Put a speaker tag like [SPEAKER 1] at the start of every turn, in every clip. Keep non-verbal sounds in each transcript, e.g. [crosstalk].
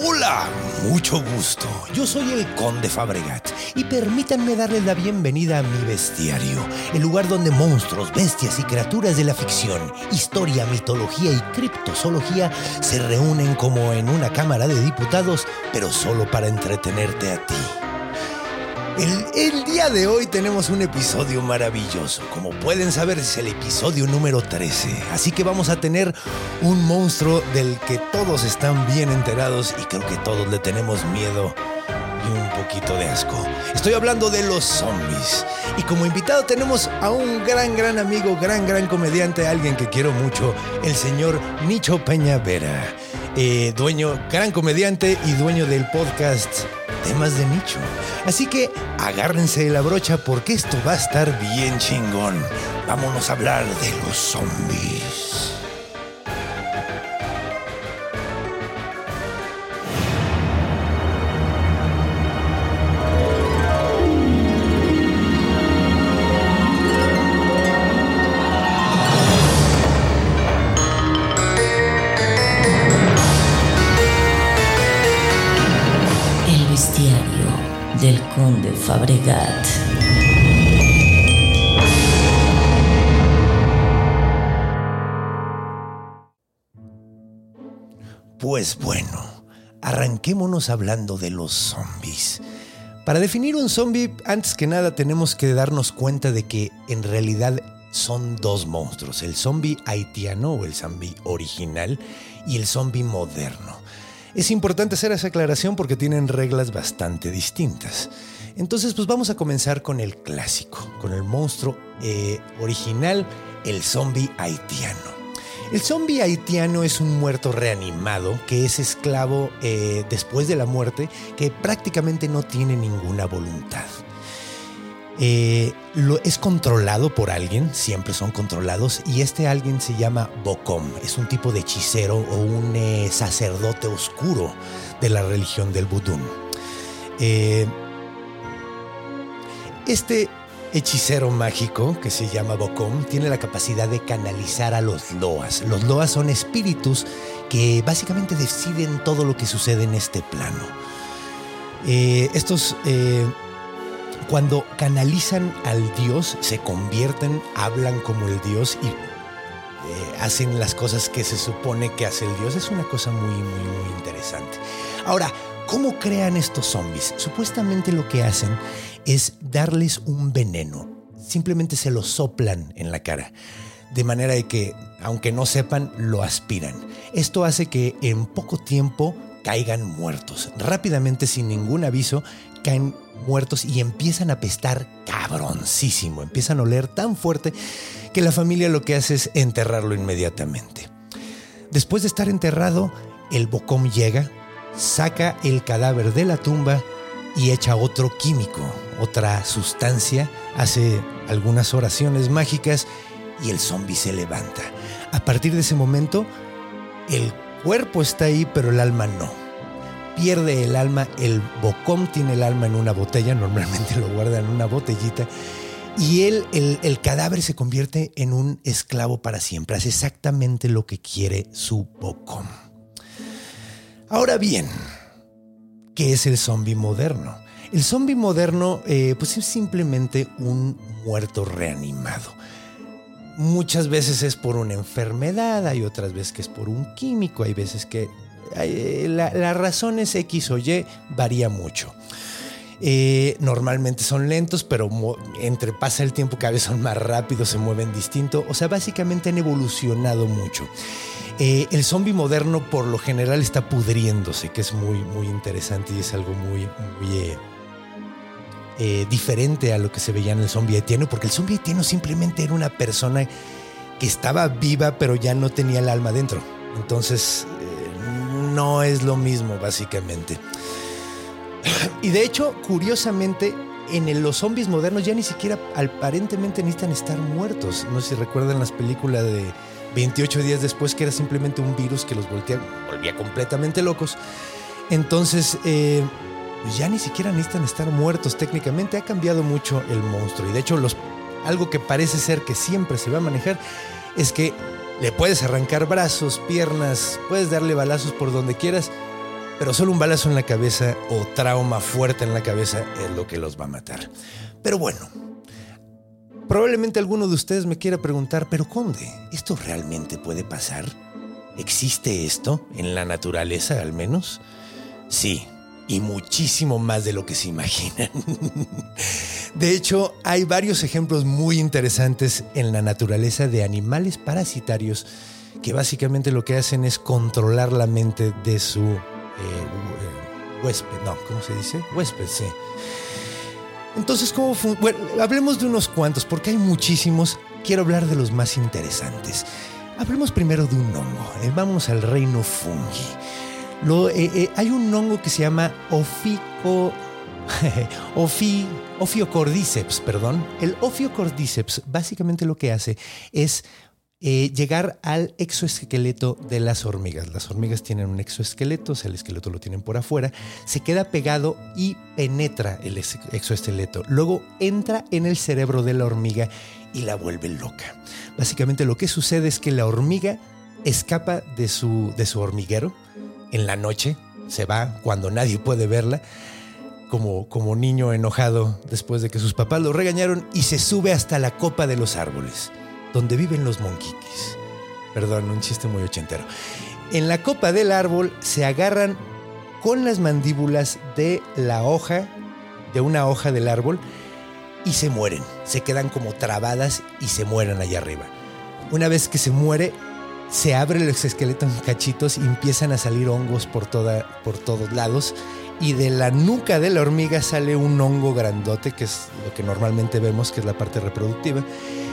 [SPEAKER 1] Hola, mucho gusto. Yo soy el Conde Fabregat y permítanme darles la bienvenida a mi bestiario, el lugar donde monstruos, bestias y criaturas de la ficción, historia, mitología y criptozoología se reúnen como en una cámara de diputados, pero solo para entretenerte a ti. El, día de hoy tenemos un episodio maravilloso. Como pueden saber, es el episodio número 13. Así que vamos a tener un monstruo del que todos están bien enterados y creo que todos le tenemos miedo y un poquito de asco. Estoy hablando de los zombies. Y como invitado tenemos a un gran, gran amigo, gran, gran comediante, alguien que quiero mucho, el señor Nicho Peña Vera. Eh, dueño, gran comediante y dueño del podcast temas de nicho. Así que agárrense de la brocha porque esto va a estar bien chingón. Vámonos a hablar de los zombies.
[SPEAKER 2] Conde Fabregat.
[SPEAKER 1] Pues bueno, arranquémonos hablando de los zombies. Para definir un zombie, antes que nada tenemos que darnos cuenta de que en realidad son dos monstruos, el zombie haitiano o el zombie original y el zombie moderno. Es importante hacer esa aclaración porque tienen reglas bastante distintas. Entonces, pues vamos a comenzar con el clásico, con el monstruo eh, original, el zombie haitiano. El zombie haitiano es un muerto reanimado que es esclavo eh, después de la muerte, que prácticamente no tiene ninguna voluntad. Eh, es controlado por alguien, siempre son controlados, y este alguien se llama Bocom. Es un tipo de hechicero o un eh, sacerdote oscuro de la religión del vudú. Eh, este hechicero mágico que se llama Bocom tiene la capacidad de canalizar a los loas. Los loas son espíritus que básicamente deciden todo lo que sucede en este plano. Estos cuando canalizan al Dios, se convierten, hablan como el Dios y eh, hacen las cosas que se supone que hace el Dios. Es una cosa muy, muy, muy interesante. Ahora, ¿cómo crean estos zombies? Supuestamente lo que hacen es darles un veneno. Simplemente se lo soplan en la cara. De manera de que, aunque no sepan, lo aspiran. Esto hace que en poco tiempo caigan muertos. Rápidamente, sin ningún aviso, caen muertos y empiezan a apestar cabroncísimo. Empiezan a oler tan fuerte que la familia lo que hace es enterrarlo inmediatamente. Después de estar enterrado, el bocón llega, saca el cadáver de la tumba y echa otro químico, otra sustancia, hace algunas oraciones mágicas y el zombi se levanta. A partir de ese momento, el cuerpo está ahí, pero el alma no pierde el alma, el bocón tiene el alma en una botella, normalmente lo guarda en una botellita, y él, el, el, cadáver se convierte en un esclavo para siempre, hace exactamente lo que quiere su bocón. Ahora bien, ¿qué es el zombie moderno? El zombie moderno eh, pues es simplemente un muerto reanimado. Muchas veces es por una enfermedad, hay otras veces que es por un químico, hay veces que la, la razón es X o Y, varía mucho. Eh, normalmente son lentos, pero entre pasa el tiempo cada vez son más rápidos, se mueven distinto. O sea, básicamente han evolucionado mucho. Eh, el zombie moderno por lo general está pudriéndose, que es muy, muy interesante y es algo muy, eh, diferente a lo que se veía en el zombie haitiano, porque el zombie haitiano simplemente era una persona que estaba viva, pero ya no tenía el alma dentro. Entonces, no es lo mismo, básicamente. Y de hecho, curiosamente, en los zombies modernos ya ni siquiera aparentemente necesitan estar muertos. No sé si recuerdan las películas de 28 días después, que era simplemente un virus que los volvía completamente locos. Entonces, eh, ya ni siquiera necesitan estar muertos técnicamente. Ha cambiado mucho el monstruo. Y de hecho, los, algo que parece ser que siempre se va a manejar es que le puedes arrancar brazos, piernas, puedes darle balazos por donde quieras pero solo un balazo en la cabeza o trauma fuerte en la cabeza es lo que los va a matar. Pero bueno, probablemente alguno de ustedes me quiera preguntar, pero Conde, ¿esto realmente puede pasar? ¿Existe esto en la naturaleza al menos? Sí, y muchísimo más de lo que se imaginan. [laughs] De hecho, hay varios ejemplos muy interesantes en la naturaleza de animales parasitarios que básicamente lo que hacen es controlar la mente de su eh, huésped, no, ¿cómo se dice? Huésped, sí. Entonces, ¿cómo bueno, hablemos de unos cuantos, porque hay muchísimos. Quiero hablar de los más interesantes. Hablemos primero de un hongo. Eh, vamos al reino fungi. Lo, eh, hay un hongo que se llama ofico, [laughs] ofi, Ophiocordyceps, perdón. El Ophiocordyceps básicamente lo que hace es eh, llegar al exoesqueleto de las hormigas. Las hormigas tienen un exoesqueleto, o sea, el esqueleto lo tienen por afuera, se queda pegado y penetra el exoesqueleto. Luego entra en el cerebro de la hormiga y la vuelve loca. Básicamente lo que sucede es que la hormiga escapa de su, de su hormiguero en la noche, se va cuando nadie puede verla. Como, como niño enojado después de que sus papás lo regañaron y se sube hasta la copa de los árboles donde viven los monquiquis. Perdón, un chiste muy ochentero. En la copa del árbol se agarran con las mandíbulas de la hoja, de una hoja del árbol, y se mueren. Se quedan como trabadas y se mueren allá arriba. Una vez que se muere, se abre el exoesqueleto en cachitos y empiezan a salir hongos por, toda, por todos lados. Y de la nuca de la hormiga sale un hongo grandote, que es lo que normalmente vemos, que es la parte reproductiva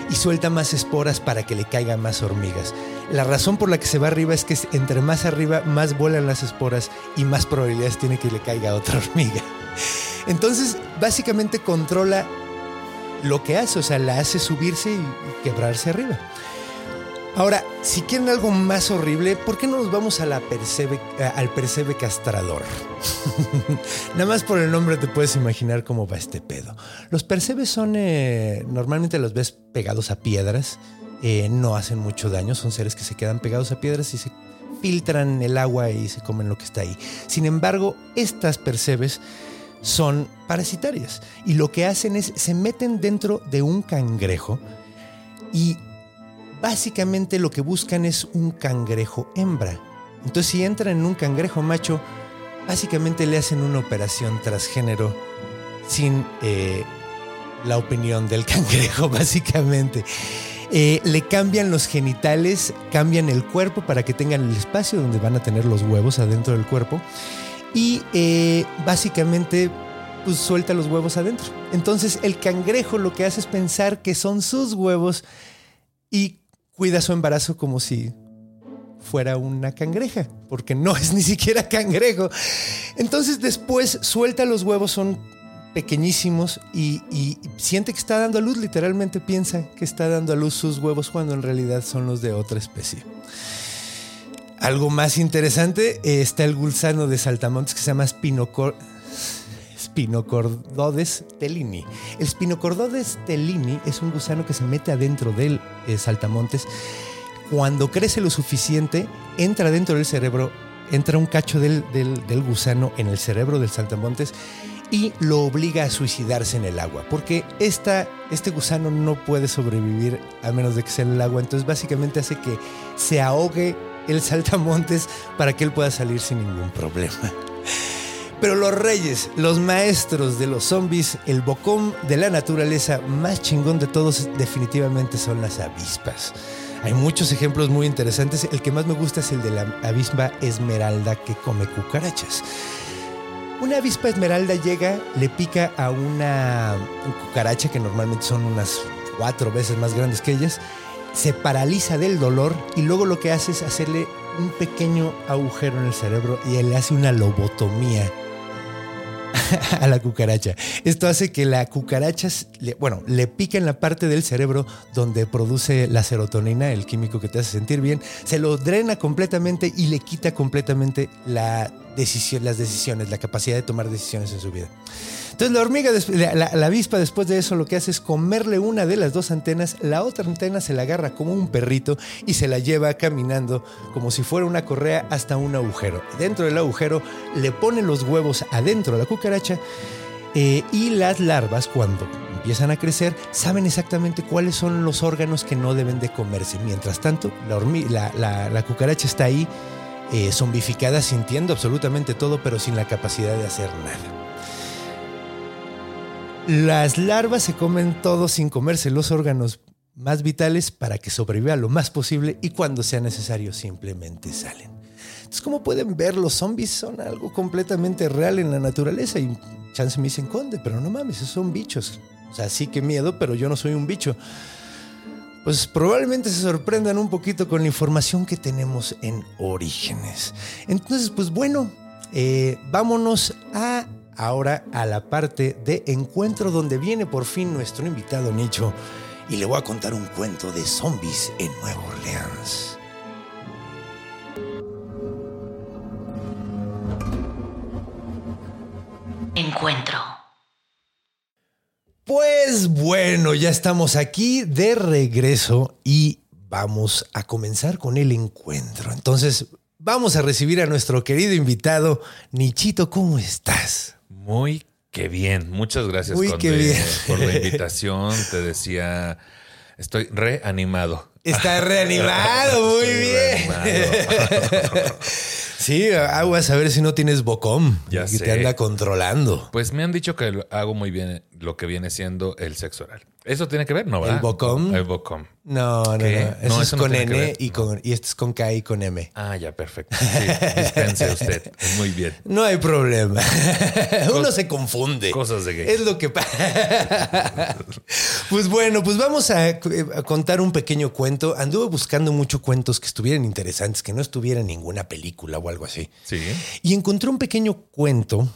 [SPEAKER 1] y suelta más esporas para que le caigan más hormigas. La razón por la que se va arriba es que entre más arriba más vuelan las esporas y más probabilidades tiene que le caiga otra [laughs] hormiga. Entonces, básicamente controla lo que hace, o sea, la hace subirse y quebrarse arriba. Ahora, si quieren algo más horrible, ¿por qué no nos vamos a la percebe, al percebe castrador? [laughs] Nada más por el nombre te puedes imaginar cómo va este pedo. Los percebes son, eh, normalmente los ves pegados a piedras, eh, no hacen mucho daño, son seres que se quedan pegados a piedras y se filtran el agua y se comen lo que está ahí. Sin embargo, estas percebes son parasitarias y lo que hacen es se meten dentro de un cangrejo y básicamente lo que buscan es un cangrejo hembra. Entonces si entran en un cangrejo macho, básicamente le hacen una operación transgénero sin eh, la opinión del [laughs] cangrejo, básicamente. Eh, le cambian los genitales, cambian el cuerpo para que tengan el espacio donde van a tener los huevos adentro del cuerpo. Y eh, básicamente pues suelta los huevos adentro. Entonces el cangrejo lo que hace es pensar que son sus huevos y cuida su embarazo como si fuera una cangreja, porque no es ni siquiera cangrejo. Entonces después suelta los huevos, son pequeñísimos y, siente que está dando a luz, literalmente piensa que está dando a luz sus huevos cuando en realidad son los de otra especie. Algo más interesante, eh, está el gusano de saltamontes que se llama Spinocor Spinocordodes tellini. El Spinocordodes tellini es un gusano que se mete adentro del eh, saltamontes. Cuando crece lo suficiente, entra dentro del cerebro, entra un cacho del, gusano en el cerebro del saltamontes y lo obliga a suicidarse en el agua, porque esta, este gusano no puede sobrevivir a menos de que sea en el agua, entonces básicamente hace que se ahogue el saltamontes para que él pueda salir sin ningún problema. Pero los reyes, los maestros de los zombies, el bocón de la naturaleza más chingón de todos definitivamente son las avispas. Hay muchos ejemplos muy interesantes. El que más me gusta es el de la avispa esmeralda que come cucarachas. Una avispa esmeralda llega, le pica a una cucaracha que normalmente son unas cuatro veces más grandes que ellas, se paraliza del dolor y luego lo que hace es hacerle un pequeño agujero en el cerebro y le hace una lobotomía [laughs] a la cucaracha. Esto hace que la cucaracha, bueno, le pica en la parte del cerebro donde produce la serotonina, el químico que te hace sentir bien, se lo drena completamente y le quita completamente la decisión, las decisiones, la capacidad de tomar decisiones en su vida. Entonces la hormiga, la, avispa después de eso lo que hace es comerle una de las dos antenas, la otra antena se la agarra como un perrito y se la lleva caminando como si fuera una correa hasta un agujero. Dentro del agujero le pone los huevos adentro de la cucaracha eh, y las larvas cuando empiezan a crecer saben exactamente cuáles son los órganos que no deben de comerse. Mientras tanto, la, hormi- la- la- la cucaracha está ahí eh, zombificada sintiendo absolutamente todo pero sin la capacidad de hacer nada. Las larvas se comen todo sin comerse los órganos más vitales para que sobreviva lo más posible y cuando sea necesario simplemente salen. Entonces, como pueden ver, los zombies son algo completamente real en la naturaleza y chance me dicen conde, pero no mames, esos son bichos. O sea, sí que miedo, pero yo no soy un bicho. Pues probablemente se sorprendan un poquito con la información que tenemos en Orígenes. Entonces, pues bueno, eh, vámonos a ahora a la parte de encuentro donde viene por fin nuestro invitado Nicho y le voy a contar un cuento de zombies en Nueva Orleans.
[SPEAKER 2] Encuentro.
[SPEAKER 1] Pues bueno, ya estamos aquí de regreso y vamos a comenzar con el encuentro. Entonces, vamos a recibir a nuestro querido invitado, Nichito, ¿cómo estás?
[SPEAKER 3] Muy que bien. Muchas gracias
[SPEAKER 1] Muy
[SPEAKER 3] Conde,
[SPEAKER 1] bien.
[SPEAKER 3] por la [laughs] invitación. Te decía, estoy reanimado.
[SPEAKER 1] Está [laughs] reanimado, muy bien.
[SPEAKER 3] reanimado. [laughs]
[SPEAKER 1] Sí, aguas a ver si no tienes bocom
[SPEAKER 3] Ya
[SPEAKER 1] que te anda controlando.
[SPEAKER 3] Pues me han dicho que lo- hago muy bien lo que viene siendo el sexo oral. ¿Eso tiene que ver? No, ¿verdad?
[SPEAKER 1] ¿El bocom?
[SPEAKER 3] El bocom.
[SPEAKER 1] No, no, no. Eso
[SPEAKER 3] No,
[SPEAKER 1] es
[SPEAKER 3] eso
[SPEAKER 1] con N y, con, y este es con K y con M.
[SPEAKER 3] Ah, ya, perfecto. Sí, dispense usted. Muy bien.
[SPEAKER 1] No hay problema. [laughs] Uno se confunde.
[SPEAKER 3] cosas de gay.
[SPEAKER 1] Es lo que pasa. [laughs] pues bueno, pues vamos a, a contar un pequeño cuento. Anduve buscando muchos cuentos que estuvieran interesantes, que no estuviera en ninguna película o algo así.
[SPEAKER 3] Sí.
[SPEAKER 1] Y encontré un pequeño cuento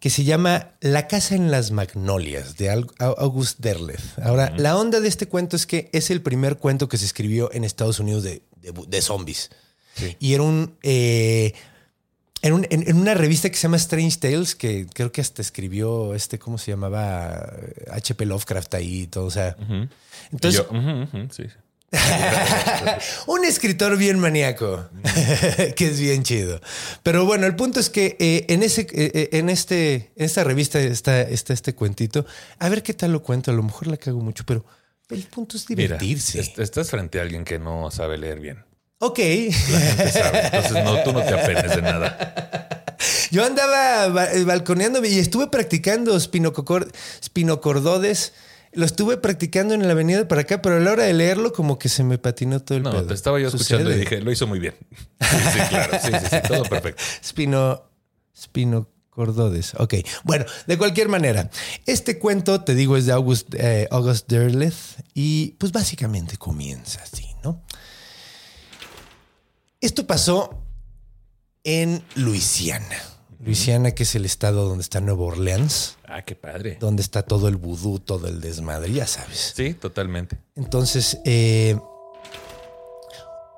[SPEAKER 1] que se llama La casa en las magnolias de August Derleth. Ahora, la onda de este cuento es que es el primer cuento que se escribió en Estados Unidos de, de- de zombies.
[SPEAKER 3] Sí.
[SPEAKER 1] Y era un... eh, en, un- en- en una revista que se llama Strange Tales, que creo que hasta escribió este, ¿cómo se llamaba? H.P. Lovecraft ahí y todo. O sea,
[SPEAKER 3] Y
[SPEAKER 1] entonces,
[SPEAKER 3] yo, sí. [laughs]
[SPEAKER 1] un escritor bien maníaco, [laughs] que es bien chido. Pero bueno, el punto es que eh, en, ese, eh, eh, en, este, en esta revista está, está este cuentito. A ver qué tal lo cuento. A lo mejor la cago mucho, pero el punto es divertirse.
[SPEAKER 3] est- estás frente a alguien que no sabe leer bien.
[SPEAKER 1] ok.
[SPEAKER 3] La gente sabe. Entonces, no, tú no te apenes de nada. [laughs]
[SPEAKER 1] Yo andaba ba- balconeándome y estuve practicando spinococor- spinocordodes. Lo estuve practicando en la avenida para acá, pero a la hora de leerlo, como que se me patinó todo el
[SPEAKER 3] No,
[SPEAKER 1] pedo.
[SPEAKER 3] te estaba yo escuchando y dije, lo hizo muy bien. [laughs] Sí, sí, claro. Sí, sí, sí, todo perfecto.
[SPEAKER 1] Spino. Spinocordodes. Ok. Bueno, de cualquier manera, este cuento, te digo, es de August, eh, August Derleth y pues básicamente comienza así, ¿no? Esto pasó en Luisiana. Luisiana, que es el estado donde está Nueva Orleans,
[SPEAKER 3] Ah, qué padre.
[SPEAKER 1] donde está todo el vudú, todo el desmadre, ya sabes.
[SPEAKER 3] Sí, totalmente.
[SPEAKER 1] Entonces, eh,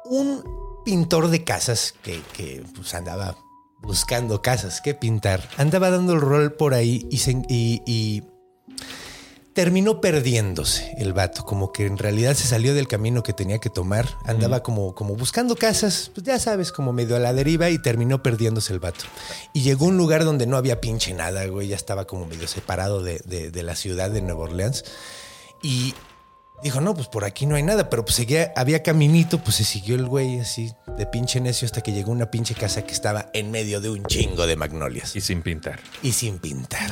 [SPEAKER 1] un pintor de casas que, que, pues, andaba buscando casas que pintar, andaba dando el rol por ahí y, se- y- y terminó perdiéndose el vato, como que en realidad se salió del camino que tenía que tomar, andaba como, como buscando casas, pues ya sabes, como medio a la deriva y terminó perdiéndose el vato. Y llegó a un lugar donde no había pinche nada, güey, ya estaba como medio separado de, de- de la ciudad de Nueva Orleans. Y Dijo, no, pues por aquí no hay nada, pero pues seguía, había caminito, pues se siguió el güey así de pinche necio hasta que llegó a una pinche casa que estaba en medio de un chingo de magnolias
[SPEAKER 3] Y sin pintar.
[SPEAKER 1] y sin pintar.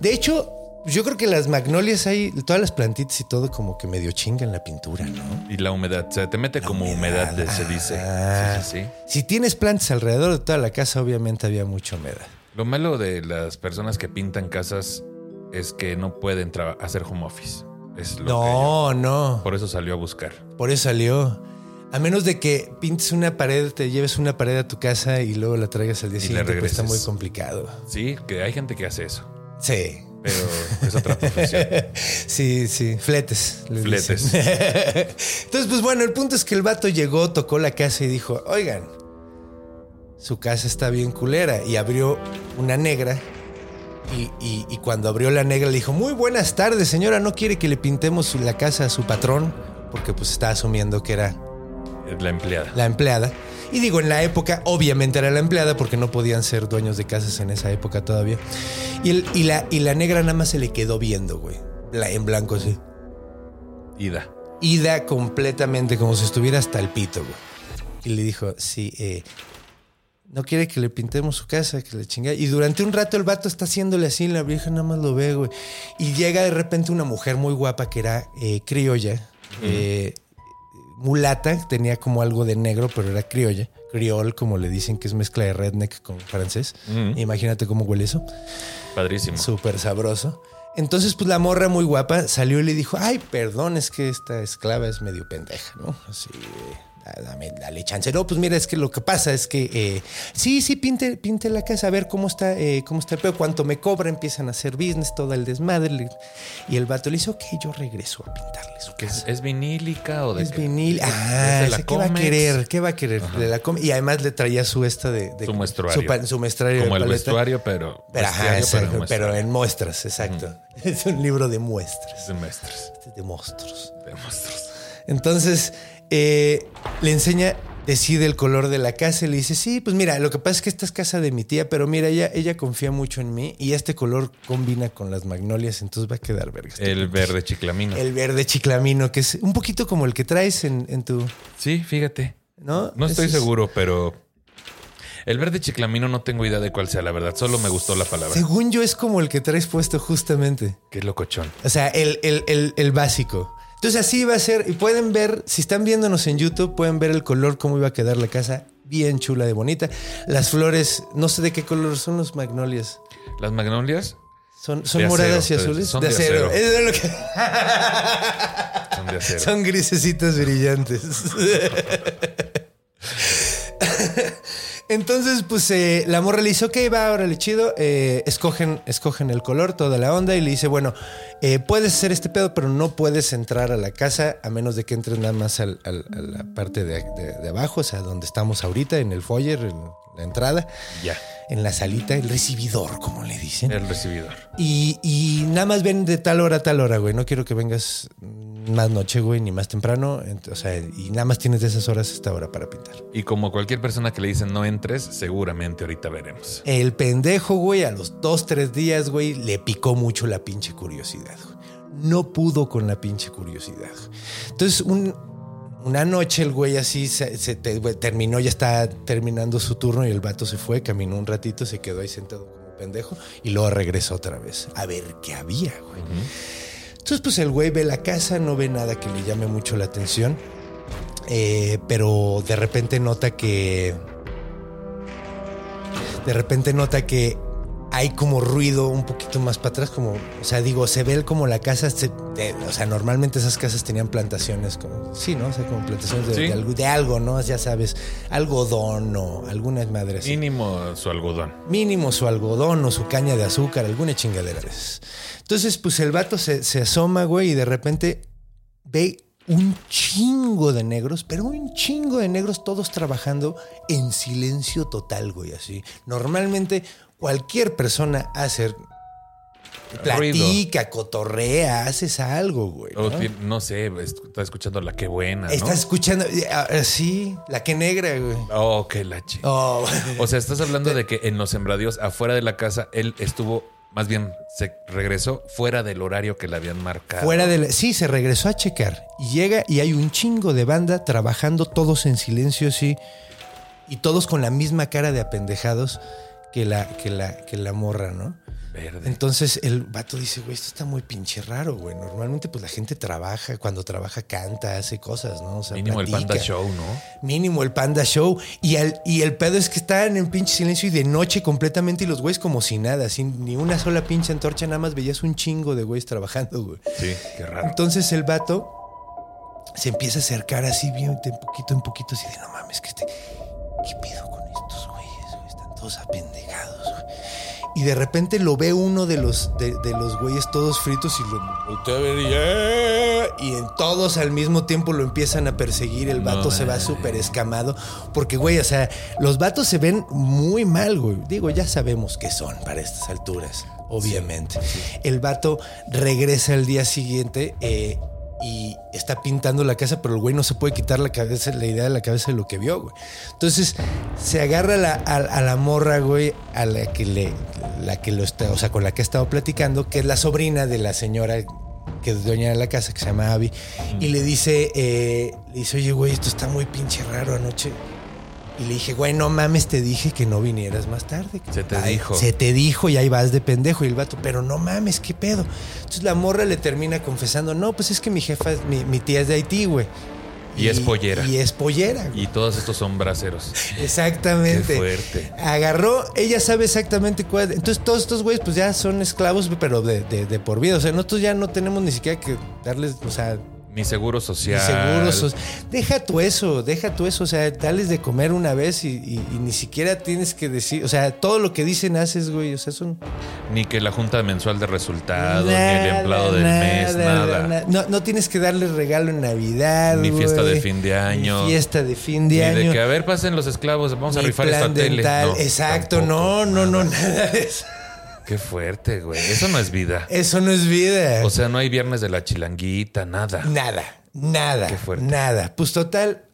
[SPEAKER 1] De hecho, yo creo que las magnolias hay, todas las plantitas y todo como que medio chingan la pintura, ¿no?
[SPEAKER 3] Y la humedad, o sea, te mete como humedad, se dice.
[SPEAKER 1] Ah.
[SPEAKER 3] Sí, sí, sí.
[SPEAKER 1] Si tienes plantas alrededor de toda la casa, obviamente había mucha humedad.
[SPEAKER 3] Lo malo de las personas que pintan casas es que no pueden hacer home office. Es lo que
[SPEAKER 1] No, no.
[SPEAKER 3] por eso salió a buscar.
[SPEAKER 1] Por eso salió. A menos de que pintes una pared, te lleves una pared a tu casa y luego la traigas al día
[SPEAKER 3] Y
[SPEAKER 1] siguiente, pues está muy complicado.
[SPEAKER 3] Sí, que hay gente que hace eso,
[SPEAKER 1] Sí.
[SPEAKER 3] Pero es otra profesión. [laughs]
[SPEAKER 1] Sí, sí, fletes.
[SPEAKER 3] Fletes.
[SPEAKER 1] dicen. [laughs] Entonces, pues bueno, el punto es que el vato llegó, tocó la casa y dijo, oigan, su casa está bien culera. Y abrió una negra. Y, y- y cuando abrió la negra le dijo, muy buenas tardes, señora, ¿no quiere que le pintemos la casa a su patrón? Porque pues está asumiendo que era
[SPEAKER 3] la empleada.
[SPEAKER 1] la empleada. Y digo, en la época, obviamente era la empleada porque no podían ser dueños de casas en esa época todavía. Y, el- y la, y la negra nada más se le quedó viendo, güey. La- en blanco, sí.
[SPEAKER 3] Ida.
[SPEAKER 1] Ida completamente, como si estuviera hasta el pito, güey. Y le dijo, sí, eh, no quiere que le pintemos su casa, que le chinga. Y durante un rato el vato está haciéndole así, la vieja nada más lo ve, güey. Y llega de repente una mujer muy guapa que era eh, criolla, eh, mulata, tenía como algo de negro, pero era criolla. Criol, como le dicen, que es mezcla de redneck con francés.
[SPEAKER 3] Mm.
[SPEAKER 1] Imagínate cómo huele eso.
[SPEAKER 3] Padrísimo.
[SPEAKER 1] Súper sabroso. Entonces, pues la morra muy guapa salió y le dijo, ay, perdón, es que esta esclava es medio pendeja, ¿no? Así, eh, dame, dale chance. No, pues mira, es que lo que pasa es que, eh, sí, sí, pinte, pinte la casa, a ver cómo está, eh, cómo está el pedo, cuánto me cobra, empiezan a hacer business, todo el desmadre. Y el vato le dice, ok, yo regreso a pintarle su
[SPEAKER 3] ¿Qué es,
[SPEAKER 1] casa.
[SPEAKER 3] es vinílica o de
[SPEAKER 1] Es
[SPEAKER 3] qué?
[SPEAKER 1] vinil.
[SPEAKER 3] ¿Es
[SPEAKER 1] Ah,
[SPEAKER 3] de la
[SPEAKER 1] ese ¿qué va a querer? ¿Qué va a querer? De la com- y además le traía su esta de... de-
[SPEAKER 3] Su muestruario.
[SPEAKER 1] Su, pa- su muestrario
[SPEAKER 3] Como el
[SPEAKER 1] paleta.
[SPEAKER 3] vestuario, pero.
[SPEAKER 1] Pero, ajá, exacto, pero, en muestras, exacto. [laughs] Es un libro de muestras,
[SPEAKER 3] De maestros.
[SPEAKER 1] de monstruos.
[SPEAKER 3] De monstruos.
[SPEAKER 1] Entonces, eh, le enseña, decide el color de la casa y le dice, sí, pues mira, lo que pasa es que esta es casa de mi tía, pero mira, ella, ella confía mucho en mí y este color combina con las magnolias, entonces va a quedar verga.
[SPEAKER 3] El verde chiclamino.
[SPEAKER 1] El verde chiclamino, que es un poquito como el que traes en, en tu...
[SPEAKER 3] Sí, fíjate.
[SPEAKER 1] ¿No?
[SPEAKER 3] No estoy
[SPEAKER 1] es-
[SPEAKER 3] seguro, pero. El verde chiclamino no tengo idea de cuál sea, la verdad. Solo me gustó la palabra.
[SPEAKER 1] Según yo es como el que traes puesto justamente.
[SPEAKER 3] Qué locochón.
[SPEAKER 1] O sea, el, el- el- el básico. Entonces así va a ser. Y pueden ver, si están viéndonos en YouTube, pueden ver el color, cómo iba a quedar la casa. Bien chula, de bonita. Las flores, no sé de qué color son los magnolias.
[SPEAKER 3] Las magnolias
[SPEAKER 1] Son, son moradas
[SPEAKER 3] acero,
[SPEAKER 1] y azules.
[SPEAKER 3] son
[SPEAKER 1] de
[SPEAKER 3] de
[SPEAKER 1] acero.
[SPEAKER 3] acero.
[SPEAKER 1] Eso es lo que-
[SPEAKER 3] son de acero.
[SPEAKER 1] son grisecitas brillantes. [laughs] Entonces, pues eh, la morra le dice, ok, va, órale, chido. Eh, escogen, escogen el color, toda la onda, y le dice, bueno, eh, puedes hacer este pedo, pero no puedes entrar a la casa a menos de que entres nada más al- a la parte de abajo, o sea, donde estamos ahorita, en el foyer, en la entrada,
[SPEAKER 3] Ya.
[SPEAKER 1] En la salita, el recibidor, como le dicen.
[SPEAKER 3] El recibidor.
[SPEAKER 1] Y, y nada más ven de tal hora a tal hora, güey. No quiero que vengas más noche, güey, ni más temprano. O sea, y nada más tienes de esas horas hasta ahora para pintar.
[SPEAKER 3] Y como cualquier persona que le dicen no entres, seguramente ahorita veremos.
[SPEAKER 1] El pendejo, güey, a los dos, tres días, güey, le picó mucho la pinche curiosidad, güey. No pudo con la pinche curiosidad. Entonces, un- una noche el güey así se, se te- güey, terminó, ya está terminando su turno y el vato se fue, caminó un ratito, se quedó ahí sentado como pendejo y luego regresó otra vez a ver qué había, güey. Entonces, pues el güey ve la casa, no ve nada que le llame mucho la atención, eh, pero de repente nota que de repente nota que hay como ruido un poquito más para atrás, como, o sea, digo, se ve como la casa, se- de- o sea, normalmente esas casas tenían plantaciones, como, sí, ¿no? O sea, como plantaciones de,
[SPEAKER 3] Sí.
[SPEAKER 1] de algo, de algo, ¿no? Ya sabes, algodón o alguna madre así.
[SPEAKER 3] Mínimo su algodón.
[SPEAKER 1] Mínimo su algodón o su caña de azúcar, alguna chingadera. Entonces, pues el vato se, se asoma, güey, y de repente ve un chingo de negros, pero un chingo de negros todos trabajando en silencio total, güey, así. Normalmente cualquier persona hace platica, cotorrea, haces algo, güey. ¿no?
[SPEAKER 3] sé, está escuchando la que buena, ¿no?
[SPEAKER 1] Estás escuchando, eh, ah, sí, la que negra, güey.
[SPEAKER 3] Oh, qué lache.
[SPEAKER 1] Oh,
[SPEAKER 3] O sea, estás hablando de que en los sembradíos, afuera de la casa, él estuvo Más bien, se regresó fuera del horario que le habían marcado.
[SPEAKER 1] Fuera de la- Sí, se regresó a checar. Y llega y hay un chingo de banda trabajando todos en silencio, sí. Y todos con la misma cara de apendejados que la, que la, que la morra, ¿no?
[SPEAKER 3] Verde.
[SPEAKER 1] Entonces el vato dice, güey, esto está muy pinche raro, güey. Normalmente pues la gente trabaja, cuando trabaja canta, hace cosas, ¿no? O sea,
[SPEAKER 3] Mínimo el. Panda Show, ¿no?
[SPEAKER 1] Mínimo el Panda Show. Y, al- y el pedo es que estaban en pinche silencio y de noche completamente y los güeyes como si nada, sin ni una sola pinche antorcha, nada más veías un chingo de güeyes trabajando, güey.
[SPEAKER 3] Sí, qué raro.
[SPEAKER 1] Entonces el vato se empieza a acercar así bien de poquito en poquito, así de no mames, que este. ¿Qué pedo con estos güey? Todos apendejados. Y de repente lo ve uno de los, de, de los güeyes todos fritos y lo ver y, ¡eh! y en todos al mismo tiempo lo empiezan a perseguir. El vato
[SPEAKER 3] No
[SPEAKER 1] se va súper escamado. Porque, güey, o sea, los vatos se ven muy mal, güey. Digo, ya sabemos qué son para estas alturas, obviamente. El vato regresa al día siguiente eh, y está pintando la casa, pero el güey no se puede quitar la cabeza, la idea de la cabeza de lo que vio, güey. Entonces se agarra a, a la morra, güey, a la que le, la que lo está, o sea, con la que ha estado platicando, que es la sobrina de la señora que es dueña de la casa, que se llama Abby, y le dice, eh, le dice, oye, güey, esto está muy pinche raro anoche. Y le dije, güey, no mames, te dije que no vinieras más tarde.
[SPEAKER 3] Se te
[SPEAKER 1] Ay,
[SPEAKER 3] dijo.
[SPEAKER 1] Se te dijo y ahí vas de pendejo. Y el vato, pero no mames, ¿qué pedo? Entonces la morra le termina confesando, no, pues es que mi jefa, mi, mi tía es de Haití, güey.
[SPEAKER 3] Y es pollera.
[SPEAKER 1] Y es pollera, güey.
[SPEAKER 3] Y todos estos son braceros. [laughs]
[SPEAKER 1] Exactamente.
[SPEAKER 3] Qué fuerte.
[SPEAKER 1] Agarró, ella sabe exactamente cuál. Entonces, todos estos güeyes, pues ya son esclavos, pero de, de- de por vida. O sea, nosotros ya no tenemos ni siquiera que darles, o sea,
[SPEAKER 3] Ni seguro
[SPEAKER 1] ni
[SPEAKER 3] social.
[SPEAKER 1] Deja tú eso, deja tú eso. O sea, dales de comer una vez y, y- y ni siquiera tienes que decir. O sea, todo lo que dicen haces, güey. O sea, son.
[SPEAKER 3] Ni que la junta mensual de resultados, ni el empleado del mes, nada.
[SPEAKER 1] nada. No, no tienes que darle regalo en Navidad.
[SPEAKER 3] Ni fiesta de fin de año.
[SPEAKER 1] Ni fiesta de fin
[SPEAKER 3] Ni
[SPEAKER 1] de año.
[SPEAKER 3] de que, a ver, pasen los esclavos, vamos a
[SPEAKER 1] ni
[SPEAKER 3] rifar esta
[SPEAKER 1] plan
[SPEAKER 3] tele.
[SPEAKER 1] dental.
[SPEAKER 3] No,
[SPEAKER 1] Exacto,
[SPEAKER 3] tampoco,
[SPEAKER 1] no, no, no,
[SPEAKER 3] nada
[SPEAKER 1] de eso.
[SPEAKER 3] Qué fuerte, güey. Eso no es vida.
[SPEAKER 1] Eso no es vida.
[SPEAKER 3] O sea, no hay viernes de la chilanguita, nada.
[SPEAKER 1] nada, nada,
[SPEAKER 3] Qué fuerte.
[SPEAKER 1] nada. Pues total,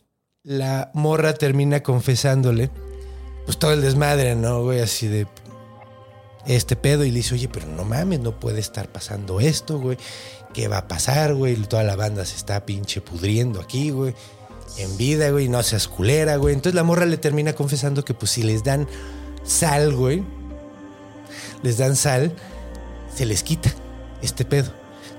[SPEAKER 1] la morra termina confesándole, pues todo el desmadre, ¿no, güey? Así de este pedo y le dice, oye, pero no mames, no puede estar pasando esto, güey. ¿Qué va a pasar, güey? Toda la banda se está pinche pudriendo aquí, güey. En vida, güey, no seas culera, güey. Entonces la morra le termina confesando que pues si les dan sal, güey, les dan sal, se les quita este pedo.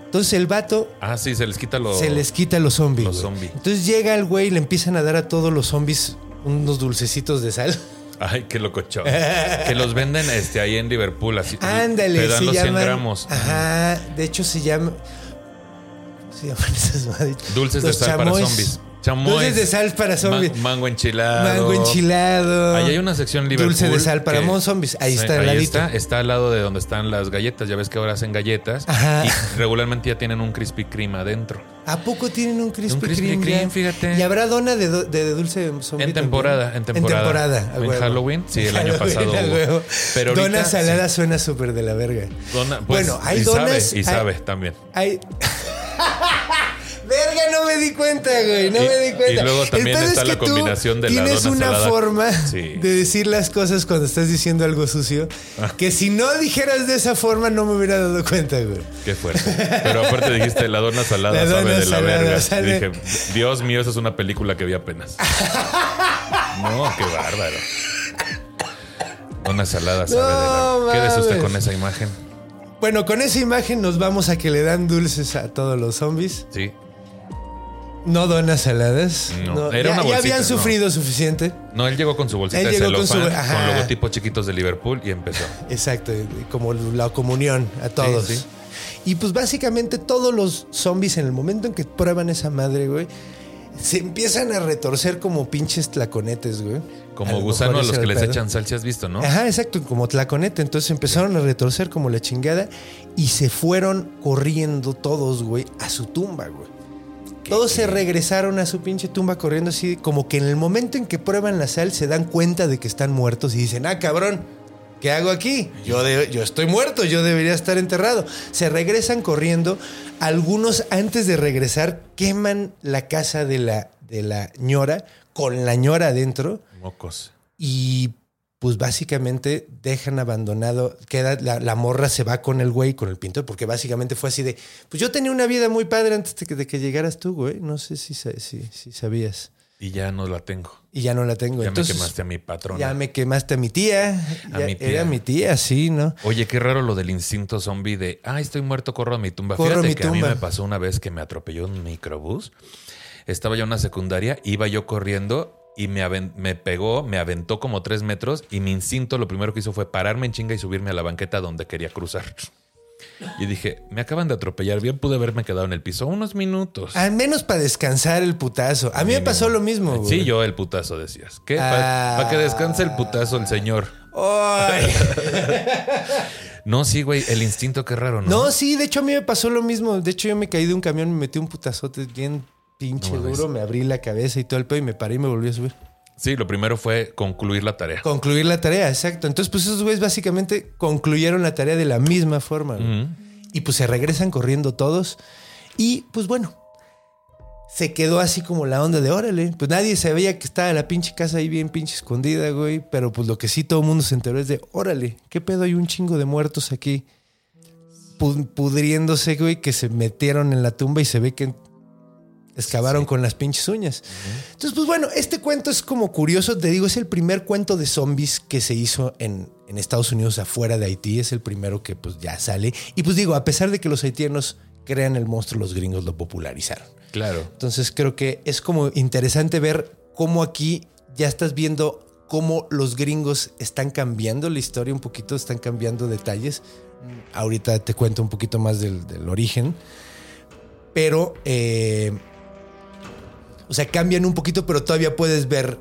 [SPEAKER 1] Entonces el vato
[SPEAKER 3] Ah, sí, se les quita lo.
[SPEAKER 1] se les quita los zombies.
[SPEAKER 3] Los zombies.
[SPEAKER 1] Entonces llega el güey y le empiezan a dar a todos los zombies unos dulcecitos de sal. [laughs]
[SPEAKER 3] Ay, qué locochón. [laughs] que los venden este, ahí en Liverpool. Así,
[SPEAKER 1] Ándale,
[SPEAKER 3] Te dan
[SPEAKER 1] se
[SPEAKER 3] los 100
[SPEAKER 1] llaman.
[SPEAKER 3] gramos.
[SPEAKER 1] Ajá, de hecho se llama. ¿cómo Se llaman [laughs] esas madres.
[SPEAKER 3] Dulces de
[SPEAKER 1] Los
[SPEAKER 3] sal para zombies. Chamois.
[SPEAKER 1] Dulces de sal para zombies.
[SPEAKER 3] Ma- mango enchilado.
[SPEAKER 1] Mango enchilado.
[SPEAKER 3] Ahí hay una sección Liverpool.
[SPEAKER 1] Dulce de sal para
[SPEAKER 3] que-
[SPEAKER 1] mon zombies. Ahí está
[SPEAKER 3] ahí
[SPEAKER 1] ladito.
[SPEAKER 3] está, está al lado de donde están las galletas. Ya ves que ahora hacen galletas.
[SPEAKER 1] Ajá.
[SPEAKER 3] Y regularmente ya tienen un Krispy Kreme adentro.
[SPEAKER 1] ¿A poco tienen un Krispy,
[SPEAKER 3] Un Krispy
[SPEAKER 1] Kreme?
[SPEAKER 3] Fíjate.
[SPEAKER 1] ¿Y habrá dona de, do- de dulce de zombie
[SPEAKER 3] En temporada, en temporada.
[SPEAKER 1] En temporada.
[SPEAKER 3] En. Halloween, sí, el [laughs] año pasado
[SPEAKER 1] huevo.
[SPEAKER 3] Pero ahorita,
[SPEAKER 1] Dona salada
[SPEAKER 3] sí.
[SPEAKER 1] suena súper de la verga.
[SPEAKER 3] Dona- pues,
[SPEAKER 1] Bueno, hay
[SPEAKER 3] y
[SPEAKER 1] donas-
[SPEAKER 3] Sabe, y
[SPEAKER 1] hay-
[SPEAKER 3] sabe también.
[SPEAKER 1] Hay. [laughs] Verga, no me di cuenta, güey. No
[SPEAKER 3] Y-
[SPEAKER 1] me di cuenta.
[SPEAKER 3] y luego también
[SPEAKER 1] pedo
[SPEAKER 3] está
[SPEAKER 1] es
[SPEAKER 3] la combinación de la
[SPEAKER 1] Tienes
[SPEAKER 3] dona
[SPEAKER 1] una
[SPEAKER 3] salada.
[SPEAKER 1] forma
[SPEAKER 3] Sí.
[SPEAKER 1] de decir las cosas cuando estás diciendo algo sucio
[SPEAKER 3] Ah.
[SPEAKER 1] que si no dijeras de esa forma no me hubiera dado cuenta, güey.
[SPEAKER 3] Qué fuerte. Pero aparte dijiste, la dona salada
[SPEAKER 1] La
[SPEAKER 3] sabe de la verga. Y dije, Dios mío, esa es una película que vi apenas. [laughs] no, qué bárbaro. Dona salada sabe
[SPEAKER 1] No
[SPEAKER 3] de la Quédese usted con esa imagen.
[SPEAKER 1] Bueno, con esa imagen nos vamos a que le dan dulces a todos los zombies.
[SPEAKER 3] Sí.
[SPEAKER 1] No donas saladas.
[SPEAKER 3] No, era
[SPEAKER 1] ya,
[SPEAKER 3] una
[SPEAKER 1] ya
[SPEAKER 3] bolsita,
[SPEAKER 1] habían
[SPEAKER 3] no.
[SPEAKER 1] sufrido suficiente.
[SPEAKER 3] No, él llegó con su bolsita
[SPEAKER 1] Él
[SPEAKER 3] de
[SPEAKER 1] llegó con su-
[SPEAKER 3] con logotipos chiquitos de Liverpool y empezó. [laughs]
[SPEAKER 1] Exacto, como la comunión a todos.
[SPEAKER 3] sí.
[SPEAKER 1] Y pues básicamente todos los zombies en el momento en que prueban esa madre, güey, se empiezan a retorcer como pinches tlaconetes, güey.
[SPEAKER 3] Como
[SPEAKER 1] lo
[SPEAKER 3] gusano a los que les
[SPEAKER 1] pedo.
[SPEAKER 3] echan sal, si has visto, ¿no?
[SPEAKER 1] Ajá, exacto, como tlaconete. Entonces empezaron a retorcer como la chingada y se fueron corriendo todos, güey, a su tumba, güey. Todos se regresaron a su pinche tumba corriendo así, como que en el momento en que prueban la sal se dan cuenta de que están muertos y dicen, ah, cabrón, ¿qué hago aquí? Yo, de- yo estoy muerto, yo debería estar enterrado. Se regresan corriendo. Algunos antes de regresar queman la casa de la, de la ñora con la ñora adentro
[SPEAKER 3] Mocos.
[SPEAKER 1] y pues básicamente dejan abandonado, queda, la, la morra se va con el güey, con el pintor, porque básicamente fue así de, pues yo tenía una vida muy padre antes de que, de que llegaras tú, güey, no sé si, si, si sabías.
[SPEAKER 3] Y ya no la tengo.
[SPEAKER 1] Y ya no la tengo.
[SPEAKER 3] Ya
[SPEAKER 1] Entonces,
[SPEAKER 3] me quemaste a mi patrona.
[SPEAKER 1] Ya me quemaste a mi tía.
[SPEAKER 3] A
[SPEAKER 1] Ya
[SPEAKER 3] mi tía.
[SPEAKER 1] Era mi tía, sí, ¿no?
[SPEAKER 3] Oye, qué raro lo del instinto zombie de, ah, estoy muerto, corro a mi tumba.
[SPEAKER 1] Corro
[SPEAKER 3] Fíjate
[SPEAKER 1] mi
[SPEAKER 3] que a mí me pasó una vez que me atropelló un microbús. Estaba yo en una secundaria, iba yo corriendo y me, me pegó, me aventó como tres metros y mi instinto lo primero que hizo fue pararme en chinga y subirme a la banqueta donde quería cruzar. [laughs] Y dije, me acaban de atropellar, bien pude haberme quedado en el piso unos minutos.
[SPEAKER 1] Al menos para descansar el putazo. A mí me pasó lo mismo, güey.
[SPEAKER 3] Sí, yo el putazo decías. ¿Qué? Para
[SPEAKER 1] Ah.
[SPEAKER 3] que descanse el putazo el señor.
[SPEAKER 1] Ay. [laughs]
[SPEAKER 3] No, sí, güey, el instinto, qué raro, ¿no?
[SPEAKER 1] No, sí, de hecho a mí me pasó lo mismo. De hecho, yo me caí de un camión, me metí un putazote bien pinche
[SPEAKER 3] No
[SPEAKER 1] duro, me abrí la cabeza y todo el pedo y me paré y me volví a subir.
[SPEAKER 3] Sí, lo primero fue concluir la tarea.
[SPEAKER 1] Concluir la tarea, exacto. Entonces, pues esos güeyes básicamente concluyeron la tarea de la misma forma. Y pues se regresan corriendo todos. Y pues bueno, se quedó así como la onda de órale. Pues nadie sabía que estaba la pinche casa ahí bien pinche escondida, güey. Pero pues lo que sí todo el mundo se enteró es de órale, ¿qué pedo? Hay un chingo de muertos aquí pu- pudriéndose, güey, que se metieron en la tumba y se ve que excavaron con las pinches uñas. Entonces, pues bueno, este cuento es como curioso. Te digo, es el primer cuento de zombies que se hizo en, en Estados Unidos afuera de Haití. Es el primero que pues ya sale. Y pues digo, a pesar de que los haitianos crean el monstruo, los gringos lo popularizaron.
[SPEAKER 3] Claro.
[SPEAKER 1] Entonces creo que es como interesante ver cómo aquí ya estás viendo cómo los gringos están cambiando la historia un poquito, están cambiando detalles. Ahorita te cuento un poquito más del, del origen. Pero, eh, o sea, cambian un poquito, pero todavía puedes ver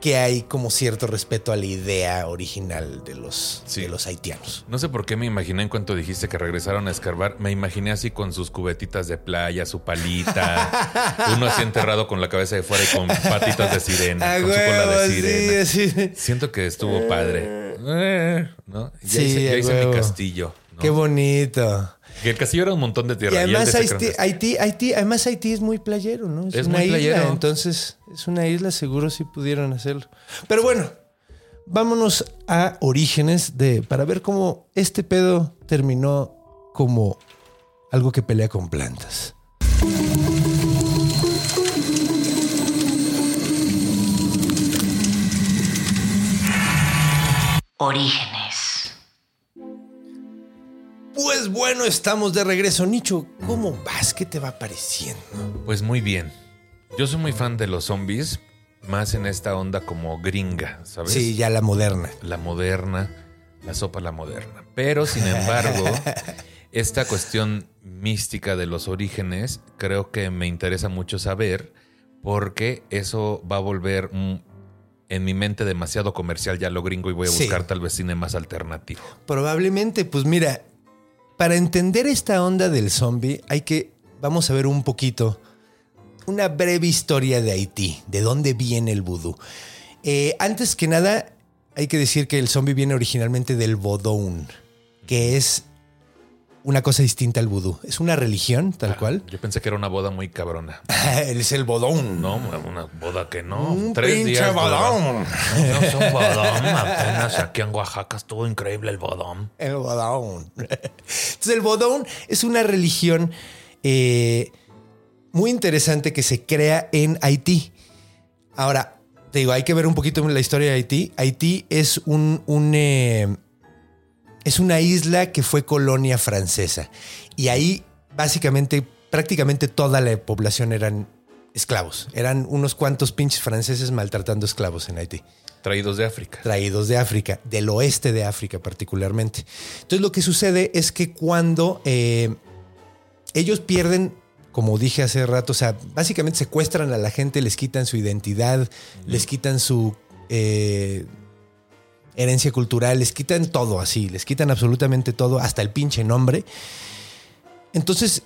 [SPEAKER 1] que hay como cierto respeto a la idea original de los,
[SPEAKER 3] Sí.
[SPEAKER 1] de los haitianos.
[SPEAKER 3] No sé por qué me imaginé en cuanto dijiste que regresaron a escarbar. Me imaginé así con sus cubetitas de playa, su palita. [laughs] uno así enterrado con la cabeza de fuera y con patitas de sirena. [laughs]
[SPEAKER 1] Ah,
[SPEAKER 3] con su cola de sirena.
[SPEAKER 1] sí.
[SPEAKER 3] Siento que estuvo padre. Eh, ¿no? Ya
[SPEAKER 1] Sí,
[SPEAKER 3] hice, ya
[SPEAKER 1] a
[SPEAKER 3] hice mi castillo. ¿no?
[SPEAKER 1] Qué bonito.
[SPEAKER 3] Que el castillo era un montón de tierra.
[SPEAKER 1] Y además Haití, Haití, Haití- además Haití es muy playero, ¿no?
[SPEAKER 3] Es
[SPEAKER 1] una
[SPEAKER 3] muy
[SPEAKER 1] isla,
[SPEAKER 3] playero.
[SPEAKER 1] entonces es una isla, seguro si pudieron hacerlo. Pero bueno, vámonos a orígenes de para ver cómo este pedo terminó como algo que pelea con plantas.
[SPEAKER 2] Orígenes.
[SPEAKER 1] Pues bueno, estamos de regreso. Nicho, ¿cómo vas? ¿Qué te va pareciendo?
[SPEAKER 3] Pues muy bien. Yo soy muy fan de los zombies, más en esta onda como gringa, ¿sabes?
[SPEAKER 1] Sí, ya la moderna.
[SPEAKER 3] la moderna, la sopa la moderna. Pero sin embargo, [laughs] esta cuestión mística de los orígenes creo que me interesa mucho saber porque eso va a volver mm, en mi mente demasiado comercial ya lo gringo y voy a
[SPEAKER 1] Sí.
[SPEAKER 3] buscar tal vez cine más alternativo.
[SPEAKER 1] Probablemente, pues mira, para entender esta onda del zombie hay que, vamos a ver un poquito, una breve historia de Haití, de dónde viene el vudú. Eh, antes que nada, hay que decir que el zombie viene originalmente del vodou, que es una cosa distinta al vudú. Es una religión, tal cual.
[SPEAKER 3] Yo pensé que era una boda muy cabrona. [laughs]
[SPEAKER 1] es el vodou.
[SPEAKER 3] No, una boda que no.
[SPEAKER 1] Un
[SPEAKER 3] Tres
[SPEAKER 1] pinche
[SPEAKER 3] días.
[SPEAKER 1] bodón.
[SPEAKER 3] No, no es un bodón. Apenas aquí en Oaxaca estuvo increíble el bodón.
[SPEAKER 1] El Bodón. Entonces, el Bodón es una religión eh, muy interesante que se crea en Haití. Ahora, te digo, hay que ver un poquito la historia de Haití. Haití es un, un, eh, es una isla que fue colonia francesa. Y ahí, básicamente, prácticamente toda la población eran esclavos. Eran unos cuantos pinches franceses maltratando esclavos en Haití
[SPEAKER 3] Traídos de África.
[SPEAKER 1] traídos de África, del oeste de África particularmente. Entonces lo que sucede es que cuando eh, ellos pierden, como dije hace rato, o sea, básicamente secuestran a la gente, les quitan su identidad, les quitan su eh, herencia cultural, les quitan todo así, les quitan absolutamente todo, hasta el pinche nombre. Entonces,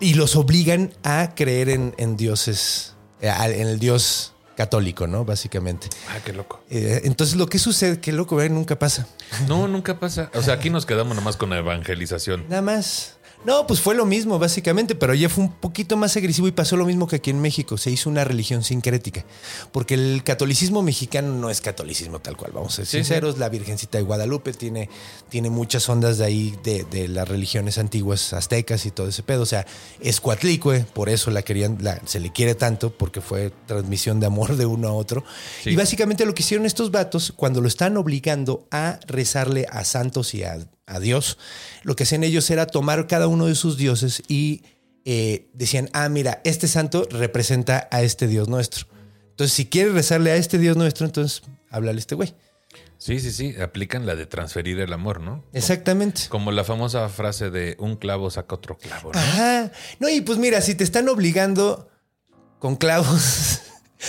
[SPEAKER 1] y los obligan a creer en, en dioses, eh, en el dios católico, ¿no? Básicamente.
[SPEAKER 3] Ah, qué loco.
[SPEAKER 1] Eh, entonces lo que sucede, que loco, ¿eh? nunca pasa.
[SPEAKER 3] No, nunca pasa. O sea, aquí nos quedamos nomás con la evangelización.
[SPEAKER 1] Nada más. No, pues fue lo mismo, básicamente, pero ya fue un poquito más agresivo y pasó lo mismo que aquí en México. Se hizo una religión sincrética. Porque el catolicismo mexicano no es catolicismo tal cual, vamos a ser
[SPEAKER 3] Sí,
[SPEAKER 1] sinceros. La Virgencita de Guadalupe tiene, tiene muchas ondas de ahí de, de las religiones antiguas aztecas y todo ese pedo. O sea, es cuatlicue, por eso la querían, la- se le quiere tanto, porque fue transmisión de amor de uno a otro.
[SPEAKER 3] Sí.
[SPEAKER 1] Y básicamente lo que hicieron estos vatos, cuando lo están obligando a rezarle a santos y a, a Dios, lo que hacían ellos era tomar cada uno de sus dioses y eh, decían, ah, mira, este santo representa a este Dios nuestro. Entonces, si quieres rezarle a este Dios nuestro, entonces háblale a este güey.
[SPEAKER 3] Sí, sí, sí. Aplican la de transferir el amor, ¿no?
[SPEAKER 1] Exactamente.
[SPEAKER 3] Como la famosa frase de un clavo saca otro clavo, ¿no?
[SPEAKER 1] Ajá. No, y pues mira, si te están obligando con clavos, [laughs]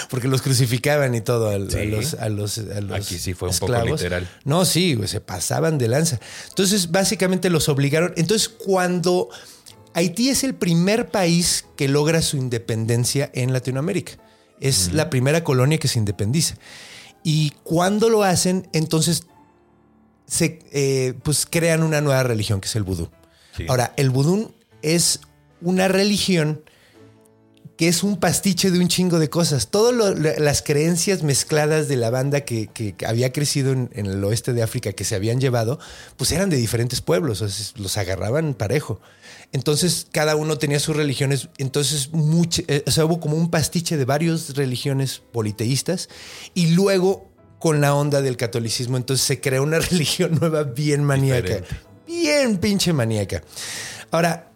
[SPEAKER 1] porque los crucificaban y todo a, los, a, los, a los
[SPEAKER 3] Aquí sí fue un poco
[SPEAKER 1] esclavos.
[SPEAKER 3] literal.
[SPEAKER 1] No, sí, se pasaban de lanza. Entonces, básicamente los obligaron. Entonces, cuando Haití es el primer país que logra su independencia en Latinoamérica, es la primera colonia que se independiza. Y cuando lo hacen, entonces se eh, pues crean una nueva religión que es el vudú.
[SPEAKER 3] Sí.
[SPEAKER 1] Ahora, el vudú es una religión que es un pastiche de un chingo de cosas. Todas las creencias mezcladas de la banda que, que había crecido en, en el oeste de África, que se habían llevado, pues eran de diferentes pueblos, o sea, los agarraban parejo. Entonces, cada uno tenía sus religiones. Entonces, mucho, eh, o sea, hubo como un pastiche de varias religiones politeístas y luego con la onda del catolicismo, entonces se creó una [laughs] religión nueva bien maníaca.
[SPEAKER 3] Diferente.
[SPEAKER 1] Bien pinche maníaca. Ahora,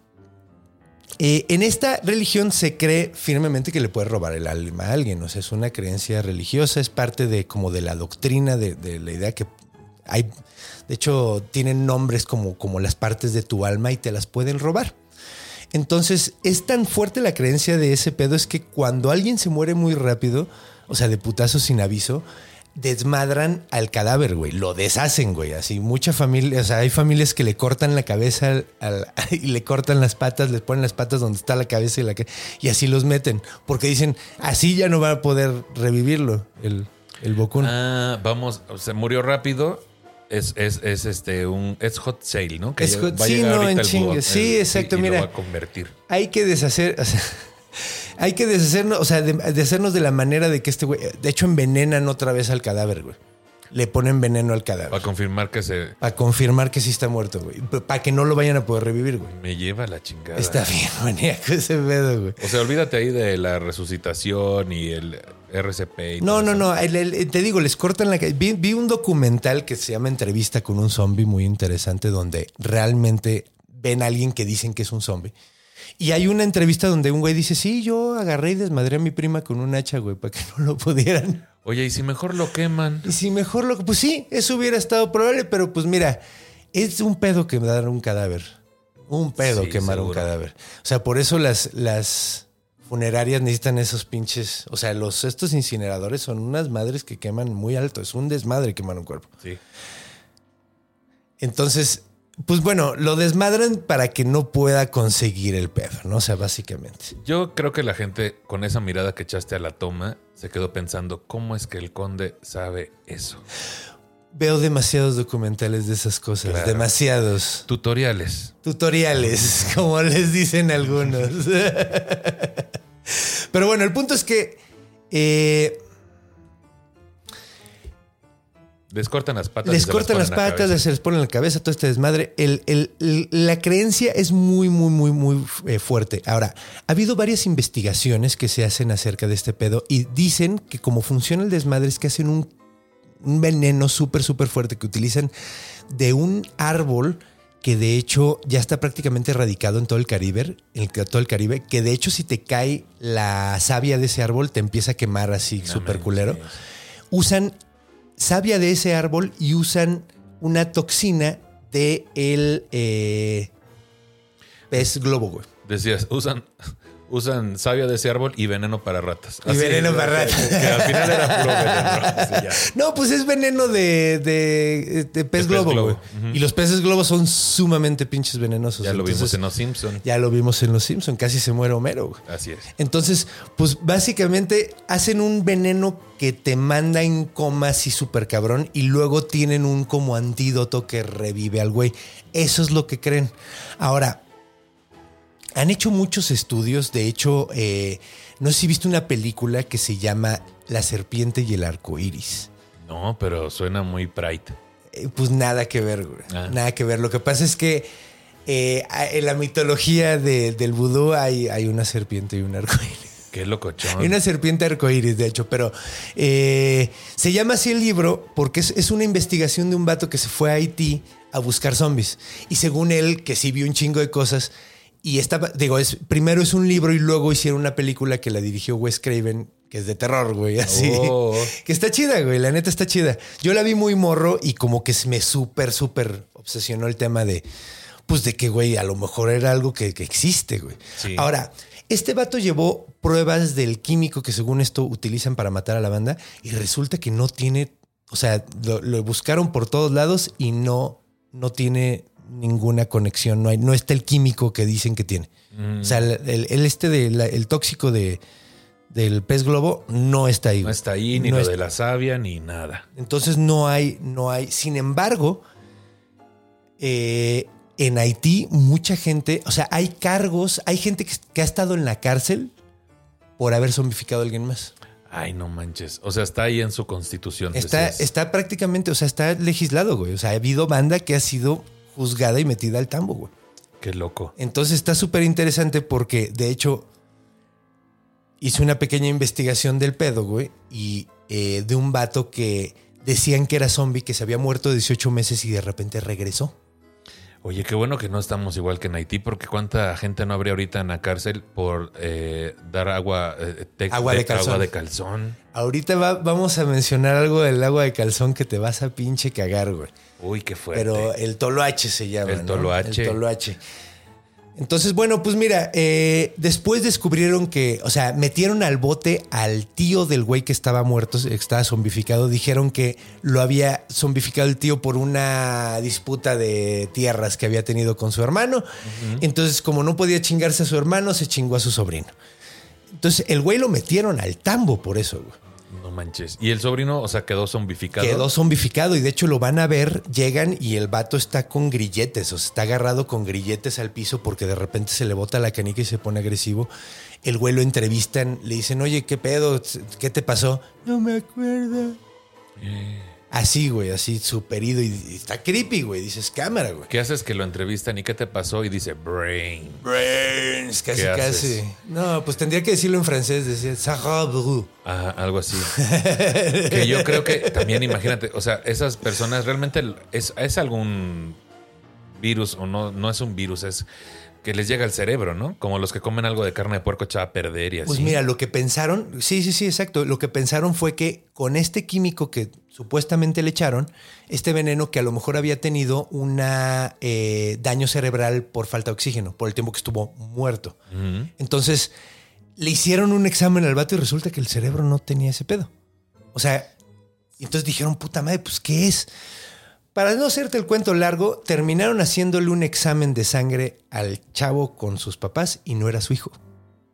[SPEAKER 1] eh, en esta religión se cree firmemente que le puede robar el alma a alguien. O sea, es una creencia religiosa, es parte de como de la doctrina, de, de la idea que hay. De hecho, tienen nombres como, como las partes de tu alma y te las pueden robar. Entonces, es tan fuerte la creencia de ese pedo es que cuando alguien se muere muy rápido, o sea, de putazo sin aviso, desmadran al cadáver, güey. Lo deshacen, güey. Así, mucha familia, o sea, hay familias que le cortan la cabeza al- al- [laughs] y le cortan las patas, les ponen las patas donde está la cabeza y la ca- y así los meten. Porque dicen, así ya no va a poder revivirlo el, el.
[SPEAKER 3] Ah, vamos, se murió rápido. Es, es, es este un es hot sale, ¿no?
[SPEAKER 1] Es hot-
[SPEAKER 3] va
[SPEAKER 1] sí, no, en
[SPEAKER 3] bu-
[SPEAKER 1] Sí, exacto,
[SPEAKER 3] y
[SPEAKER 1] mira.
[SPEAKER 3] lo va a convertir.
[SPEAKER 1] hay que deshacer, o sea, hay que deshacernos, o sea, de, deshacernos de la manera de que este güey, de hecho envenenan otra vez al cadáver, güey. Le ponen veneno al
[SPEAKER 3] Para
[SPEAKER 1] cadáver.
[SPEAKER 3] confirmar que se
[SPEAKER 1] Para confirmar que sí está muerto, güey. Para que no lo vayan a poder revivir, güey.
[SPEAKER 3] me lleva la chingada.
[SPEAKER 1] Está bien [laughs] maníaco ese pedo, güey.
[SPEAKER 3] O sea, olvídate ahí de la resucitación y el RCP. y
[SPEAKER 1] No, no, no. el- el- te digo, les cortan la. Vi, vi un documental que se llama Entrevista con un zombie muy interesante, donde realmente ven a alguien que dicen que es un zombie. Y hay una entrevista donde un güey dice: Sí, yo agarré y desmadré a mi prima con un hacha, güey, para que no lo pudieran.
[SPEAKER 3] Oye, y si mejor lo queman.
[SPEAKER 1] Y si mejor lo. Pues sí, eso hubiera estado probable, pero pues mira, es un pedo quemar un cadáver. Un pedo
[SPEAKER 3] Sí,
[SPEAKER 1] quemar un cadáver. O sea, por eso las, las funerarias necesitan esos pinches. O sea, los, estos incineradores son unas madres que queman muy alto. Es un desmadre quemar un cuerpo.
[SPEAKER 3] Sí.
[SPEAKER 1] Entonces, pues bueno, lo desmadran para que no pueda conseguir el pedo, ¿no? O sea, básicamente.
[SPEAKER 3] Yo creo que la gente, con esa mirada que echaste a la toma, se quedó pensando, ¿cómo es que el conde sabe eso?
[SPEAKER 1] Veo demasiados documentales de esas cosas.
[SPEAKER 3] Claro.
[SPEAKER 1] Demasiados.
[SPEAKER 3] Tutoriales.
[SPEAKER 1] tutoriales, [laughs] como les dicen algunos. [laughs] Pero bueno, el punto es que eh,
[SPEAKER 3] Les cortan las patas.
[SPEAKER 1] les cortan las
[SPEAKER 3] la
[SPEAKER 1] patas, se les ponen en la cabeza, todo este desmadre. El- el- el- la creencia es muy, muy, muy, muy eh, fuerte. Ahora, ha habido varias investigaciones que se hacen acerca de este pedo y dicen que como funciona el desmadre es que hacen un, un veneno súper, súper fuerte que utilizan de un árbol que de hecho ya está prácticamente erradicado en todo el Caribe, en todo el Caribe, que de hecho si te cae la savia de ese árbol te empieza a quemar así
[SPEAKER 3] No
[SPEAKER 1] súper culero. Usan savia de ese árbol y usan una toxina de el eh, pez globo.
[SPEAKER 3] Decías, usan, usan savia de ese árbol y veneno para ratas.
[SPEAKER 1] Y veneno para ratas.
[SPEAKER 3] Que, al final era puro veneno. [laughs] Sí, ya.
[SPEAKER 1] No, pues es veneno de, de- de pez
[SPEAKER 3] pez
[SPEAKER 1] globo. Y los peces globos son sumamente pinches venenosos.
[SPEAKER 3] Ya lo vimos en Los Simpson.
[SPEAKER 1] Ya lo vimos en Los Simpson, casi se muere Homero, güey.
[SPEAKER 3] Así es.
[SPEAKER 1] Entonces, pues básicamente hacen un veneno que te manda en coma así súper cabrón y luego tienen un como antídoto que revive al güey. Eso es lo que creen. Ahora, Han hecho muchos estudios. De hecho, eh, no sé si viste una película que se llama La serpiente y el arco iris.
[SPEAKER 3] No, pero suena muy pride.
[SPEAKER 1] Eh, pues nada que ver, güey.
[SPEAKER 3] Ah.
[SPEAKER 1] Nada que ver. Lo que pasa es que eh, en la mitología de- del vudú hay, hay una serpiente y un arco iris.
[SPEAKER 3] Qué locochón.
[SPEAKER 1] Hay una serpiente arcoíris, de hecho, pero eh, se llama así el libro porque es, es una investigación de un vato que se fue a Haití a buscar zombies. Y según él, que sí vio un chingo de cosas. Y estaba, digo, es, primero es un libro y luego hicieron una película que la dirigió Wes Craven, que es de terror, güey, [laughs] así.
[SPEAKER 3] Oh.
[SPEAKER 1] Que está chida, güey, la neta está chida. Yo la vi muy morro y como que me súper, súper obsesionó el tema de, pues de que, güey, a lo mejor era algo que, que existe, güey.
[SPEAKER 3] Sí.
[SPEAKER 1] Ahora, este vato llevó pruebas del químico que según esto utilizan para matar a la banda y resulta que no tiene, o sea, lo, lo buscaron por todos lados y no, no tiene ninguna conexión, no, hay, no está el químico que dicen que tiene.
[SPEAKER 3] Mm.
[SPEAKER 1] O sea, el, el- el este de la- el tóxico de, del pez globo no está ahí.
[SPEAKER 3] No está ahí ni
[SPEAKER 1] No
[SPEAKER 3] lo de la savia ni nada.
[SPEAKER 1] entonces no hay, no hay. Sin embargo, eh, en Haití mucha gente, o sea, hay cargos, hay gente que, que ha estado en la cárcel por haber zombificado a alguien más.
[SPEAKER 3] Ay, no manches. O sea, está ahí en su constitución.
[SPEAKER 1] Está,
[SPEAKER 3] decías.
[SPEAKER 1] está prácticamente, o sea, está legislado, güey. O sea, ha habido banda que ha sido juzgada y metida al tambo, güey.
[SPEAKER 3] Qué loco.
[SPEAKER 1] Entonces está súper interesante porque, de hecho, hice una pequeña investigación del pedo, güey, y eh, de un vato que decían que era zombie, que se había muerto 18 meses y de repente regresó.
[SPEAKER 3] Oye, qué bueno que no estamos igual que en Haití, porque cuánta gente no habría ahorita en la cárcel por eh, dar agua, eh,
[SPEAKER 1] Agua de calzón.
[SPEAKER 3] agua de calzón.
[SPEAKER 1] Ahorita va- vamos a mencionar algo del agua de calzón que te vas a pinche cagar, güey.
[SPEAKER 3] Uy, qué fuerte.
[SPEAKER 1] Pero el toloache se llama.
[SPEAKER 3] El
[SPEAKER 1] ¿no?
[SPEAKER 3] toloache.
[SPEAKER 1] El toloache. Entonces, bueno, pues mira, eh, después descubrieron que, o sea, metieron al bote al tío del güey que estaba muerto, que estaba zombificado. Dijeron que lo había zombificado el tío por una disputa de tierras que había tenido con su hermano. Entonces, como no podía chingarse a su hermano, se chingó a su sobrino. Entonces, el güey lo metieron al tambo por eso, güey.
[SPEAKER 3] Manches. Y el sobrino, o sea, quedó zombificado.
[SPEAKER 1] Quedó zombificado y de hecho lo van a ver, llegan y el vato está con grilletes, o sea, está agarrado con grilletes al piso porque de repente se le bota la canica y se pone agresivo. El güey lo entrevistan, le dicen, oye, ¿qué pedo? ¿Qué te pasó? No me acuerdo. Así, güey, así súper ido y, y está creepy, güey. Dices, cámara, güey.
[SPEAKER 3] ¿Qué haces que lo entrevistan y qué te pasó? Y dice, brain.
[SPEAKER 1] Brains, casi,
[SPEAKER 3] ¿Qué
[SPEAKER 1] casi.
[SPEAKER 3] haces?
[SPEAKER 1] No, pues tendría que decirlo en francés, decir, Sarah Bru.
[SPEAKER 3] Ajá, algo así. [laughs] que yo creo que también, imagínate, o sea, esas personas realmente es, es algún virus o no, no es un virus, es que les llega al cerebro, ¿no? Como los que comen algo de carne de puerco echada a perder y así.
[SPEAKER 1] Pues mira, lo que pensaron, sí, sí, sí, exacto. Lo que pensaron fue que con este químico que supuestamente le echaron, este veneno que a lo mejor había tenido un daño cerebral por falta de oxígeno, por el tiempo que estuvo muerto. Entonces, le hicieron un examen al vato y resulta que el cerebro no tenía ese pedo. O sea, entonces dijeron, puta madre, pues ¿qué es? Para no hacerte el cuento largo, terminaron haciéndole un examen de sangre al chavo con sus papás y no era su hijo.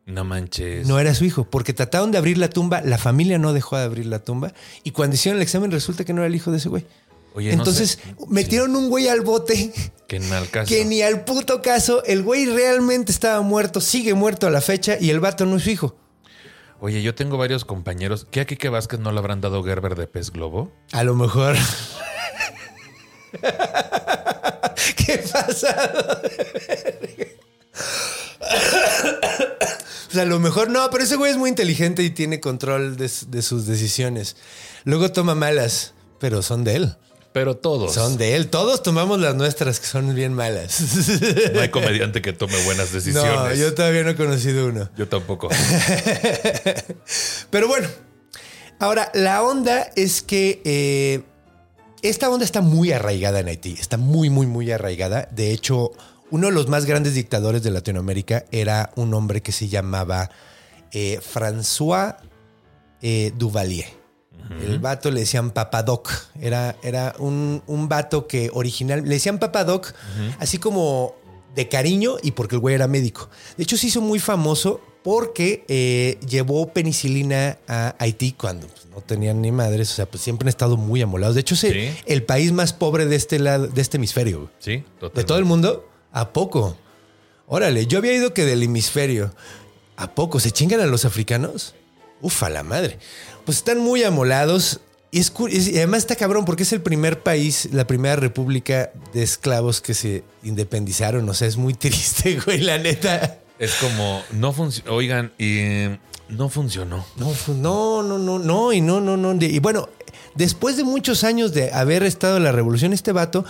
[SPEAKER 3] No manches.
[SPEAKER 1] No era su hijo, porque trataron de abrir la tumba, la familia no dejó de abrir la tumba y cuando hicieron el examen resulta que no era el hijo de ese güey.
[SPEAKER 3] Oye, no
[SPEAKER 1] Entonces
[SPEAKER 3] sé.
[SPEAKER 1] metieron un güey al bote
[SPEAKER 3] que en al caso.
[SPEAKER 1] que ni al puto caso, el güey realmente estaba muerto, sigue muerto a la fecha y el vato no es su hijo.
[SPEAKER 3] Oye, yo tengo varios compañeros. ¿Qué a Kike Vázquez no le habrán dado Gerber de pez globo?
[SPEAKER 1] A lo mejor. [laughs] ¿Qué pasa? O sea, a lo mejor no, pero ese güey es muy inteligente y tiene control de, de sus decisiones. Luego toma malas, pero son de él.
[SPEAKER 3] Pero todos.
[SPEAKER 1] Son de él. Todos tomamos las nuestras que son bien malas.
[SPEAKER 3] No hay comediante que tome buenas [laughs] decisiones.
[SPEAKER 1] No, yo todavía no he conocido uno.
[SPEAKER 3] Yo tampoco. [laughs]
[SPEAKER 1] Pero bueno, ahora la onda es que eh, esta onda está muy arraigada en Haití. Está muy, muy, muy arraigada. De hecho, uno de los más grandes dictadores de Latinoamérica era un hombre que se llamaba eh, François eh, Duvalier. El vato le decían Papadoc. Era, era un, un vato que original. Le decían Papadoc, así como de cariño y porque el güey era médico. De hecho, se hizo muy famoso porque eh, llevó penicilina a Haití cuando pues, no tenían ni madres. O sea, pues siempre han estado muy amolados. De hecho, es el-
[SPEAKER 3] Sí.
[SPEAKER 1] el país más pobre de este lado, de este hemisferio.
[SPEAKER 3] Sí,
[SPEAKER 1] De todo el mundo, ¿a poco? Órale, yo había ido que del hemisferio. ¿A poco se chingan a los africanos? Ufa, la madre. Pues están muy amolados. Y, es- y además está cabrón porque es el primer país, la primera república de esclavos que se independizaron. O sea, es muy [laughs] triste, güey, la neta.
[SPEAKER 3] Es como, no funcionó. Oigan, y no funcionó.
[SPEAKER 1] No, no, no, no, no, y no, no, no. Y bueno, después de muchos años de haber estado en la revolución, este vato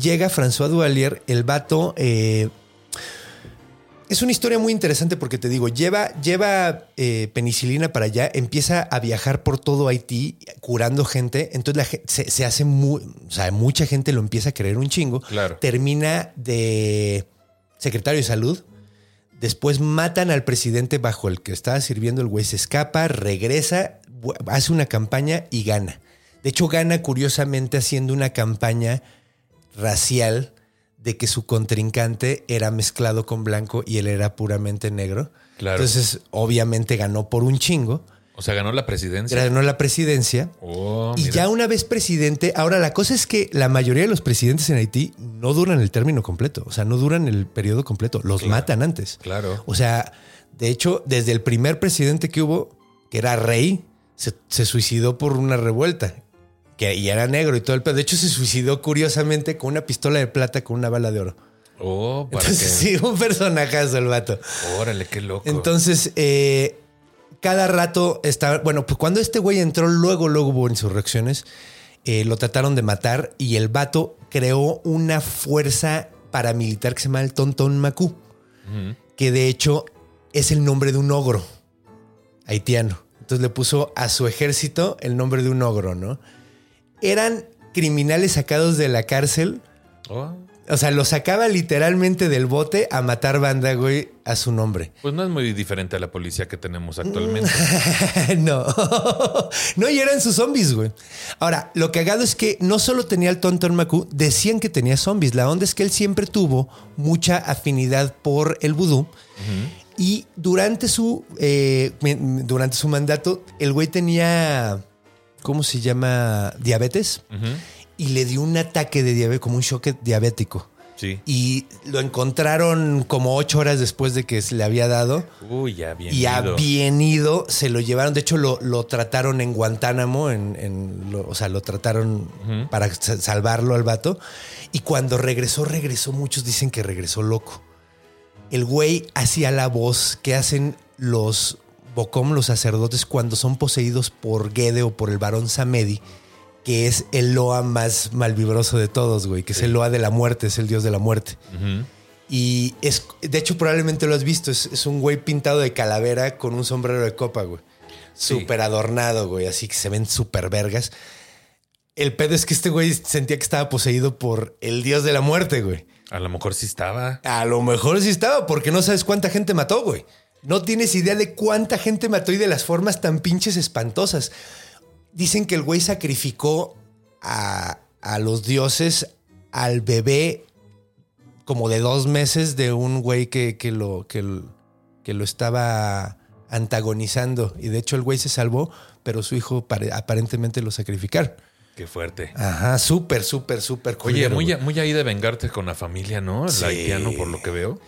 [SPEAKER 1] llega François Duvalier, el vato. eh, es una historia muy interesante porque te digo, lleva, lleva eh, penicilina para allá, empieza a viajar por todo Haití curando gente. Entonces la gen- se, se hace muy, o sea, mucha gente lo empieza a creer un chingo.
[SPEAKER 3] Claro.
[SPEAKER 1] Termina de secretario de salud. Después matan al presidente bajo el que estaba sirviendo. El güey se escapa, regresa, hace una campaña y gana. De hecho, gana curiosamente haciendo una campaña racial de que su contrincante era mezclado con blanco y él era puramente negro.
[SPEAKER 3] Claro.
[SPEAKER 1] Entonces, obviamente ganó por un chingo.
[SPEAKER 3] O sea, ganó la presidencia.
[SPEAKER 1] Ganó la presidencia.
[SPEAKER 3] Oh,
[SPEAKER 1] Y ya una vez presidente, ahora la cosa es que la mayoría de los presidentes en Haití no duran el término completo, o sea, no duran el periodo completo, los
[SPEAKER 3] Claro.
[SPEAKER 1] matan antes.
[SPEAKER 3] Claro.
[SPEAKER 1] O sea, de hecho, desde el primer presidente que hubo, que era rey, se, se suicidó por una revuelta. Que, y era negro y todo el pedo. De hecho, se suicidó curiosamente con una pistola de plata con una bala de oro.
[SPEAKER 3] Oh, para
[SPEAKER 1] Entonces,
[SPEAKER 3] que. [laughs]
[SPEAKER 1] sí, un personajazo el vato.
[SPEAKER 3] Órale, qué loco.
[SPEAKER 1] Entonces, eh, cada rato estaba. Bueno, pues cuando este güey entró, luego, luego hubo insurrecciones. eh, lo trataron de matar y el vato creó una fuerza paramilitar que se llama el Tontón Macú,
[SPEAKER 3] Ujú.
[SPEAKER 1] que de hecho es el nombre de un ogro haitiano. Entonces le puso a su ejército el nombre de un ogro, ¿no? Eran criminales sacados de la cárcel.
[SPEAKER 3] Oh,
[SPEAKER 1] O sea, lo sacaba literalmente del bote a matar banda, güey, a su nombre.
[SPEAKER 3] pues no es muy diferente a la policía que tenemos actualmente. [laughs]
[SPEAKER 1] no. [laughs] no, y eran sus zombies, güey. Ahora, lo cagado es que no solo tenía el Tonton Macu, decían que tenía zombies. La onda es que él siempre tuvo mucha afinidad por el vudú. Y durante su, eh, durante su mandato, el güey tenía, ¿cómo se llama? Diabetes.
[SPEAKER 3] Ujú.
[SPEAKER 1] Y le dio un ataque de diabetes, como un choque diabético.
[SPEAKER 3] Sí.
[SPEAKER 1] Y lo encontraron como ocho horas después de que se le había dado.
[SPEAKER 3] Uy, ya bien.
[SPEAKER 1] Y a
[SPEAKER 3] ido.
[SPEAKER 1] bien ido se lo llevaron. De hecho, lo, lo trataron en Guantánamo. En, en lo- o sea, lo trataron para sa- salvarlo al vato. Y cuando regresó, regresó. Muchos dicen que regresó loco. El güey hacía la voz que hacen los Bocom, los sacerdotes, cuando son poseídos por Gede o por el varón Samedi, que es el Loa más malvibroso de todos, güey, que es el Loa de la muerte, es el dios de la muerte. Y es, de hecho, probablemente lo has visto. Es, es un güey pintado de calavera con un sombrero de copa, güey.
[SPEAKER 3] Sí.
[SPEAKER 1] Súper adornado, güey. Así que se ven súper vergas. El pedo es que este güey sentía que estaba poseído por el dios de la muerte, güey.
[SPEAKER 3] A lo mejor sí estaba.
[SPEAKER 1] A lo mejor sí estaba, porque no sabes cuánta gente mató, güey. No tienes idea de cuánta gente mató y de las formas tan pinches espantosas. Dicen que el güey sacrificó a, a los dioses al bebé como de dos meses de un güey que, que lo, que, lo estaba antagonizando. Y de hecho el güey se salvó, pero su hijo pare- aparentemente lo sacrificaron.
[SPEAKER 3] Qué fuerte.
[SPEAKER 1] Ajá, súper, súper, súper.
[SPEAKER 3] Oye, muy, muy ahí de vengarte con la familia, ¿no? El
[SPEAKER 1] Sí.
[SPEAKER 3] haitiano, por lo que veo.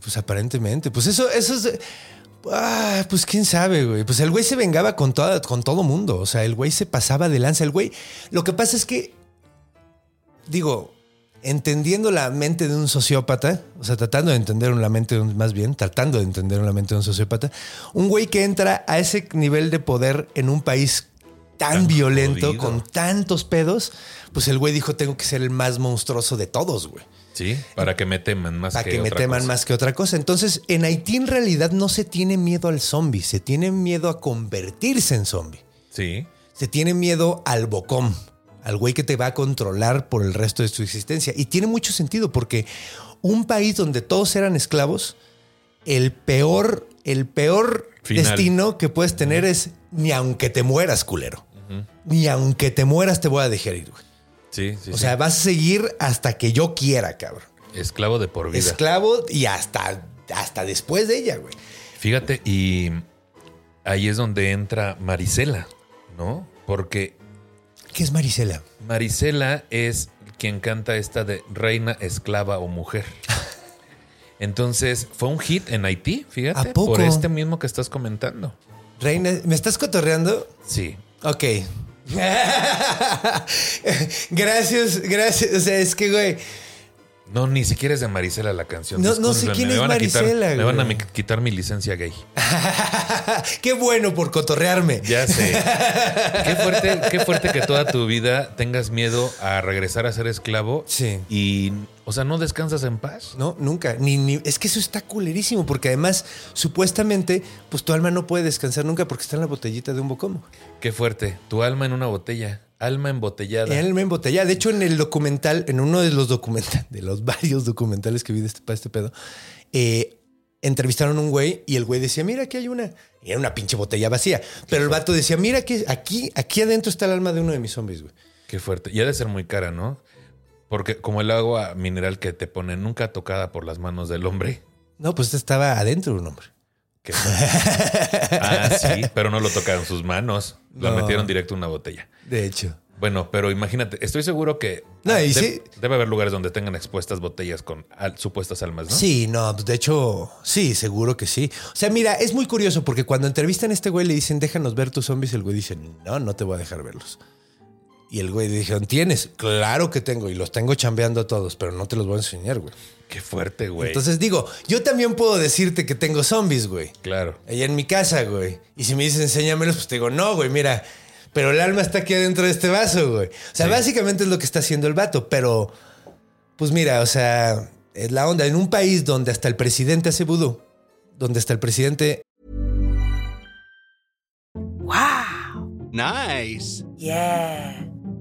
[SPEAKER 1] Pues aparentemente. Pues eso, eso es. Ah, pues quién sabe, güey. Pues el güey se vengaba con, toda, con todo mundo. O sea, el güey se pasaba de lanza. El güey. Lo que pasa es que. Digo, entendiendo la mente de un sociópata, o sea, tratando de entender la mente de un, más bien, tratando de entender la mente de un sociópata, un güey que entra a ese nivel de poder en un país tan,
[SPEAKER 3] Tan
[SPEAKER 1] violento,
[SPEAKER 3] jodido.
[SPEAKER 1] con tantos pedos, pues el güey dijo, tengo que ser el más monstruoso de todos, güey
[SPEAKER 3] Sí, para que me teman más
[SPEAKER 1] para
[SPEAKER 3] que,
[SPEAKER 1] que, me
[SPEAKER 3] otra
[SPEAKER 1] teman
[SPEAKER 3] cosa.
[SPEAKER 1] más que otra cosa. Entonces, en Haití en realidad no se tiene miedo al zombie, se tiene miedo a convertirse en zombie.
[SPEAKER 3] Sí.
[SPEAKER 1] Se tiene miedo al bocom, al güey que te va a controlar por el resto de tu existencia. Y tiene mucho sentido porque un país donde todos eran esclavos, el peor, el peor
[SPEAKER 3] Final.
[SPEAKER 1] destino que puedes tener es ni aunque te mueras, culero. Ni aunque te mueras te voy a dejar ir, güey.
[SPEAKER 3] Sí, sí.
[SPEAKER 1] O
[SPEAKER 3] sí.
[SPEAKER 1] sea, vas a seguir hasta que yo quiera, cabrón.
[SPEAKER 3] esclavo de por vida.
[SPEAKER 1] Esclavo y hasta, hasta después de ella, güey.
[SPEAKER 3] Fíjate, y ahí es donde entra Marisela, ¿no? Porque
[SPEAKER 1] ¿Qué es Marisela?
[SPEAKER 3] Marisela es quien canta esta de reina, esclava o mujer. [laughs] Entonces, fue un hit en Haití, fíjate,
[SPEAKER 1] ¿A poco?
[SPEAKER 3] por este mismo que estás comentando.
[SPEAKER 1] Reina, ¿me estás cotorreando?
[SPEAKER 3] Sí.
[SPEAKER 1] Ok. [laughs] gracias, gracias. O sea, es que, güey.
[SPEAKER 3] No, ni siquiera es de Marisela la canción.
[SPEAKER 1] No- no sé quién
[SPEAKER 3] me
[SPEAKER 1] es
[SPEAKER 3] van quitar-
[SPEAKER 1] Marisela,
[SPEAKER 3] Me van a quitar mi licencia gay. [laughs]
[SPEAKER 1] Qué bueno por cotorrearme.
[SPEAKER 3] Ya sé. [laughs] qué fuerte, qué fuerte que toda tu vida tengas miedo a regresar a ser esclavo.
[SPEAKER 1] Sí.
[SPEAKER 3] Y, o sea, no descansas en paz.
[SPEAKER 1] No, nunca. Ni, ni, es que eso está culerísimo, porque además, supuestamente, pues tu alma no puede descansar nunca porque está en la botellita de un bocomo.
[SPEAKER 3] Qué fuerte. Tu alma en una botella. Alma embotellada.
[SPEAKER 1] El alma embotellada. De hecho, en el documental, en uno de los documentales, de los [laughs] varios documentales que vi de este, para este pedo, eh, entrevistaron a un güey y el güey decía, mira, aquí hay una. Y era una pinche botella vacía. Pero el vato decía, mira, que aquí, aquí adentro está el alma de uno de mis zombies, güey.
[SPEAKER 3] Qué fuerte. Y ha de ser muy cara, ¿no? Porque como el agua mineral que te ponen nunca tocada por las manos del hombre.
[SPEAKER 1] No, pues estaba adentro de un hombre. [laughs]
[SPEAKER 3] Ah, sí, pero no lo tocaron sus manos. Lo
[SPEAKER 1] No.
[SPEAKER 3] metieron directo en una botella.
[SPEAKER 1] De hecho.
[SPEAKER 3] Bueno, pero imagínate, estoy seguro que
[SPEAKER 1] No, y
[SPEAKER 3] de-
[SPEAKER 1] sí.
[SPEAKER 3] debe haber lugares donde tengan expuestas botellas con al- supuestas almas, ¿no?
[SPEAKER 1] Sí, no, pues de hecho, sí, seguro que sí. O sea, mira, es muy curioso porque cuando entrevistan a este güey le dicen, déjanos ver tus zombies, el güey dice, no, no te voy a dejar verlos. Y el güey le dijeron, ¿tienes? Claro que tengo y los tengo chambeando a todos, pero no te los voy a enseñar, güey.
[SPEAKER 3] Qué fuerte, güey.
[SPEAKER 1] Entonces digo, yo también puedo decirte que tengo zombies, güey.
[SPEAKER 3] claro.
[SPEAKER 1] Allá en mi casa, güey. Y si me dices, enséñamelos, pues te digo, no, güey, mira. Pero el alma está aquí adentro de este vaso, güey. O sea,
[SPEAKER 3] Sí.
[SPEAKER 1] básicamente es lo que está haciendo el vato. Pero, pues mira, o sea, es la onda. En un país donde hasta el presidente hace vudú, donde hasta el presidente
[SPEAKER 4] Nice.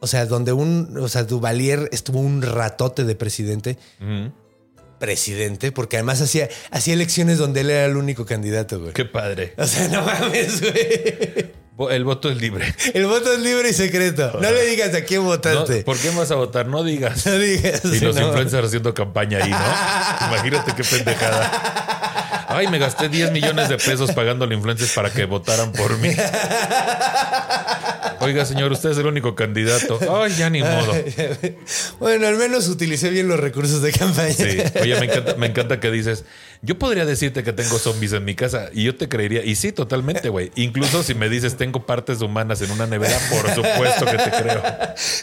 [SPEAKER 1] O sea, donde un, o sea, Duvalier estuvo un ratote de presidente. Presidente, porque además hacía, hacía elecciones donde él era el único candidato, güey.
[SPEAKER 3] Qué padre.
[SPEAKER 1] O sea, no mames, güey.
[SPEAKER 3] El voto es libre.
[SPEAKER 1] El voto es libre y secreto. No le digas a quién
[SPEAKER 3] No,
[SPEAKER 1] votaste.
[SPEAKER 3] ¿Por qué vas a votar? No digas.
[SPEAKER 1] No digas.
[SPEAKER 3] Y los
[SPEAKER 1] no.
[SPEAKER 3] influencers haciendo campaña ahí, ¿no? [laughs] Imagínate qué pendejada. Ay, me gasté 10 millones de pesos pagándole influencers para que votaran por mí. Oiga, señor, usted es el único candidato. Ay, ya ni modo.
[SPEAKER 1] Bueno, al menos utilicé bien los recursos de campaña.
[SPEAKER 3] Sí. Oye, me encanta, me encanta que dices, yo podría decirte que tengo zombies en mi casa y yo te creería. Y sí, totalmente, güey. Incluso si me dices tengo partes humanas en una nevera, por supuesto que te creo. [laughs]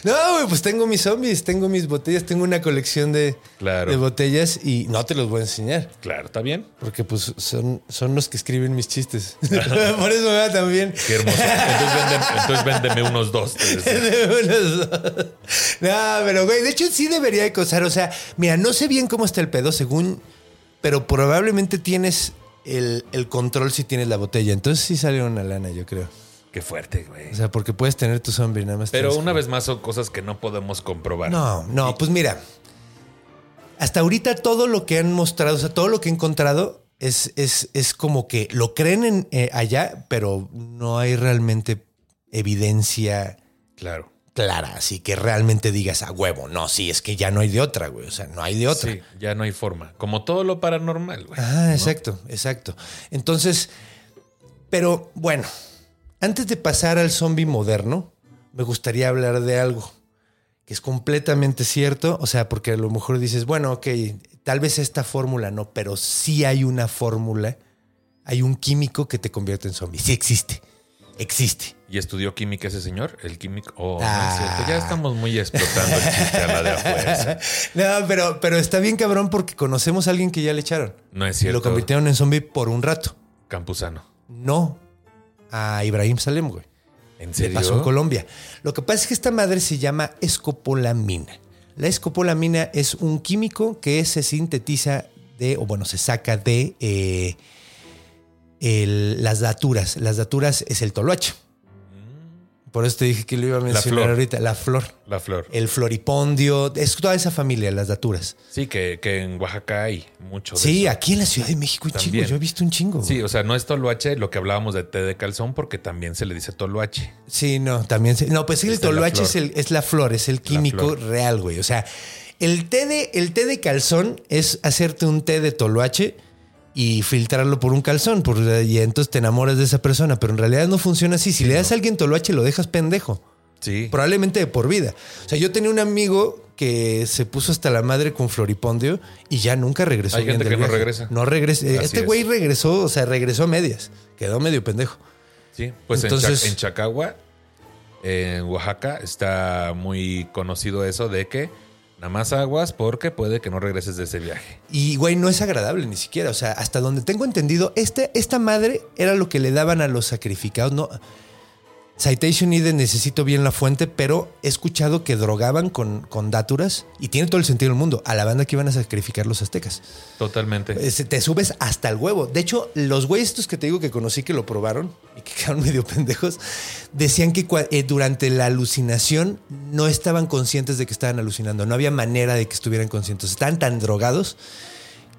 [SPEAKER 1] No, güey, pues tengo mis zombies, tengo mis botellas, tengo una colección de,
[SPEAKER 3] Claro.
[SPEAKER 1] de botellas y no te los voy a enseñar.
[SPEAKER 3] Claro, está bien.
[SPEAKER 1] Porque pues son, son los que escriben mis chistes. [laughs] Por eso me va tan bien.
[SPEAKER 3] Qué hermoso. Entonces, véndeme, entonces véndeme unos dos. te decía. [laughs]
[SPEAKER 1] no, pero güey, de hecho sí debería de costar. O sea, mira, no sé bien cómo está el pedo, según, pero probablemente tienes el, el control si tienes la botella. Entonces sí sale una lana, yo creo.
[SPEAKER 3] Qué fuerte, güey.
[SPEAKER 1] O sea, porque puedes tener tu zombie nada más.
[SPEAKER 3] Pero
[SPEAKER 1] tienes
[SPEAKER 3] una
[SPEAKER 1] que-
[SPEAKER 3] vez más son cosas que no podemos comprobar.
[SPEAKER 1] No, no, pues mira. Hasta ahorita todo lo que han mostrado, o sea, todo lo que he encontrado es, es, es como que lo creen en, eh, allá, pero no hay realmente evidencia
[SPEAKER 3] Claro.
[SPEAKER 1] Clara, así que realmente digas a huevo. No, sí, es que ya no hay de otra, güey. O sea, no hay de otra.
[SPEAKER 3] Sí, ya no hay forma. Como todo lo paranormal, güey.
[SPEAKER 1] Ah, exacto, exacto. Entonces, pero bueno, antes de pasar al zombie moderno, me gustaría hablar de algo que es completamente cierto. O sea, porque a lo mejor dices, bueno, ok, tal vez esta fórmula no, pero sí hay una fórmula, hay un químico que te convierte en zombie. Sí existe, existe.
[SPEAKER 3] ¿Y estudió química ese señor? El químico. Oh, no
[SPEAKER 1] Ah.
[SPEAKER 3] es cierto. Ya estamos muy explotando el chiste a la de a fuerza. [laughs]
[SPEAKER 1] No, pero, pero está bien cabrón porque conocemos a alguien que ya le echaron.
[SPEAKER 3] No es cierto.
[SPEAKER 1] lo convirtieron en zombie por un rato.
[SPEAKER 3] Campuzano.
[SPEAKER 1] No a Ibrahim Salem, güey.
[SPEAKER 3] ¿En
[SPEAKER 1] Le
[SPEAKER 3] serio?
[SPEAKER 1] pasó en Colombia. Lo que pasa es que esta madre se llama escopolamina. La escopolamina es un químico que se sintetiza de, o bueno, se saca de eh, el- las daturas. Las daturas es el toloache. Por eso te dije que lo iba a mencionar
[SPEAKER 3] flor.
[SPEAKER 1] ahorita. La flor.
[SPEAKER 3] La flor.
[SPEAKER 1] El floripondio. Es toda esa familia, las daturas.
[SPEAKER 3] Sí, que, que en Oaxaca hay mucho de
[SPEAKER 1] Sí,
[SPEAKER 3] eso.
[SPEAKER 1] aquí en la Ciudad de México un
[SPEAKER 3] También.
[SPEAKER 1] chingo. Yo he visto un chingo.
[SPEAKER 3] Sí, o sea, no es toloache lo que hablábamos de té de calzón, porque también se le dice toloache.
[SPEAKER 1] Sí, no, también. se- no, pues sí, el
[SPEAKER 3] la
[SPEAKER 1] toloache es, el- es la flor, es el químico real, güey. O sea, el té, de, el té de calzón es hacerte un té de toloache y filtrarlo por un calzón. por- y entonces te enamoras de esa persona. Pero en realidad no funciona así. Si le das a alguien toloache, lo dejas pendejo.
[SPEAKER 3] Sí.
[SPEAKER 1] Probablemente de por vida. O sea, yo tenía un amigo que se puso hasta la madre con Floripondio y ya nunca regresó.
[SPEAKER 3] Hay gente que no regresa.
[SPEAKER 1] No regresa.
[SPEAKER 3] Así
[SPEAKER 1] Este
[SPEAKER 3] es.
[SPEAKER 1] güey regresó, o sea, regresó a medias. Quedó medio pendejo.
[SPEAKER 3] Sí, pues en
[SPEAKER 1] Entonces-
[SPEAKER 3] Cha- en, Chacagua, en Oaxaca, está muy conocido eso de que nada más aguas porque puede que no regreses de ese viaje.
[SPEAKER 1] Y, güey, no es agradable ni siquiera. O sea, hasta donde tengo entendido, este, esta madre era lo que le daban a los sacrificados. No. Citation Eden, necesito bien la fuente, pero he escuchado que drogaban con, con dáturas y tiene todo el sentido del mundo a la banda que iban a sacrificar los aztecas.
[SPEAKER 3] Totalmente.
[SPEAKER 1] Eh, Te subes hasta el huevo. De hecho, los güeyes estos que te digo que conocí que lo probaron y que [laughs] quedaron medio pendejos, decían que eh, durante la alucinación no estaban conscientes de que estaban alucinando. No había manera de que estuvieran conscientes. Estaban tan drogados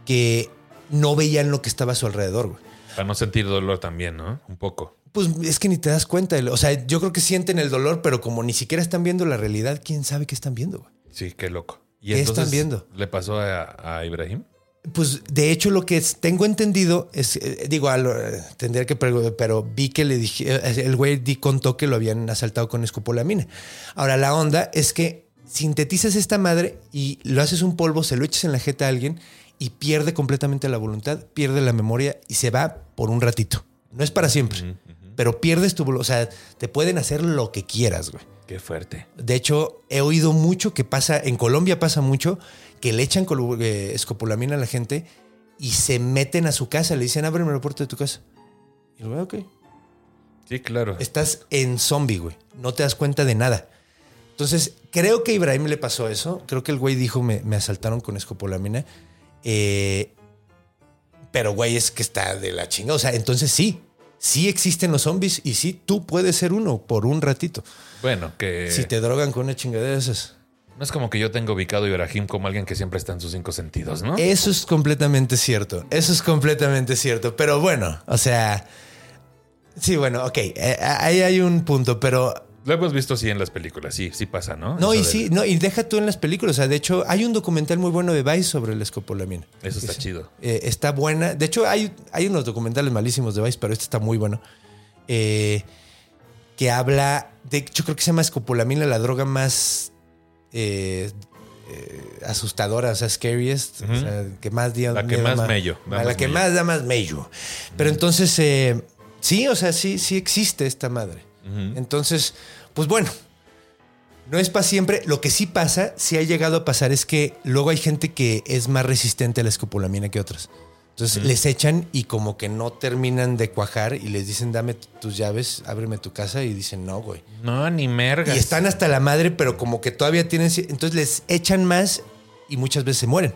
[SPEAKER 1] que no veían lo que estaba a su alrededor, güey.
[SPEAKER 3] Para no sentir dolor también, ¿no? Un poco.
[SPEAKER 1] Pues es que ni te das cuenta. O sea, yo creo que sienten el dolor, pero como ni siquiera están viendo la realidad, ¿quién sabe qué están viendo, güey?
[SPEAKER 3] Sí, qué loco. ¿Y
[SPEAKER 1] ¿Qué están viendo?
[SPEAKER 3] ¿Le pasó a, a Ibrahim?
[SPEAKER 1] Pues de hecho lo que tengo entendido es, eh, digo, lo- eh, tendría que preguntar, pero vi que le dije, eh, el güey di contó que lo habían asaltado con escopolamina. Ahora la onda es que sintetizas esta madre y lo haces un polvo, se lo echas en la jeta a alguien y pierde completamente la voluntad, pierde la memoria y se va por un ratito. No es para siempre, pero pierdes tu. O sea, te pueden hacer lo que quieras, güey.
[SPEAKER 3] Qué fuerte.
[SPEAKER 1] De hecho, he oído mucho que pasa, en Colombia pasa mucho, que le echan eh, escopolamina a la gente y se meten a su casa, le dicen, ábreme la puerta de tu casa. Y veo, ok.
[SPEAKER 3] Sí, claro.
[SPEAKER 1] Estás en zombie, güey. No te das cuenta de nada. Entonces, creo que a Ibrahim le pasó eso. Creo que el güey dijo, me, me asaltaron con escopolamina. Eh, pero, güey, es que está de la chinga. O sea, entonces sí, sí existen los zombies y sí, tú puedes ser uno por un ratito.
[SPEAKER 3] Bueno, que
[SPEAKER 1] Si te drogan con una chingadera de esas.
[SPEAKER 3] no es como que yo tengo ubicado a Ibrahim como alguien que siempre está en sus cinco sentidos, ¿no?
[SPEAKER 1] Eso es completamente cierto. Eso es completamente cierto. Pero bueno, o sea. Sí, bueno, ok. eh, ahí hay un punto, pero.
[SPEAKER 3] Lo hemos visto así en las películas, sí, sí pasa, ¿no?
[SPEAKER 1] No,
[SPEAKER 3] Eso
[SPEAKER 1] y sí, no, y deja tú en las películas. O sea, de hecho, hay un documental muy bueno de Vice sobre la escopolamina.
[SPEAKER 3] Eso está chido.
[SPEAKER 1] Eh, está buena. De hecho, hay, hay unos documentales malísimos de Vice, pero este está muy bueno. Eh, que habla de. Yo creo que se llama escopolamina, la droga más eh, asustadora, o sea, scariest. O sea, que más día-
[SPEAKER 3] La que más mello, da
[SPEAKER 1] La
[SPEAKER 3] más
[SPEAKER 1] que
[SPEAKER 3] mello.
[SPEAKER 1] más da más mello. Pero entonces, sí, o sea, sí, sí existe esta madre. Entonces, pues bueno, no es para siempre. Lo que sí pasa, sí ha llegado a pasar, es que luego hay gente que es más resistente a la escopolamina que otras. Entonces les echan y como que no terminan de cuajar y les dicen, dame tus llaves, ábreme tu casa y dicen, no, güey.
[SPEAKER 3] No, ni mergas.
[SPEAKER 1] Y están hasta la madre, pero como que todavía tienen... Entonces les echan más y muchas veces se mueren.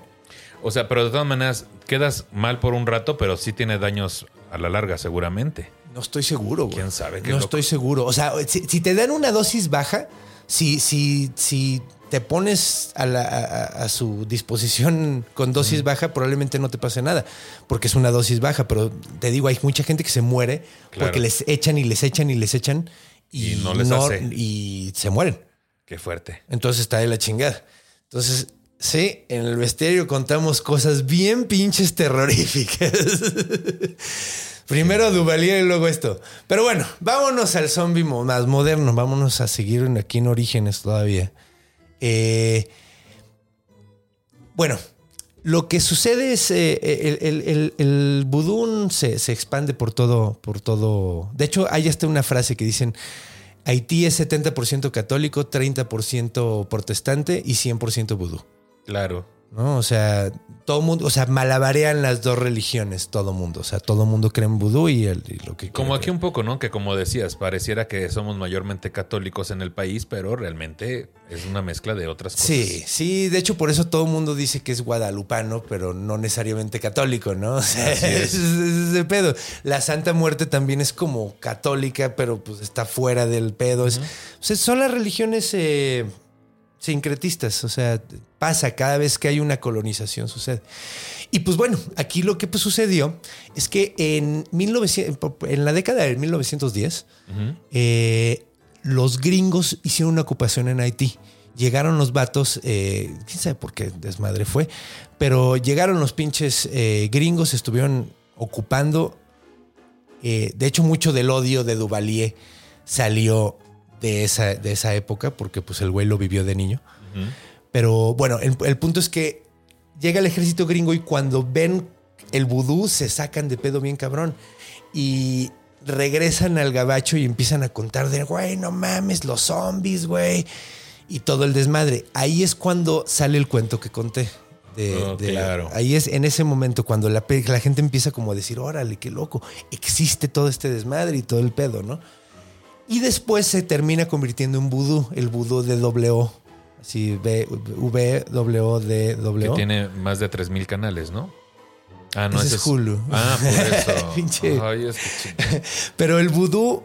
[SPEAKER 3] O sea, pero de todas maneras, quedas mal por un rato, pero sí tiene daños a la larga, seguramente.
[SPEAKER 1] No estoy seguro, güey.
[SPEAKER 3] ¿Quién sabe? Qué
[SPEAKER 1] No
[SPEAKER 3] loco.
[SPEAKER 1] estoy seguro. O sea, si, si te dan una dosis baja, si, si, si te pones a, la- a- a su disposición con dosis baja, probablemente no te pase nada, porque es una dosis baja. Pero te digo, hay mucha gente que se muere
[SPEAKER 3] Claro.
[SPEAKER 1] porque les echan y les echan y les echan y,
[SPEAKER 3] Y no les hace.
[SPEAKER 1] y se mueren.
[SPEAKER 3] Qué fuerte.
[SPEAKER 1] Entonces está de la chingada. Entonces, sí, en el bestiario contamos cosas bien pinches terroríficas. [laughs] Primero Duvalier y luego esto. Pero bueno, vámonos al zombie más moderno. Vámonos a seguir aquí en Orígenes todavía. Eh, bueno, lo que sucede es eh, el, el, se expande por todo, por todo. De hecho, hay hasta una frase que dicen Haití es 70% católico, 30% protestante y 100% vudú.
[SPEAKER 3] Claro.
[SPEAKER 1] ¿No? O sea, todo mundo, o sea, malabarean las dos religiones, todo mundo. O sea, todo mundo cree en vudú y, el, y lo que
[SPEAKER 3] Como aquí un poco, ¿no? Que como decías, pareciera que somos mayormente católicos en el país, pero realmente es una mezcla de otras cosas.
[SPEAKER 1] Sí, sí, de hecho por eso todo mundo dice que es guadalupano, pero no necesariamente católico, ¿no? [laughs] O sea,
[SPEAKER 3] es.
[SPEAKER 1] es, es de pedo. La Santa Muerte también es como católica, pero pues está fuera del pedo. Es- o sea, son las religiones eh, sincretistas, o sea, pasa cada vez que hay una colonización sucede. Y pues bueno, aquí lo que pues, sucedió es que en, 1900, en la década del 1910, eh, los gringos hicieron una ocupación en Haití. Llegaron los vatos, eh, quién sabe por qué desmadre fue, pero llegaron los pinches eh, gringos, estuvieron ocupando. de hecho, mucho del odio de Duvalier salió de esa, de esa época, porque pues el güey lo vivió de niño. Pero bueno, el, el punto es que llega el ejército gringo y cuando ven el vudú se sacan de pedo bien cabrón. Y regresan al gabacho y empiezan a contar de, güey, no mames, los zombies, güey. Y todo el desmadre. Ahí es cuando sale el cuento que conté. De,
[SPEAKER 3] Oh,
[SPEAKER 1] de-
[SPEAKER 3] claro.
[SPEAKER 1] Ahí es en ese momento cuando la, la gente empieza como a decir, órale, qué loco, existe todo este desmadre y todo el pedo, ¿no? Y después se termina convirtiendo en vudú, el vudú de O. Así, V, V, W, D,
[SPEAKER 3] Que
[SPEAKER 1] W. O.
[SPEAKER 3] tiene más de 3000 canales, ¿no? Ah, no,
[SPEAKER 1] Ese
[SPEAKER 3] ese
[SPEAKER 1] es Hulu.
[SPEAKER 3] Ah, por [laughs] eso.
[SPEAKER 1] Pinche.
[SPEAKER 3] Ay, es que
[SPEAKER 1] Pero el vudú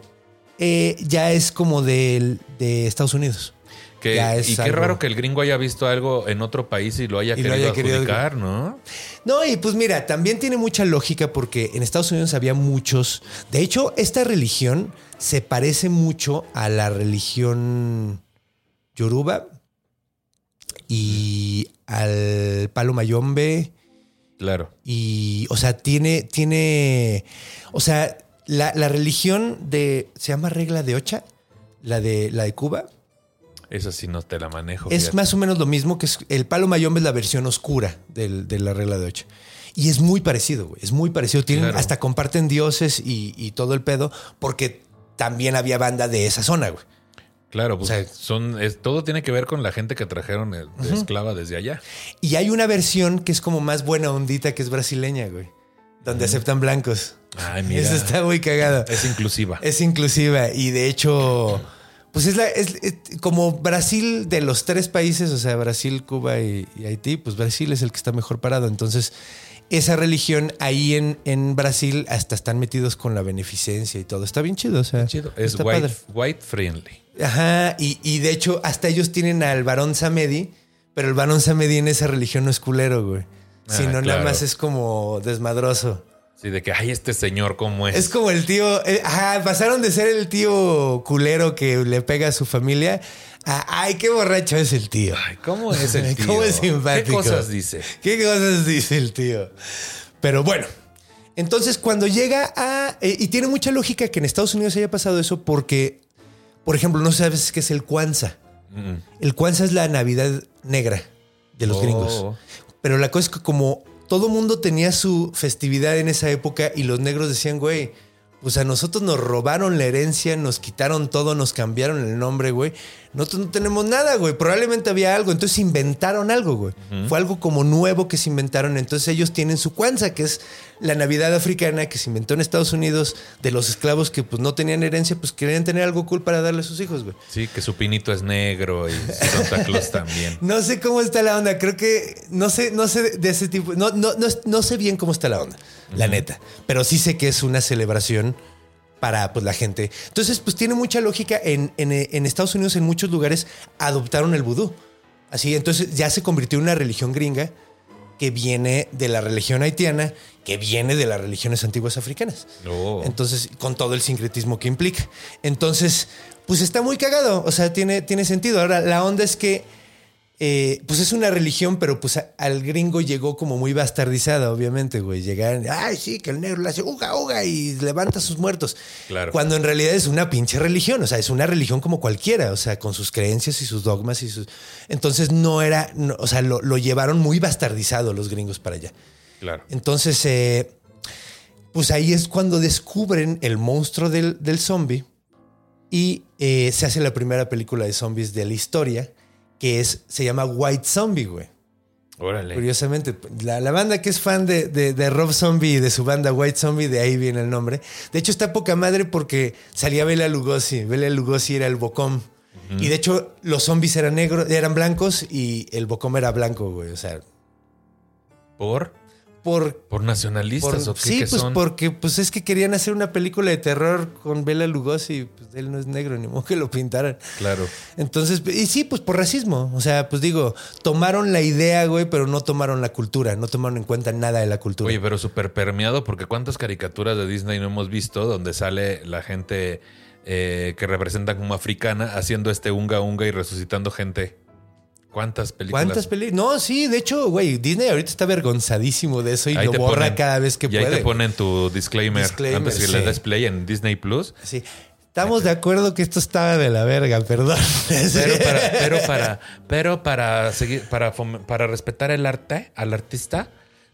[SPEAKER 1] eh, ya es como del- de Estados Unidos.
[SPEAKER 3] Que-
[SPEAKER 1] Ya es
[SPEAKER 3] y qué
[SPEAKER 1] algo-
[SPEAKER 3] raro que el gringo haya visto algo en otro país y lo haya
[SPEAKER 1] Y lo
[SPEAKER 3] querido
[SPEAKER 1] haya querido-
[SPEAKER 3] adjudicar, ¿no?
[SPEAKER 1] No, y pues mira, también tiene mucha lógica porque en Estados Unidos había muchos. De hecho, esta religión se parece mucho a la religión yoruba y al palo mayombe.
[SPEAKER 3] Claro.
[SPEAKER 1] Y, o sea, tiene, tiene, o sea, la, la religión de, se llama regla de Ocha, la de, la de Cuba,
[SPEAKER 3] Eso sí no te la manejo.
[SPEAKER 1] es
[SPEAKER 3] fíjate.
[SPEAKER 1] más o menos lo mismo que es, el palo mayombe es la versión oscura del- de la regla de Ocha. Y es muy parecido, güey, es muy parecido. Tienen,
[SPEAKER 3] Claro.
[SPEAKER 1] hasta comparten dioses y, y todo el pedo, porque también había banda de esa zona, güey.
[SPEAKER 3] Claro, pues
[SPEAKER 1] o sea-
[SPEAKER 3] son, es- todo tiene que ver con la gente que trajeron el- de esclava desde allá.
[SPEAKER 1] Y hay una versión que es como más buena ondita, que es brasileña, güey, donde aceptan blancos.
[SPEAKER 3] Ay, mira.
[SPEAKER 1] Eso está muy cagado.
[SPEAKER 3] Es inclusiva.
[SPEAKER 1] Es inclusiva y de hecho, pues es, la, es, es como Brasil de los tres países, o sea, Brasil, Cuba y, y Haití, pues Brasil es el que está mejor parado. Entonces, esa religión ahí en, en Brasil hasta están metidos con la beneficencia y todo. Está bien chido, o sea.
[SPEAKER 3] Chido. Es
[SPEAKER 1] está
[SPEAKER 3] white,
[SPEAKER 1] padre.
[SPEAKER 3] white friendly.
[SPEAKER 1] Ajá, y, y de hecho, hasta ellos tienen al varón Samedi, pero el varón Samedi en esa religión no es culero, güey.
[SPEAKER 3] Ah,
[SPEAKER 1] Sino nada más es como desmadroso.
[SPEAKER 3] Sí, de que, ay, este señor, ¿cómo es?
[SPEAKER 1] Es como el tío. eh, ajá, pasaron de ser el tío culero que le pega a su familia. Ay, qué borracho es el tío.
[SPEAKER 3] Ay, ¿cómo es el [laughs] tío?
[SPEAKER 1] ¿Cómo es simpático?
[SPEAKER 3] ¿Qué cosas dice?
[SPEAKER 1] ¿Qué cosas dice el tío? Pero bueno. Entonces, cuando llega a. eh, y tiene mucha lógica que en Estados Unidos haya pasado eso porque, por ejemplo, no sabes qué es el Kwanzaa.
[SPEAKER 3] Mm.
[SPEAKER 1] El Kwanzaa es la Navidad negra de los
[SPEAKER 3] Oh.
[SPEAKER 1] gringos. Pero la cosa es que como todo mundo tenía su festividad en esa época y los negros decían, güey, pues a nosotros nos robaron la herencia, nos quitaron todo, nos cambiaron el nombre, güey. Nosotros no tenemos nada, güey. Probablemente había algo. Entonces inventaron algo, güey. Fue algo como nuevo que se inventaron. Entonces ellos tienen su Kwanzaa, que es la Navidad africana que se inventó en Estados Unidos de los esclavos que pues no tenían herencia, pues querían tener algo cool para darle a sus hijos, güey.
[SPEAKER 3] Sí, que su pinito es negro y Santa Claus [laughs] también.
[SPEAKER 1] No sé cómo está la onda. Creo que no sé, no sé de ese tipo. No, no, no, no sé bien cómo está la onda, la neta. Pero sí sé que es una celebración para pues, la gente. Entonces, pues tiene mucha lógica. En, en, en Estados Unidos, en muchos lugares, adoptaron el vudú. Así, entonces ya se convirtió en una religión gringa que viene de la religión haitiana, que viene de las religiones antiguas africanas.
[SPEAKER 3] Oh.
[SPEAKER 1] Entonces, con todo el sincretismo que implica. Entonces, pues está muy cagado. O sea, tiene, tiene sentido. Ahora, la onda es que, eh, pues es una religión, pero pues a- al gringo llegó como muy bastardizada, obviamente, güey. Llegaron, ay, sí, que el negro le hace uga, uga y levanta a sus muertos.
[SPEAKER 3] Claro.
[SPEAKER 1] Cuando en realidad es una pinche religión. O sea, es una religión como cualquiera, o sea, con sus creencias y sus dogmas y sus. Entonces, no era, no, o sea, lo, lo llevaron muy bastardizado los gringos para allá.
[SPEAKER 3] Claro.
[SPEAKER 1] Entonces, eh, pues ahí es cuando descubren el monstruo del, del zombie y eh, se hace la primera película de zombies de la historia, que es, se llama White Zombie, güey.
[SPEAKER 3] Órale.
[SPEAKER 1] Curiosamente, la, la banda que es fan de, de- de Rob Zombie y de su banda White Zombie, de ahí viene el nombre. De hecho, está poca madre porque salía Bela Lugosi. Bela Lugosi era el Bocom. Y de hecho, los zombies eran negros, eran blancos y el Bocom era blanco, güey. O sea,
[SPEAKER 3] ¿Por?
[SPEAKER 1] Por.
[SPEAKER 3] ¿Por nacionalistas
[SPEAKER 1] por-
[SPEAKER 3] o qué,
[SPEAKER 1] sí,
[SPEAKER 3] qué
[SPEAKER 1] pues
[SPEAKER 3] son?
[SPEAKER 1] porque pues es que querían hacer una película de terror con Bela Lugosi. Pues él no es negro, ni modo que lo pintaran.
[SPEAKER 3] Claro.
[SPEAKER 1] Entonces, y sí, pues por racismo. O sea, pues digo, tomaron la idea, güey, pero no tomaron la cultura, no tomaron en cuenta nada de la cultura.
[SPEAKER 3] Oye, pero súper permeado, porque cuántas caricaturas de Disney no hemos visto donde sale la gente eh, que representan como africana haciendo este unga unga y resucitando gente. ¿Cuántas películas?
[SPEAKER 1] ¿Cuántas películas? No, sí, de hecho, güey, Disney ahorita está avergonzadísimo de eso y
[SPEAKER 3] Ahí
[SPEAKER 1] lo borra
[SPEAKER 3] ponen-
[SPEAKER 1] cada vez que
[SPEAKER 3] y
[SPEAKER 1] puede.
[SPEAKER 3] ahí te ponen tu disclaimer,
[SPEAKER 1] Disclaimer,
[SPEAKER 3] antes que
[SPEAKER 1] sí.
[SPEAKER 3] le des play en Disney Plus.
[SPEAKER 1] Sí. Estamos de acuerdo que esto estaba de la verga, perdón. [laughs]
[SPEAKER 3] Pero para, pero para, pero para seguir, para, para respetar el arte, al artista,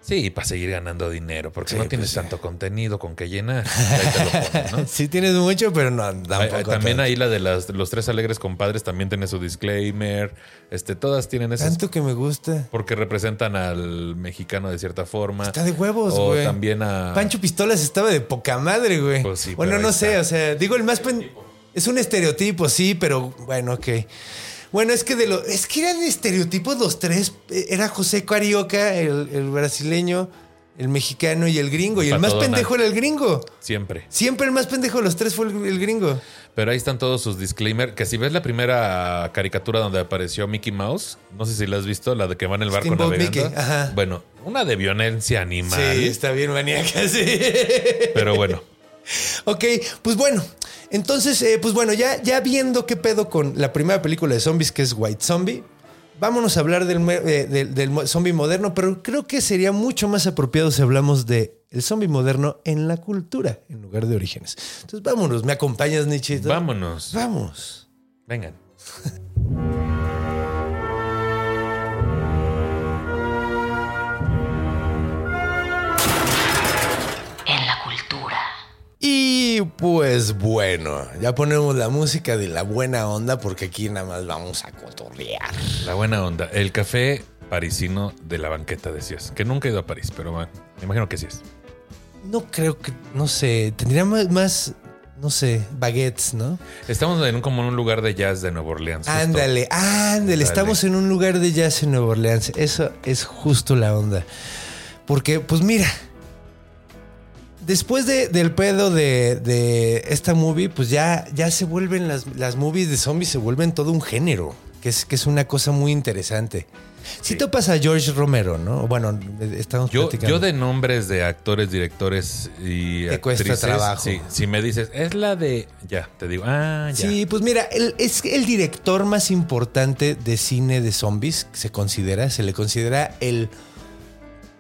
[SPEAKER 3] sí, para seguir ganando dinero, porque
[SPEAKER 1] Sí,
[SPEAKER 3] no tienes
[SPEAKER 1] pues sí.
[SPEAKER 3] tanto contenido con que llenar. Ahí te lo ponen, ¿no? [laughs]
[SPEAKER 1] sí tienes mucho, pero no, tampoco.
[SPEAKER 3] hay- también ahí la de las, los tres alegres compadres también tiene su disclaimer. Este, todas tienen esas
[SPEAKER 1] Tanto que me gusta.
[SPEAKER 3] porque representan al mexicano de cierta forma.
[SPEAKER 1] Está de huevos,
[SPEAKER 3] O
[SPEAKER 1] güey.
[SPEAKER 3] también a
[SPEAKER 1] Pancho Pistolas estaba de poca madre, güey.
[SPEAKER 3] Pues sí,
[SPEAKER 1] bueno, no sé, o sea, digo, el más... pen- Es un estereotipo, sí, pero bueno, ok. Bueno, es que de lo... Es que eran estereotipos los tres. Eh, Era José Carioca, el, el brasileño, el mexicano y el gringo. Y el más pendejo era el gringo.
[SPEAKER 3] siempre.
[SPEAKER 1] Siempre el más pendejo de los tres fue el, el gringo.
[SPEAKER 3] Pero ahí están todos sus disclaimers. Que si ves la primera caricatura donde apareció Mickey Mouse, no sé si la has visto, la de que va en el barco
[SPEAKER 1] Steamboat
[SPEAKER 3] navegando.
[SPEAKER 1] Mickey, ajá.
[SPEAKER 3] Bueno, una de violencia animal.
[SPEAKER 1] Sí, está bien maníaca, [laughs] sí.
[SPEAKER 3] Pero bueno,
[SPEAKER 1] Ok, pues bueno. Entonces, eh, pues bueno, ya, ya viendo qué pedo con la primera película de zombies, que es White Zombie, vámonos a hablar del, eh, del, del zombie moderno, pero creo que sería mucho más apropiado si hablamos de el zombie moderno en la cultura, en lugar de orígenes. Entonces, vámonos. ¿Me acompañas, Nichito?
[SPEAKER 3] vámonos.
[SPEAKER 1] Vamos.
[SPEAKER 3] Vengan. [laughs]
[SPEAKER 1] Y pues bueno, ya ponemos la música de la buena onda porque aquí nada más vamos a cotorrear.
[SPEAKER 3] La buena onda. El café parisino de la banqueta, decías. Que nunca he ido a París, pero me imagino que sí es.
[SPEAKER 1] No creo que, no sé, tendría más, más, no sé, baguettes, ¿no?
[SPEAKER 3] Estamos en un, como en un lugar de jazz de Nueva Orleans.
[SPEAKER 1] Ándale, ándale, estamos en un lugar de jazz en Nueva Orleans. Eso es justo la onda. Porque, pues mira, después de- del pedo de, de esta movie, pues ya, ya se vuelven las, las movies de zombies, se vuelven todo un género, que es, que es una cosa muy interesante. Si
[SPEAKER 3] Sí.
[SPEAKER 1] topas a George Romero, ¿no? Bueno, estamos
[SPEAKER 3] Yo,
[SPEAKER 1] platicando.
[SPEAKER 3] yo de nombres de actores, directores y
[SPEAKER 1] Te cuesta trabajo.
[SPEAKER 3] sí, si me dices, es la de... Ya, te digo, ah, ya.
[SPEAKER 1] Sí, pues mira, él es el director más importante de cine de zombies, se considera, se le considera el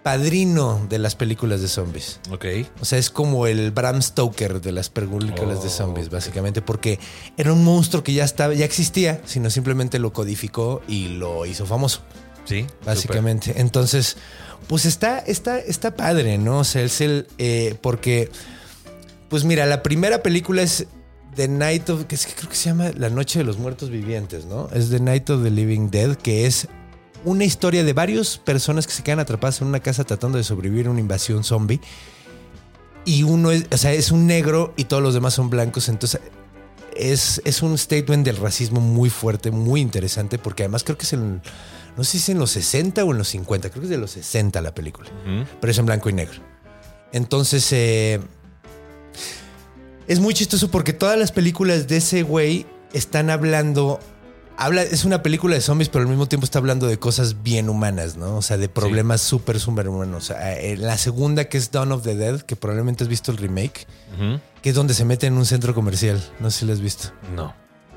[SPEAKER 1] padrino de las películas de zombies.
[SPEAKER 3] Ok.
[SPEAKER 1] O sea, es como el Bram Stoker de las películas de
[SPEAKER 3] Oh,
[SPEAKER 1] zombies, básicamente, porque era un monstruo que ya estaba, ya existía, sino simplemente lo codificó y lo hizo famoso,
[SPEAKER 3] Sí.
[SPEAKER 1] básicamente. Entonces, pues está, está, está padre, ¿no? O sea, es el, eh, porque, pues mira, la primera película es The Night of, que es que creo que se llama La Noche de los Muertos Vivientes, ¿no? Es The Night of the Living Dead, que es una historia de varias personas que se quedan atrapadas en una casa tratando de sobrevivir a una invasión zombie. Y uno es, o sea, es un negro y todos los demás son blancos. Entonces, es, es un statement del racismo muy fuerte, muy interesante, porque además creo que es en, no sé si es en los 60 o en los 50, creo que es de los 60 la película, pero es en blanco y negro. Entonces, eh, es muy chistoso porque todas las películas de ese güey están hablando. Habla, es una película de zombies, pero al mismo tiempo está hablando de cosas bien humanas, ¿no? O sea, de problemas súper, súper humanos. Eh, la segunda, que es Dawn of the Dead, que probablemente has visto el remake, que es donde se mete en un centro comercial. No sé si lo has visto.
[SPEAKER 3] No.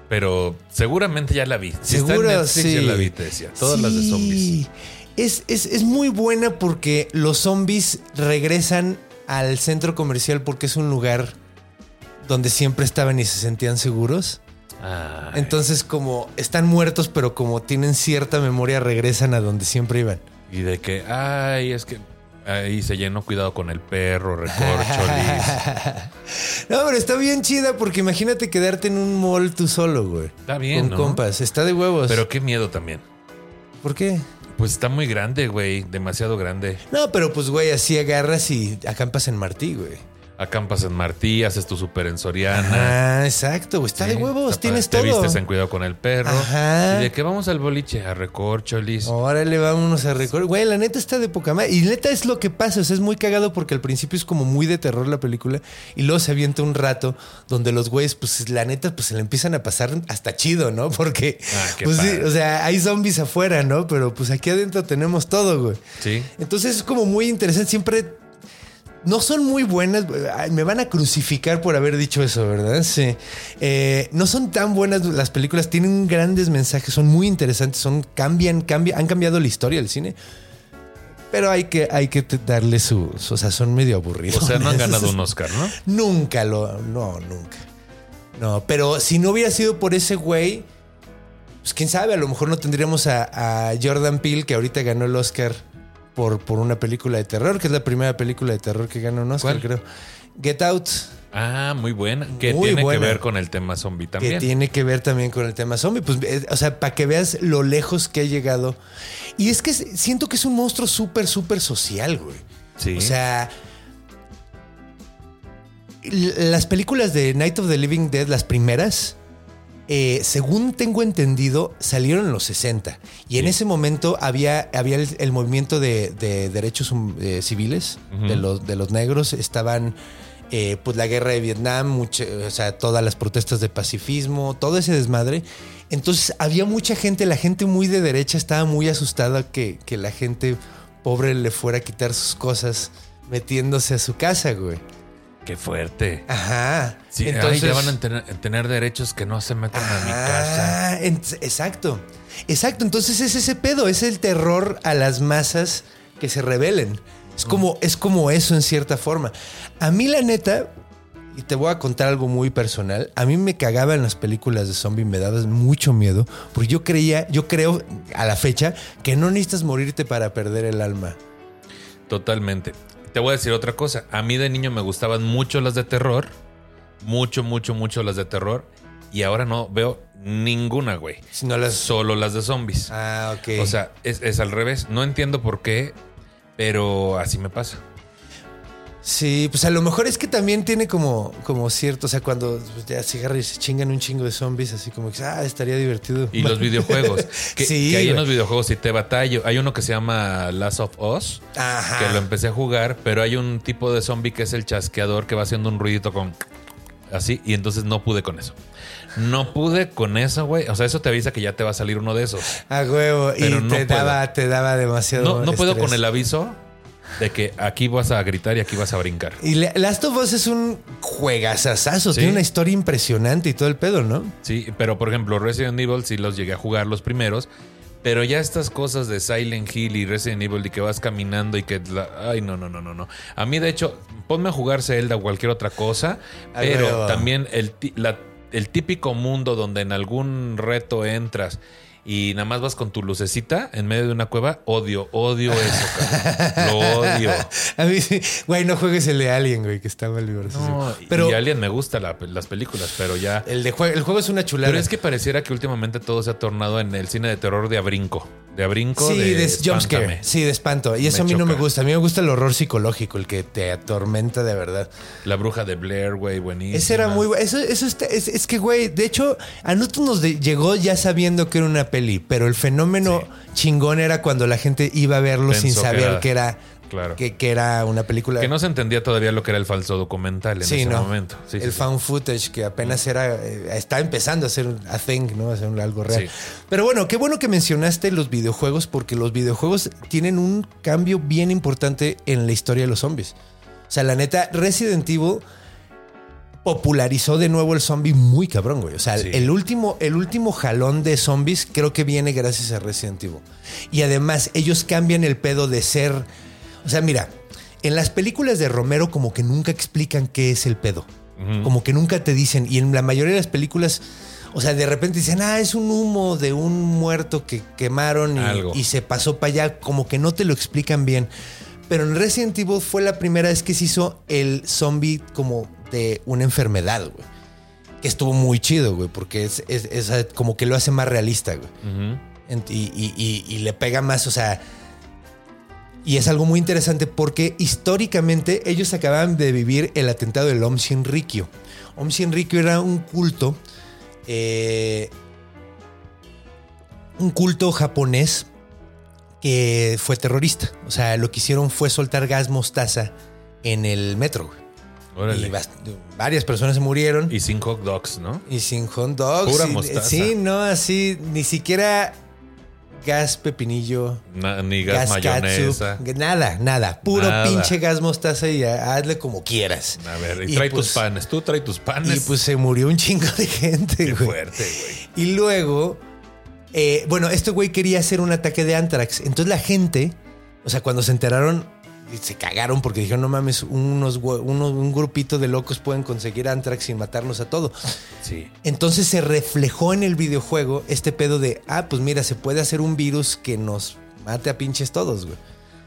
[SPEAKER 3] Pero seguramente ya la vi. Si
[SPEAKER 1] Seguro,
[SPEAKER 3] Netflix,
[SPEAKER 1] sí.
[SPEAKER 3] ya la vi, te decía. Todas las de
[SPEAKER 1] Sí.
[SPEAKER 3] zombies.
[SPEAKER 1] Es, es, es muy buena porque los zombies regresan al centro comercial porque es un lugar donde siempre estaban y se sentían seguros.
[SPEAKER 3] Ay.
[SPEAKER 1] Entonces, como están muertos, pero como tienen cierta memoria, regresan a donde siempre iban.
[SPEAKER 3] Y de que, ay, es que ahí se llenó, cuidado con el perro, recorcholis. [laughs]
[SPEAKER 1] no, pero está bien chida porque imagínate quedarte en un mall tú solo, güey.
[SPEAKER 3] Está bien,
[SPEAKER 1] Con
[SPEAKER 3] ¿no?
[SPEAKER 1] compas. Está de huevos.
[SPEAKER 3] Pero qué miedo también.
[SPEAKER 1] ¿por qué?
[SPEAKER 3] Pues está muy grande, güey. Demasiado grande.
[SPEAKER 1] No, pero pues, güey, así agarras y acampas en Martí, güey.
[SPEAKER 3] Acampas en Martí, haces tu super en Soriana.
[SPEAKER 1] Ah, exacto, güey. Está
[SPEAKER 3] Sí,
[SPEAKER 1] de huevos,
[SPEAKER 3] está
[SPEAKER 1] tienes todo.
[SPEAKER 3] Te vistes en cuidado con el perro.
[SPEAKER 1] Ajá.
[SPEAKER 3] ¿Y de qué vamos al boliche? A recorcholis.
[SPEAKER 1] Órale, vámonos a recordar. Güey, la neta está de poca madre. Y neta es lo que pasa. O sea, es muy cagado porque al principio es como muy de terror la película. Y luego se avienta un rato donde los güeyes, pues la neta, pues se le empiezan a pasar hasta chido, ¿no? [laughs] Porque,
[SPEAKER 3] Ah, qué
[SPEAKER 1] pues sí, o sea, hay zombies afuera, ¿no? Pero pues aquí adentro tenemos todo, güey.
[SPEAKER 3] Sí.
[SPEAKER 1] Entonces es como muy interesante. Siempre no son muy buenas. Ay, Me van a crucificar por haber dicho eso, ¿verdad? Sí. Eh, no son tan buenas las películas. Tienen grandes mensajes. Son muy interesantes. Son cambian, cambian, han cambiado la historia del cine. Pero hay que, hay que darle su, su- O sea, son medio aburridos.
[SPEAKER 3] O sea, no han ganado [laughs] un Oscar, ¿no?
[SPEAKER 1] Nunca lo. No, nunca. No, pero si no hubiera sido por ese güey, pues quién sabe, a lo mejor no tendríamos a, a Jordan Peele, que ahorita ganó el Oscar por, por una película de terror, que es la primera película de terror que gana un Oscar,
[SPEAKER 3] ¿Cuál?
[SPEAKER 1] creo. Get Out,
[SPEAKER 3] Ah, muy buena. Que
[SPEAKER 1] Muy
[SPEAKER 3] tiene
[SPEAKER 1] buena.
[SPEAKER 3] que ver con el tema zombie
[SPEAKER 1] que
[SPEAKER 3] también.
[SPEAKER 1] tiene que ver también con el tema zombie. Pues, eh, o sea, para que veas lo lejos que ha llegado. Y es que siento que es un monstruo súper, súper social, güey.
[SPEAKER 3] Sí.
[SPEAKER 1] O sea, las películas de Night of the Living Dead, las primeras, eh, según tengo entendido, salieron en los 60. Y en ese momento había, había el, el movimiento de, de derechos hum- eh, civiles de, los, de los negros. Estaban eh, pues la guerra de Vietnam, mucho- o sea, todas las protestas de pacifismo, todo ese desmadre. Entonces había mucha gente, la gente muy de derecha estaba muy asustada que, que la gente pobre le fuera a quitar sus cosas metiéndose a su casa, güey.
[SPEAKER 3] Qué fuerte.
[SPEAKER 1] Ajá.
[SPEAKER 3] Sí, ay, ya van a tener, tener derechos que no se metan a mi casa.
[SPEAKER 1] Ah, ent- exacto. Exacto. Entonces es ese pedo, es el terror a las masas que se rebelen. Es como, es como eso en cierta forma. A mí, la neta, y te voy a contar algo muy personal. A mí me cagaba en las películas de zombie, me daba mucho miedo, porque yo creía, yo creo a la fecha que no necesitas morirte para perder el alma.
[SPEAKER 3] Totalmente. Te voy a decir otra cosa. A mí de niño me gustaban mucho las de terror. Mucho, mucho, mucho las de terror. Y ahora no veo ninguna, güey.
[SPEAKER 1] Las.
[SPEAKER 3] Solo las de zombies.
[SPEAKER 1] Ah, ok.
[SPEAKER 3] O sea, es, es al revés. No entiendo por qué, pero así me pasa.
[SPEAKER 1] Sí, pues a lo mejor es que también tiene como, como cierto, o sea, cuando pues, ya se y se chingan un chingo de zombies, así como que, ah, estaría divertido.
[SPEAKER 3] Y los [laughs] videojuegos. Que,
[SPEAKER 1] Sí,
[SPEAKER 3] que
[SPEAKER 1] güey.
[SPEAKER 3] los videojuegos sí te batallo. Hay uno que se llama Last of Us.
[SPEAKER 1] Ajá.
[SPEAKER 3] Que lo empecé a jugar, pero hay un tipo de zombie que es el chasqueador que va haciendo un ruidito con así, y entonces no pude con eso. No pude con eso, güey. O sea, eso te avisa que ya te va a salir uno de esos.
[SPEAKER 1] A huevo.
[SPEAKER 3] Pero
[SPEAKER 1] y
[SPEAKER 3] no
[SPEAKER 1] te,
[SPEAKER 3] puedo.
[SPEAKER 1] daba, te daba demasiado.
[SPEAKER 3] No, no puedo con el aviso de que aquí vas a gritar y aquí vas a brincar.
[SPEAKER 1] Y Last of Us es un juegazazazo.
[SPEAKER 3] Sí.
[SPEAKER 1] Tiene una historia impresionante y todo el pedo, ¿no?
[SPEAKER 3] Sí, pero por ejemplo, Resident Evil sí los llegué a jugar los primeros. Pero ya estas cosas de Silent Hill y Resident Evil y que vas caminando y que... la- ay, no, no, no, no, no. A mí, de hecho, ponme a jugar Zelda o cualquier otra cosa. Pero también el, la- el típico mundo donde en algún reto entras y nada más vas con tu lucecita en medio de una cueva, odio, odio eso, cabrón. Lo odio. [laughs]
[SPEAKER 1] A mí sí. Güey, no juegues el de Alien, güey, que está mal
[SPEAKER 3] No,
[SPEAKER 1] Pero
[SPEAKER 3] y Alien me gusta la- las películas, pero ya...
[SPEAKER 1] el, de jue- el juego es una chulada.
[SPEAKER 3] Pero es que pareciera que últimamente todo se ha tornado en el cine de terror de abrinco. De abrinco,
[SPEAKER 1] Sí,
[SPEAKER 3] de,
[SPEAKER 1] de, jumpscare. Sí, de espanto. Y eso
[SPEAKER 3] Me
[SPEAKER 1] a mí no me gusta. A mí me gusta el horror psicológico, el que te atormenta de verdad.
[SPEAKER 3] La bruja de Blair, güey, buenísimo.
[SPEAKER 1] Ese era muy bueno. Eso, eso está- es, es que, güey, de hecho, a nosotros nos de- llegó ya sabiendo que era una peli, pero el fenómeno chingón era cuando la gente iba a verlo sin
[SPEAKER 3] que
[SPEAKER 1] saber
[SPEAKER 3] era-
[SPEAKER 1] que era,
[SPEAKER 3] Claro.
[SPEAKER 1] que, que era una película.
[SPEAKER 3] Que no se entendía todavía lo que era el falso documental en
[SPEAKER 1] Sí,
[SPEAKER 3] ese
[SPEAKER 1] no.
[SPEAKER 3] momento. Sí,
[SPEAKER 1] el
[SPEAKER 3] sí,
[SPEAKER 1] found footage que apenas era, eh, está empezando a ser a thing, ¿no? A ser algo real. Pero bueno, qué bueno que mencionaste los videojuegos porque los videojuegos tienen un cambio bien importante en la historia de los zombies. O sea, la neta, Resident Evil popularizó de nuevo el zombie muy cabrón, güey. O sea,
[SPEAKER 3] Sí.
[SPEAKER 1] el, último, el último jalón de zombies creo que viene gracias a Resident Evil. Y además, ellos cambian el pedo de ser. O sea, mira, en las películas de Romero, como que nunca explican qué es el pedo. Como que nunca te dicen. Y en la mayoría de las películas. O sea, de repente dicen, ah, es un humo de un muerto que quemaron
[SPEAKER 3] Algo.
[SPEAKER 1] y, y se pasó para allá. Como que no te lo explican bien. Pero en Resident Evil fue la primera vez que se hizo el zombie como de una enfermedad, güey. Que estuvo muy chido, güey, porque es, es- es, como que lo hace más realista, güey. Y- y- y le pega más, o sea. Y es algo muy interesante porque históricamente ellos acababan de vivir el atentado del Om Shinrikyo. Om Shinrikyo era un culto. eh, un culto japonés que fue terrorista. O sea, lo que hicieron fue soltar gas mostaza en el metro.
[SPEAKER 3] Órale.
[SPEAKER 1] Y varias personas se murieron.
[SPEAKER 3] Y sin hot dogs, ¿no?
[SPEAKER 1] Y sin hot dogs.
[SPEAKER 3] Pura
[SPEAKER 1] y-
[SPEAKER 3] mostaza.
[SPEAKER 1] Sí, no, así, ni siquiera gas pepinillo,
[SPEAKER 3] Na- ni gas,
[SPEAKER 1] gas
[SPEAKER 3] mayonesa.
[SPEAKER 1] nada, nada. Puro
[SPEAKER 3] Nada.
[SPEAKER 1] pinche gas mostaza y ha- hazle como quieras.
[SPEAKER 3] A ver, y,
[SPEAKER 1] Y
[SPEAKER 3] trae
[SPEAKER 1] pues-
[SPEAKER 3] tus panes. Tú trae tus panes.
[SPEAKER 1] Y pues se murió un chingo de gente,
[SPEAKER 3] Qué
[SPEAKER 1] güey.
[SPEAKER 3] fuerte, güey.
[SPEAKER 1] Y luego, eh, bueno, este güey quería hacer un ataque de Antrax. Entonces la gente, o sea, cuando se enteraron, se cagaron porque dijeron, no mames, unos, un grupito de locos pueden conseguir Antrax sin matarnos a todo.
[SPEAKER 3] Sí.
[SPEAKER 1] Entonces se reflejó en el videojuego este pedo de, ah, pues mira, se puede hacer un virus que nos mate a pinches todos, güey.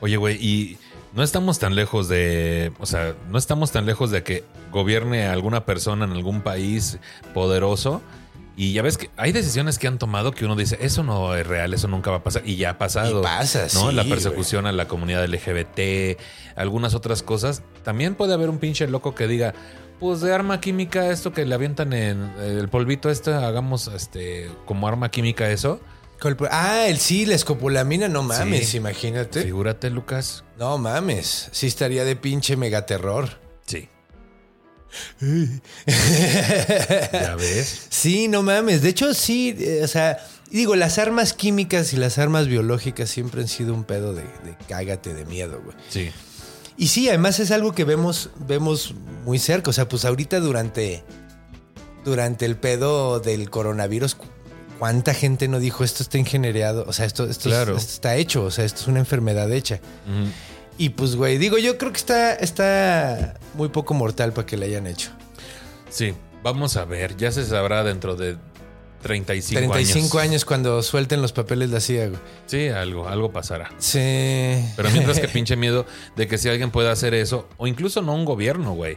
[SPEAKER 3] Oye, güey, y no estamos tan lejos de. O sea, no estamos tan lejos de que gobierne alguna persona en algún país poderoso. Y ya ves que hay decisiones que han tomado que uno dice, eso no es real, eso nunca va a pasar. Y ya ha pasado.
[SPEAKER 1] Y pasa,
[SPEAKER 3] ¿no?
[SPEAKER 1] sí,
[SPEAKER 3] La persecución a la comunidad LGBT, algunas otras cosas. También puede haber un pinche loco que diga, pues de arma química, esto que le avientan en el polvito, este, hagamos este como arma química eso.
[SPEAKER 1] ¿Cuál pro- Ah, el sí, la escopolamina, no mames,
[SPEAKER 3] Sí.
[SPEAKER 1] imagínate.
[SPEAKER 3] Figúrate, Lucas.
[SPEAKER 1] No mames, sí estaría de pinche megaterror. [laughs]
[SPEAKER 3] Ya ves.
[SPEAKER 1] Sí, no mames. De hecho, sí, eh, o sea, digo, las armas químicas y las armas biológicas siempre han sido un pedo de, de cágate de miedo, güey.
[SPEAKER 3] Sí.
[SPEAKER 1] Y sí, además es algo que vemos, vemos muy cerca. O sea, pues ahorita durante, durante el pedo del coronavirus, cu- ¿cuánta gente no dijo esto está ingeniereado? O sea, esto, esto, es-
[SPEAKER 3] Claro.
[SPEAKER 1] esto está hecho, o sea, esto es una enfermedad hecha.
[SPEAKER 3] Ujú.
[SPEAKER 1] Y pues, güey, digo, yo creo que está, está muy poco mortal para que le hayan hecho.
[SPEAKER 3] Sí, vamos a ver, ya se sabrá dentro de 35,
[SPEAKER 1] 35 años. cuando suelten los papeles la CIA, güey.
[SPEAKER 3] Sí, algo, algo pasará.
[SPEAKER 1] Sí.
[SPEAKER 3] Pero mientras que [laughs] pinche miedo de que si alguien pueda hacer eso, o incluso no un gobierno, güey,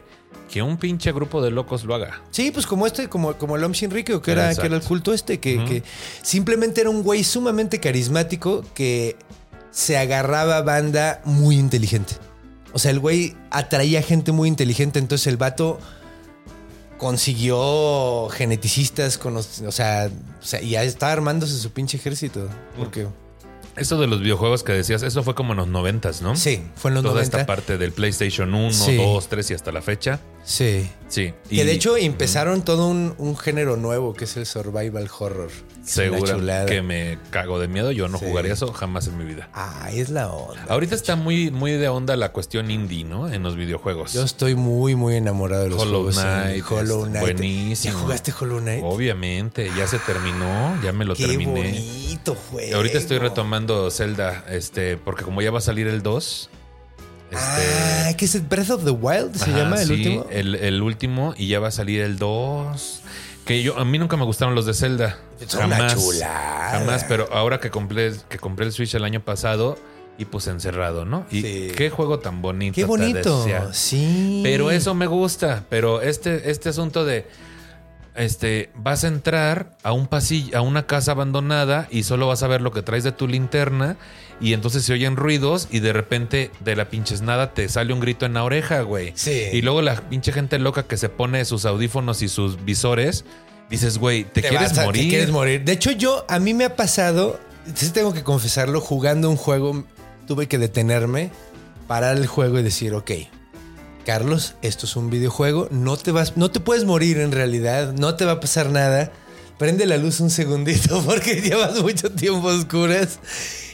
[SPEAKER 3] que un pinche grupo de locos lo haga.
[SPEAKER 1] Sí, pues como este, como, como el Om Shinrikyo, que era,
[SPEAKER 3] Exacto.
[SPEAKER 1] que era el culto este, que, que simplemente era un güey sumamente carismático que se agarraba banda muy inteligente. O sea, el güey atraía gente muy inteligente, entonces el vato consiguió geneticistas, con los- o, sea, o sea, y ya estaba armándose su pinche ejército. Porque
[SPEAKER 3] Eso de los videojuegos que decías, eso fue como en los noventas, ¿no?
[SPEAKER 1] sí, fue en los
[SPEAKER 3] Toda
[SPEAKER 1] 90.
[SPEAKER 3] esta parte del PlayStation 1,
[SPEAKER 1] Sí.
[SPEAKER 3] 2, 3 y hasta la fecha.
[SPEAKER 1] Sí.
[SPEAKER 3] Sí.
[SPEAKER 1] Que de hecho empezaron todo un, un género nuevo que es el survival horror.
[SPEAKER 3] Seguro que me cago de miedo. Yo no
[SPEAKER 1] Sí.
[SPEAKER 3] jugaría eso jamás en mi vida.
[SPEAKER 1] Ah, es la onda.
[SPEAKER 3] Ahorita está muy, muy de onda la cuestión indie, ¿no? En los videojuegos.
[SPEAKER 1] Yo estoy muy, muy enamorado de los
[SPEAKER 3] Hollow
[SPEAKER 1] juegos.
[SPEAKER 3] Knight,
[SPEAKER 1] Hollow Knight.
[SPEAKER 3] buenísimo.
[SPEAKER 1] ¿Ya jugaste Hollow Knight?
[SPEAKER 3] Obviamente, ya se terminó, ya me lo
[SPEAKER 1] Qué
[SPEAKER 3] terminé.
[SPEAKER 1] bonito juego.
[SPEAKER 3] Ahorita estoy retomando Zelda, este, porque como ya va a salir el 2. Este,
[SPEAKER 1] Ah, ¿qué es el Breath of the Wild? ¿Se
[SPEAKER 3] ajá,
[SPEAKER 1] llama el
[SPEAKER 3] sí,
[SPEAKER 1] último?
[SPEAKER 3] El, el último, y ya va a salir el 2. Que yo, a mí nunca me gustaron los de Zelda.
[SPEAKER 1] Son chulada.
[SPEAKER 3] Jamás, pero ahora que compré, que compré el Switch el año pasado y pues encerrado, ¿no? Y
[SPEAKER 1] Sí.
[SPEAKER 3] qué juego tan bonito.
[SPEAKER 1] Qué bonito. Sí.
[SPEAKER 3] Pero eso me gusta. Pero este, este asunto de. Este, vas a entrar a un pasillo, a una casa abandonada y solo vas a ver lo que traes de tu linterna. Y entonces se oyen ruidos y de repente de la pinches nada te sale un grito en la oreja, güey.
[SPEAKER 1] Sí.
[SPEAKER 3] Y luego la pinche gente loca que se pone sus audífonos y sus visores, dices, güey, ¿te, quieres
[SPEAKER 1] vas a-
[SPEAKER 3] morir?
[SPEAKER 1] Te quieres morir. De hecho, yo, a mí me ha pasado, sí tengo que confesarlo, jugando un juego, tuve que detenerme, parar el juego y decir, ok, Carlos, esto es un videojuego, no te vas, no te puedes morir en realidad, no te va a pasar nada. Prende la luz un segundito [laughs] porque llevas mucho tiempo a oscuras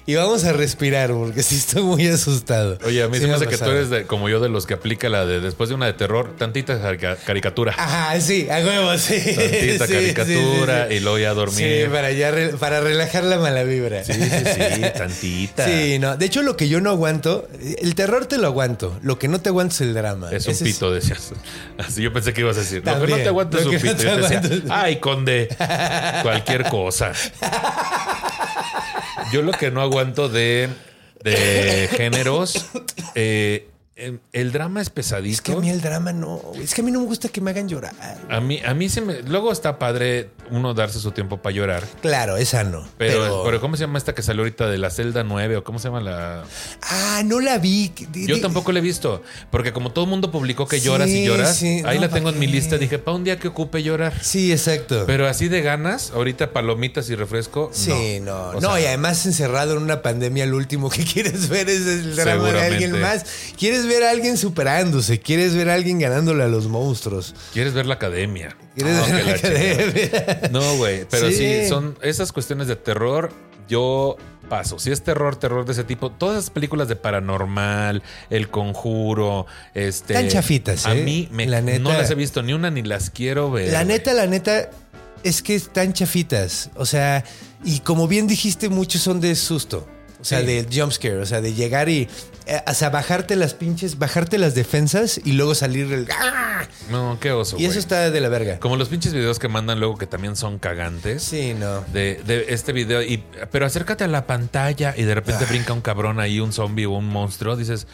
[SPEAKER 1] y vamos a respirar porque sí estoy muy asustado.
[SPEAKER 3] Oye, a mí
[SPEAKER 1] Sí
[SPEAKER 3] se me
[SPEAKER 1] ha
[SPEAKER 3] hace que tú eres de- como yo de los que aplica la de después de una de terror, tantita carica- caricatura.
[SPEAKER 1] Ajá, sí, a huevo, sí.
[SPEAKER 3] Tantita
[SPEAKER 1] Sí,
[SPEAKER 3] caricatura
[SPEAKER 1] sí,
[SPEAKER 3] y luego ya dormir.
[SPEAKER 1] Sí, para, ya re- para relajar la mala vibra.
[SPEAKER 3] Sí, sí, sí, [laughs] tantita.
[SPEAKER 1] Sí, no. De hecho, lo que yo no aguanto, el terror te lo aguanto. Lo que no te aguanto es el drama.
[SPEAKER 3] Es un
[SPEAKER 1] Ese
[SPEAKER 3] pito, decías. [laughs] Así yo pensé que ibas a decir. Lo que no
[SPEAKER 1] También.
[SPEAKER 3] te aguanto es un
[SPEAKER 1] no
[SPEAKER 3] pito.
[SPEAKER 1] te
[SPEAKER 3] yo te decía, ay, conde. Cualquier cosa. [laughs] Yo lo que no aguanto de, de géneros. eh, em, el drama es pesadito.
[SPEAKER 1] Es que a mí el drama no. Es que a mí no me gusta que me hagan llorar.
[SPEAKER 3] A mí, a mí se me. Luego está padre uno darse su tiempo para llorar.
[SPEAKER 1] Claro, esa no.
[SPEAKER 3] Pero, pero, ¿cómo se llama esta que salió ahorita de la celda 9 o cómo se llama la...?
[SPEAKER 1] Ah, no la vi.
[SPEAKER 3] Yo tampoco la he visto, porque como todo el mundo publicó que lloras y lloras, ahí la tengo en mi lista. Dije, para un día que ocupe llorar.
[SPEAKER 1] Sí, exacto.
[SPEAKER 3] Pero así de ganas, ahorita palomitas y refresco.
[SPEAKER 1] Sí, no. No, y además encerrado en una pandemia, lo último que [laughs] quieres ver es el drama de alguien más. Quieres ver a alguien superándose, quieres ver a alguien ganándole a los monstruos.
[SPEAKER 3] Quieres ver la academia.
[SPEAKER 1] ¿Quieres
[SPEAKER 3] Ah,
[SPEAKER 1] ver la academia? [laughs]
[SPEAKER 3] No, güey. Pero sí.
[SPEAKER 1] Sí.
[SPEAKER 3] son esas cuestiones de terror. Yo paso. Si es terror, terror de ese tipo. Todas esas películas de paranormal, El Conjuro, este.
[SPEAKER 1] Están chafitas,
[SPEAKER 3] A
[SPEAKER 1] ¿eh?
[SPEAKER 3] mí me,
[SPEAKER 1] La neta-
[SPEAKER 3] no las he visto ni una ni las quiero ver.
[SPEAKER 1] La neta, la neta, es que están chafitas. O sea, y como bien dijiste, muchos son de susto. O sea,
[SPEAKER 3] Sí.
[SPEAKER 1] de jumpscare. O sea, de llegar y. eh, o sea, bajarte las pinches, bajarte las defensas y luego salir el. ¡Ah!
[SPEAKER 3] No, qué oso.
[SPEAKER 1] Y eso está de la verga.
[SPEAKER 3] Como los pinches videos que mandan luego que también son cagantes.
[SPEAKER 1] Sí, no.
[SPEAKER 3] De, de este video, y, pero acércate a la pantalla y de repente brinca un cabrón ahí, un zombie o un monstruo. Dices,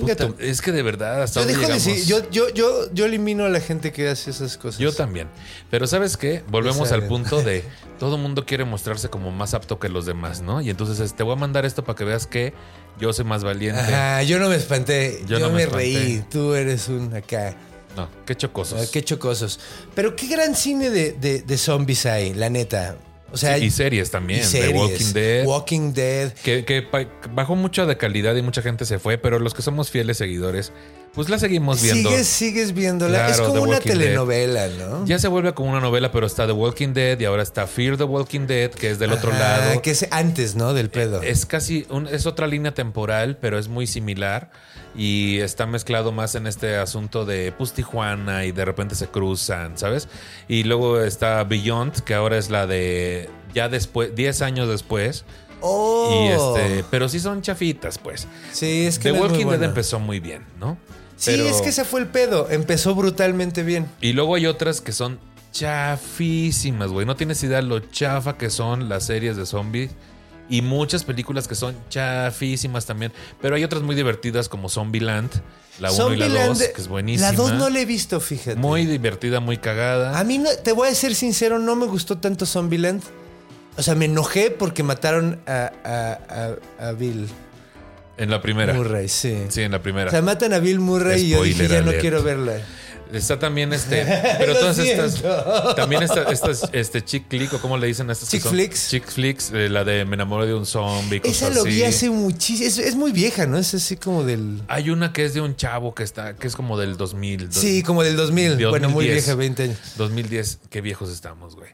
[SPEAKER 3] "Puta, es que de verdad, hasta
[SPEAKER 1] Yo dejo de
[SPEAKER 3] llegamos?"
[SPEAKER 1] decir, yo, yo, yo, yo elimino a la gente que hace esas cosas.
[SPEAKER 3] Yo también. Pero ¿sabes qué? Volvemos al punto de [laughs] todo mundo quiere mostrarse como más apto que los demás, ¿no? Y entonces es, te voy a mandar esto para que veas que yo soy más valiente.
[SPEAKER 1] Ajá, yo no me espanté.
[SPEAKER 3] Yo no me
[SPEAKER 1] me,
[SPEAKER 3] espanté.
[SPEAKER 1] reí. Tú eres un acá.
[SPEAKER 3] No, qué chocosos.
[SPEAKER 1] Ah, Qué chocosos. Pero qué gran cine de, de- de zombies hay, la neta. O sea,
[SPEAKER 3] y series también,
[SPEAKER 1] y series.
[SPEAKER 3] Walking Dead.
[SPEAKER 1] Walking Dead.
[SPEAKER 3] que, que bajó mucho de calidad y mucha gente se fue, pero los que somos fieles seguidores, pues la seguimos viendo.
[SPEAKER 1] Sigues, sigues viéndola. es
[SPEAKER 3] Claro,
[SPEAKER 1] como
[SPEAKER 3] The
[SPEAKER 1] una
[SPEAKER 3] Walking Dead.
[SPEAKER 1] telenovela, ¿no?
[SPEAKER 3] Ya se vuelve como una novela, pero está The Walking Dead y ahora está Fear the Walking Dead, que es del otro
[SPEAKER 1] Ajá,
[SPEAKER 3] lado. Eh,
[SPEAKER 1] Que es antes, ¿no? Del pedo.
[SPEAKER 3] Es casi, un- es otra línea temporal, pero es muy similar y está mezclado más en este asunto de pues Tijuana y de repente se cruzan, ¿sabes? Y luego está Beyond, que ahora es la de ya después, 10 años después.
[SPEAKER 1] oh.
[SPEAKER 3] Y este, pero sí son chafitas, pues.
[SPEAKER 1] Sí, es que
[SPEAKER 3] The Walking Dead empezó muy bien, ¿no?
[SPEAKER 1] Sí, es que ese fue el pedo. Empezó brutalmente bien.
[SPEAKER 3] Y luego hay otras que son chafísimas, güey. No tienes idea lo chafa que son las series de zombies. Y muchas películas que son chafísimas también. Pero hay otras muy divertidas como Zombieland, la 1 y la
[SPEAKER 1] Zombieland,
[SPEAKER 3] 2, que es buenísima.
[SPEAKER 1] La 2 no la he visto, fíjate.
[SPEAKER 3] Muy divertida, muy cagada.
[SPEAKER 1] A mí, no, te voy a ser sincero, no me gustó tanto Zombieland. O sea, me enojé porque mataron a, a- a- a Bill
[SPEAKER 3] en la primera.
[SPEAKER 1] Murray, sí.
[SPEAKER 3] Sí, en la primera.
[SPEAKER 1] O sea, matan a Bill Murray y yo dije, ya no quiero verla.
[SPEAKER 3] Está también este. [laughs] Pero todas estas. También esta- estas, este chick flick, o cómo le dicen a estas
[SPEAKER 1] Chick flicks.
[SPEAKER 3] Chick flicks, eh, la de Me enamoro de un zombie.
[SPEAKER 1] Esa lo vi hace muchísimo. Es, es muy vieja, ¿no? Es así como del...
[SPEAKER 3] Hay una que es de un chavo que está, que es como del 2000. do-
[SPEAKER 1] Sí, como del 2000.
[SPEAKER 3] de
[SPEAKER 1] Bueno, muy
[SPEAKER 3] 2010.
[SPEAKER 1] vieja, 20 años.
[SPEAKER 3] 2010, qué viejos estamos, güey.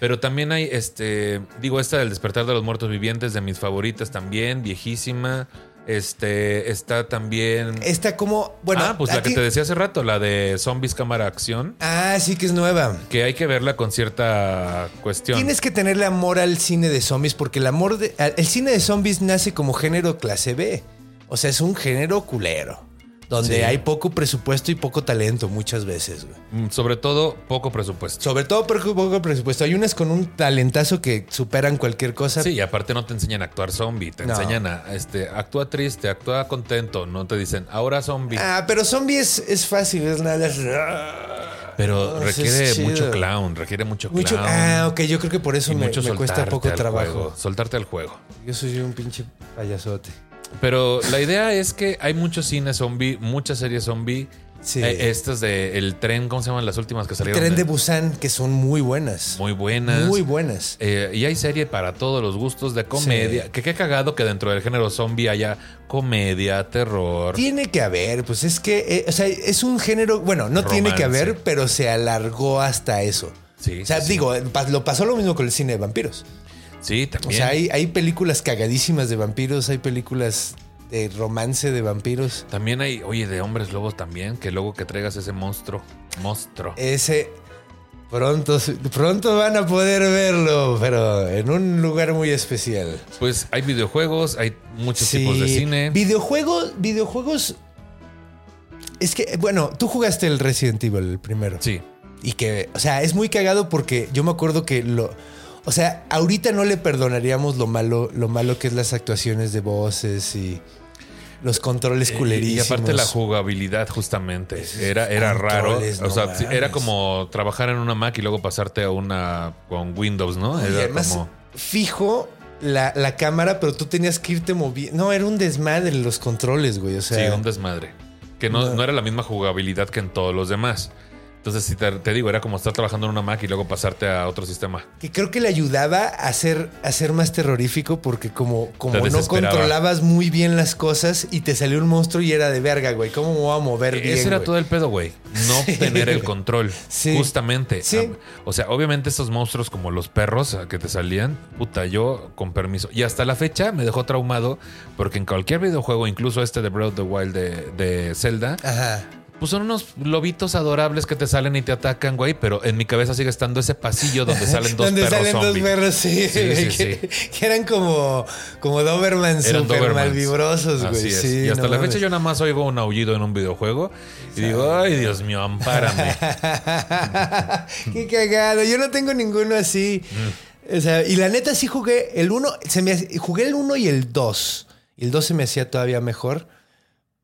[SPEAKER 3] Pero también hay, este, digo, esta del despertar de los muertos vivientes, de mis favoritas también, viejísima. Este, está también.
[SPEAKER 1] Esta como... Bueno,
[SPEAKER 3] ah, pues la que te decía hace rato, la de Zombies Cámara Acción,
[SPEAKER 1] Ah, sí que es nueva.
[SPEAKER 3] que hay que verla con cierta cuestión.
[SPEAKER 1] Tienes que tenerle amor al cine de zombies porque el amor de, el cine de zombies nace como género clase B. O sea, es un género culero. Donde
[SPEAKER 3] Sí.
[SPEAKER 1] hay poco presupuesto y poco talento muchas veces, güey.
[SPEAKER 3] Mm, Sobre todo, poco presupuesto.
[SPEAKER 1] Sobre todo poco presupuesto. Hay unas con un talentazo que superan cualquier cosa.
[SPEAKER 3] Sí, y aparte no te enseñan a actuar zombie, te
[SPEAKER 1] No.
[SPEAKER 3] enseñan a, este, actúa triste, actúa contento, no te dicen, ahora zombie.
[SPEAKER 1] Ah, pero zombie es, es fácil, es nada.
[SPEAKER 3] Pero requiere
[SPEAKER 1] es
[SPEAKER 3] mucho clown, requiere mucho clown.
[SPEAKER 1] Mucho, ah, ok, yo creo que por eso me,
[SPEAKER 3] mucho
[SPEAKER 1] me cuesta poco trabajo.
[SPEAKER 3] juego, soltarte al juego.
[SPEAKER 1] Yo soy un pinche payasote.
[SPEAKER 3] Pero la idea es que hay muchos cines zombie, muchas series zombie.
[SPEAKER 1] Sí.
[SPEAKER 3] Eh, estas de El Tren, ¿cómo se llaman las últimas que salieron?
[SPEAKER 1] Tren de Busan, que son muy buenas.
[SPEAKER 3] Muy buenas.
[SPEAKER 1] Muy buenas.
[SPEAKER 3] Eh, y hay serie para todos los gustos de comedia.
[SPEAKER 1] Sí.
[SPEAKER 3] Que qué cagado que dentro del género zombie haya comedia, terror.
[SPEAKER 1] Tiene que haber, pues es que, eh, o sea, es un género, bueno, no tiene que haber, pero se alargó hasta eso.
[SPEAKER 3] Sí,
[SPEAKER 1] O sea,
[SPEAKER 3] sí,
[SPEAKER 1] digo, lo pasó lo mismo con el cine de vampiros.
[SPEAKER 3] Sí,
[SPEAKER 1] O
[SPEAKER 3] también.
[SPEAKER 1] sea, hay, hay películas cagadísimas de vampiros, hay películas de romance de vampiros.
[SPEAKER 3] También hay, oye, de hombres lobos también, que luego que traigas ese monstruo. Monstruo.
[SPEAKER 1] Ese pronto, pronto van a poder verlo, pero en un lugar muy especial.
[SPEAKER 3] Pues hay videojuegos, hay muchos tipos de cine.
[SPEAKER 1] Videojuegos, videojuegos. Es que, bueno, tú jugaste el Resident Evil el primero.
[SPEAKER 3] Sí.
[SPEAKER 1] Y que, o sea, es muy cagado porque yo me acuerdo que lo. O sea, ahorita no le perdonaríamos lo malo, lo malo que es las actuaciones de voces y. los controles
[SPEAKER 3] Y
[SPEAKER 1] culerísimos.
[SPEAKER 3] aparte la jugabilidad, justamente. Era, era raro. O sea, era como trabajar en una Mac y luego pasarte a una con Windows, ¿no?
[SPEAKER 1] Y
[SPEAKER 3] Era
[SPEAKER 1] además,
[SPEAKER 3] como.
[SPEAKER 1] fijo la, la cámara, pero tú tenías que irte moviendo. No, era un desmadre los controles, güey. O sea,
[SPEAKER 3] Sí, un desmadre. Que no,
[SPEAKER 1] No.
[SPEAKER 3] no era la misma jugabilidad que en todos los demás. Entonces, si te, te digo, era como estar trabajando en una Mac y luego pasarte a otro sistema.
[SPEAKER 1] que creo que le ayudaba a ser, a ser más terrorífico porque como, como no controlabas muy bien las cosas y te salió un monstruo y era de verga, güey. ¿Cómo me voy a mover bien,
[SPEAKER 3] Ese era
[SPEAKER 1] güey?
[SPEAKER 3] todo el pedo, güey. No [laughs] tener el control.
[SPEAKER 1] Sí.
[SPEAKER 3] Justamente.
[SPEAKER 1] Sí.
[SPEAKER 3] O sea, obviamente estos monstruos como los perros que te salían, puta, yo con permiso. Y hasta la fecha me dejó traumado porque en cualquier videojuego, incluso este de Breath of the Wild de, de Zelda,
[SPEAKER 1] Ajá.
[SPEAKER 3] Pues son unos lobitos adorables que te salen y te atacan, güey. Pero en mi cabeza sigue estando ese pasillo donde salen dos
[SPEAKER 1] Donde
[SPEAKER 3] perros
[SPEAKER 1] salen dos perros, sí,
[SPEAKER 3] Sí,
[SPEAKER 1] güey,
[SPEAKER 3] sí,
[SPEAKER 1] que, que eran como, como Doberman super malvibrosos, güey. Sí,
[SPEAKER 3] y hasta
[SPEAKER 1] no
[SPEAKER 3] la fecha yo nada más oigo un aullido en un videojuego y digo, ay, Dios mío, ampárame. [laughs]
[SPEAKER 1] Qué cagado. Yo no tengo ninguno así.
[SPEAKER 3] Mm.
[SPEAKER 1] O sea, y la neta sí jugué el 1, se me hace- jugué el 1 y el 2. Y el 2 se me hacía todavía mejor.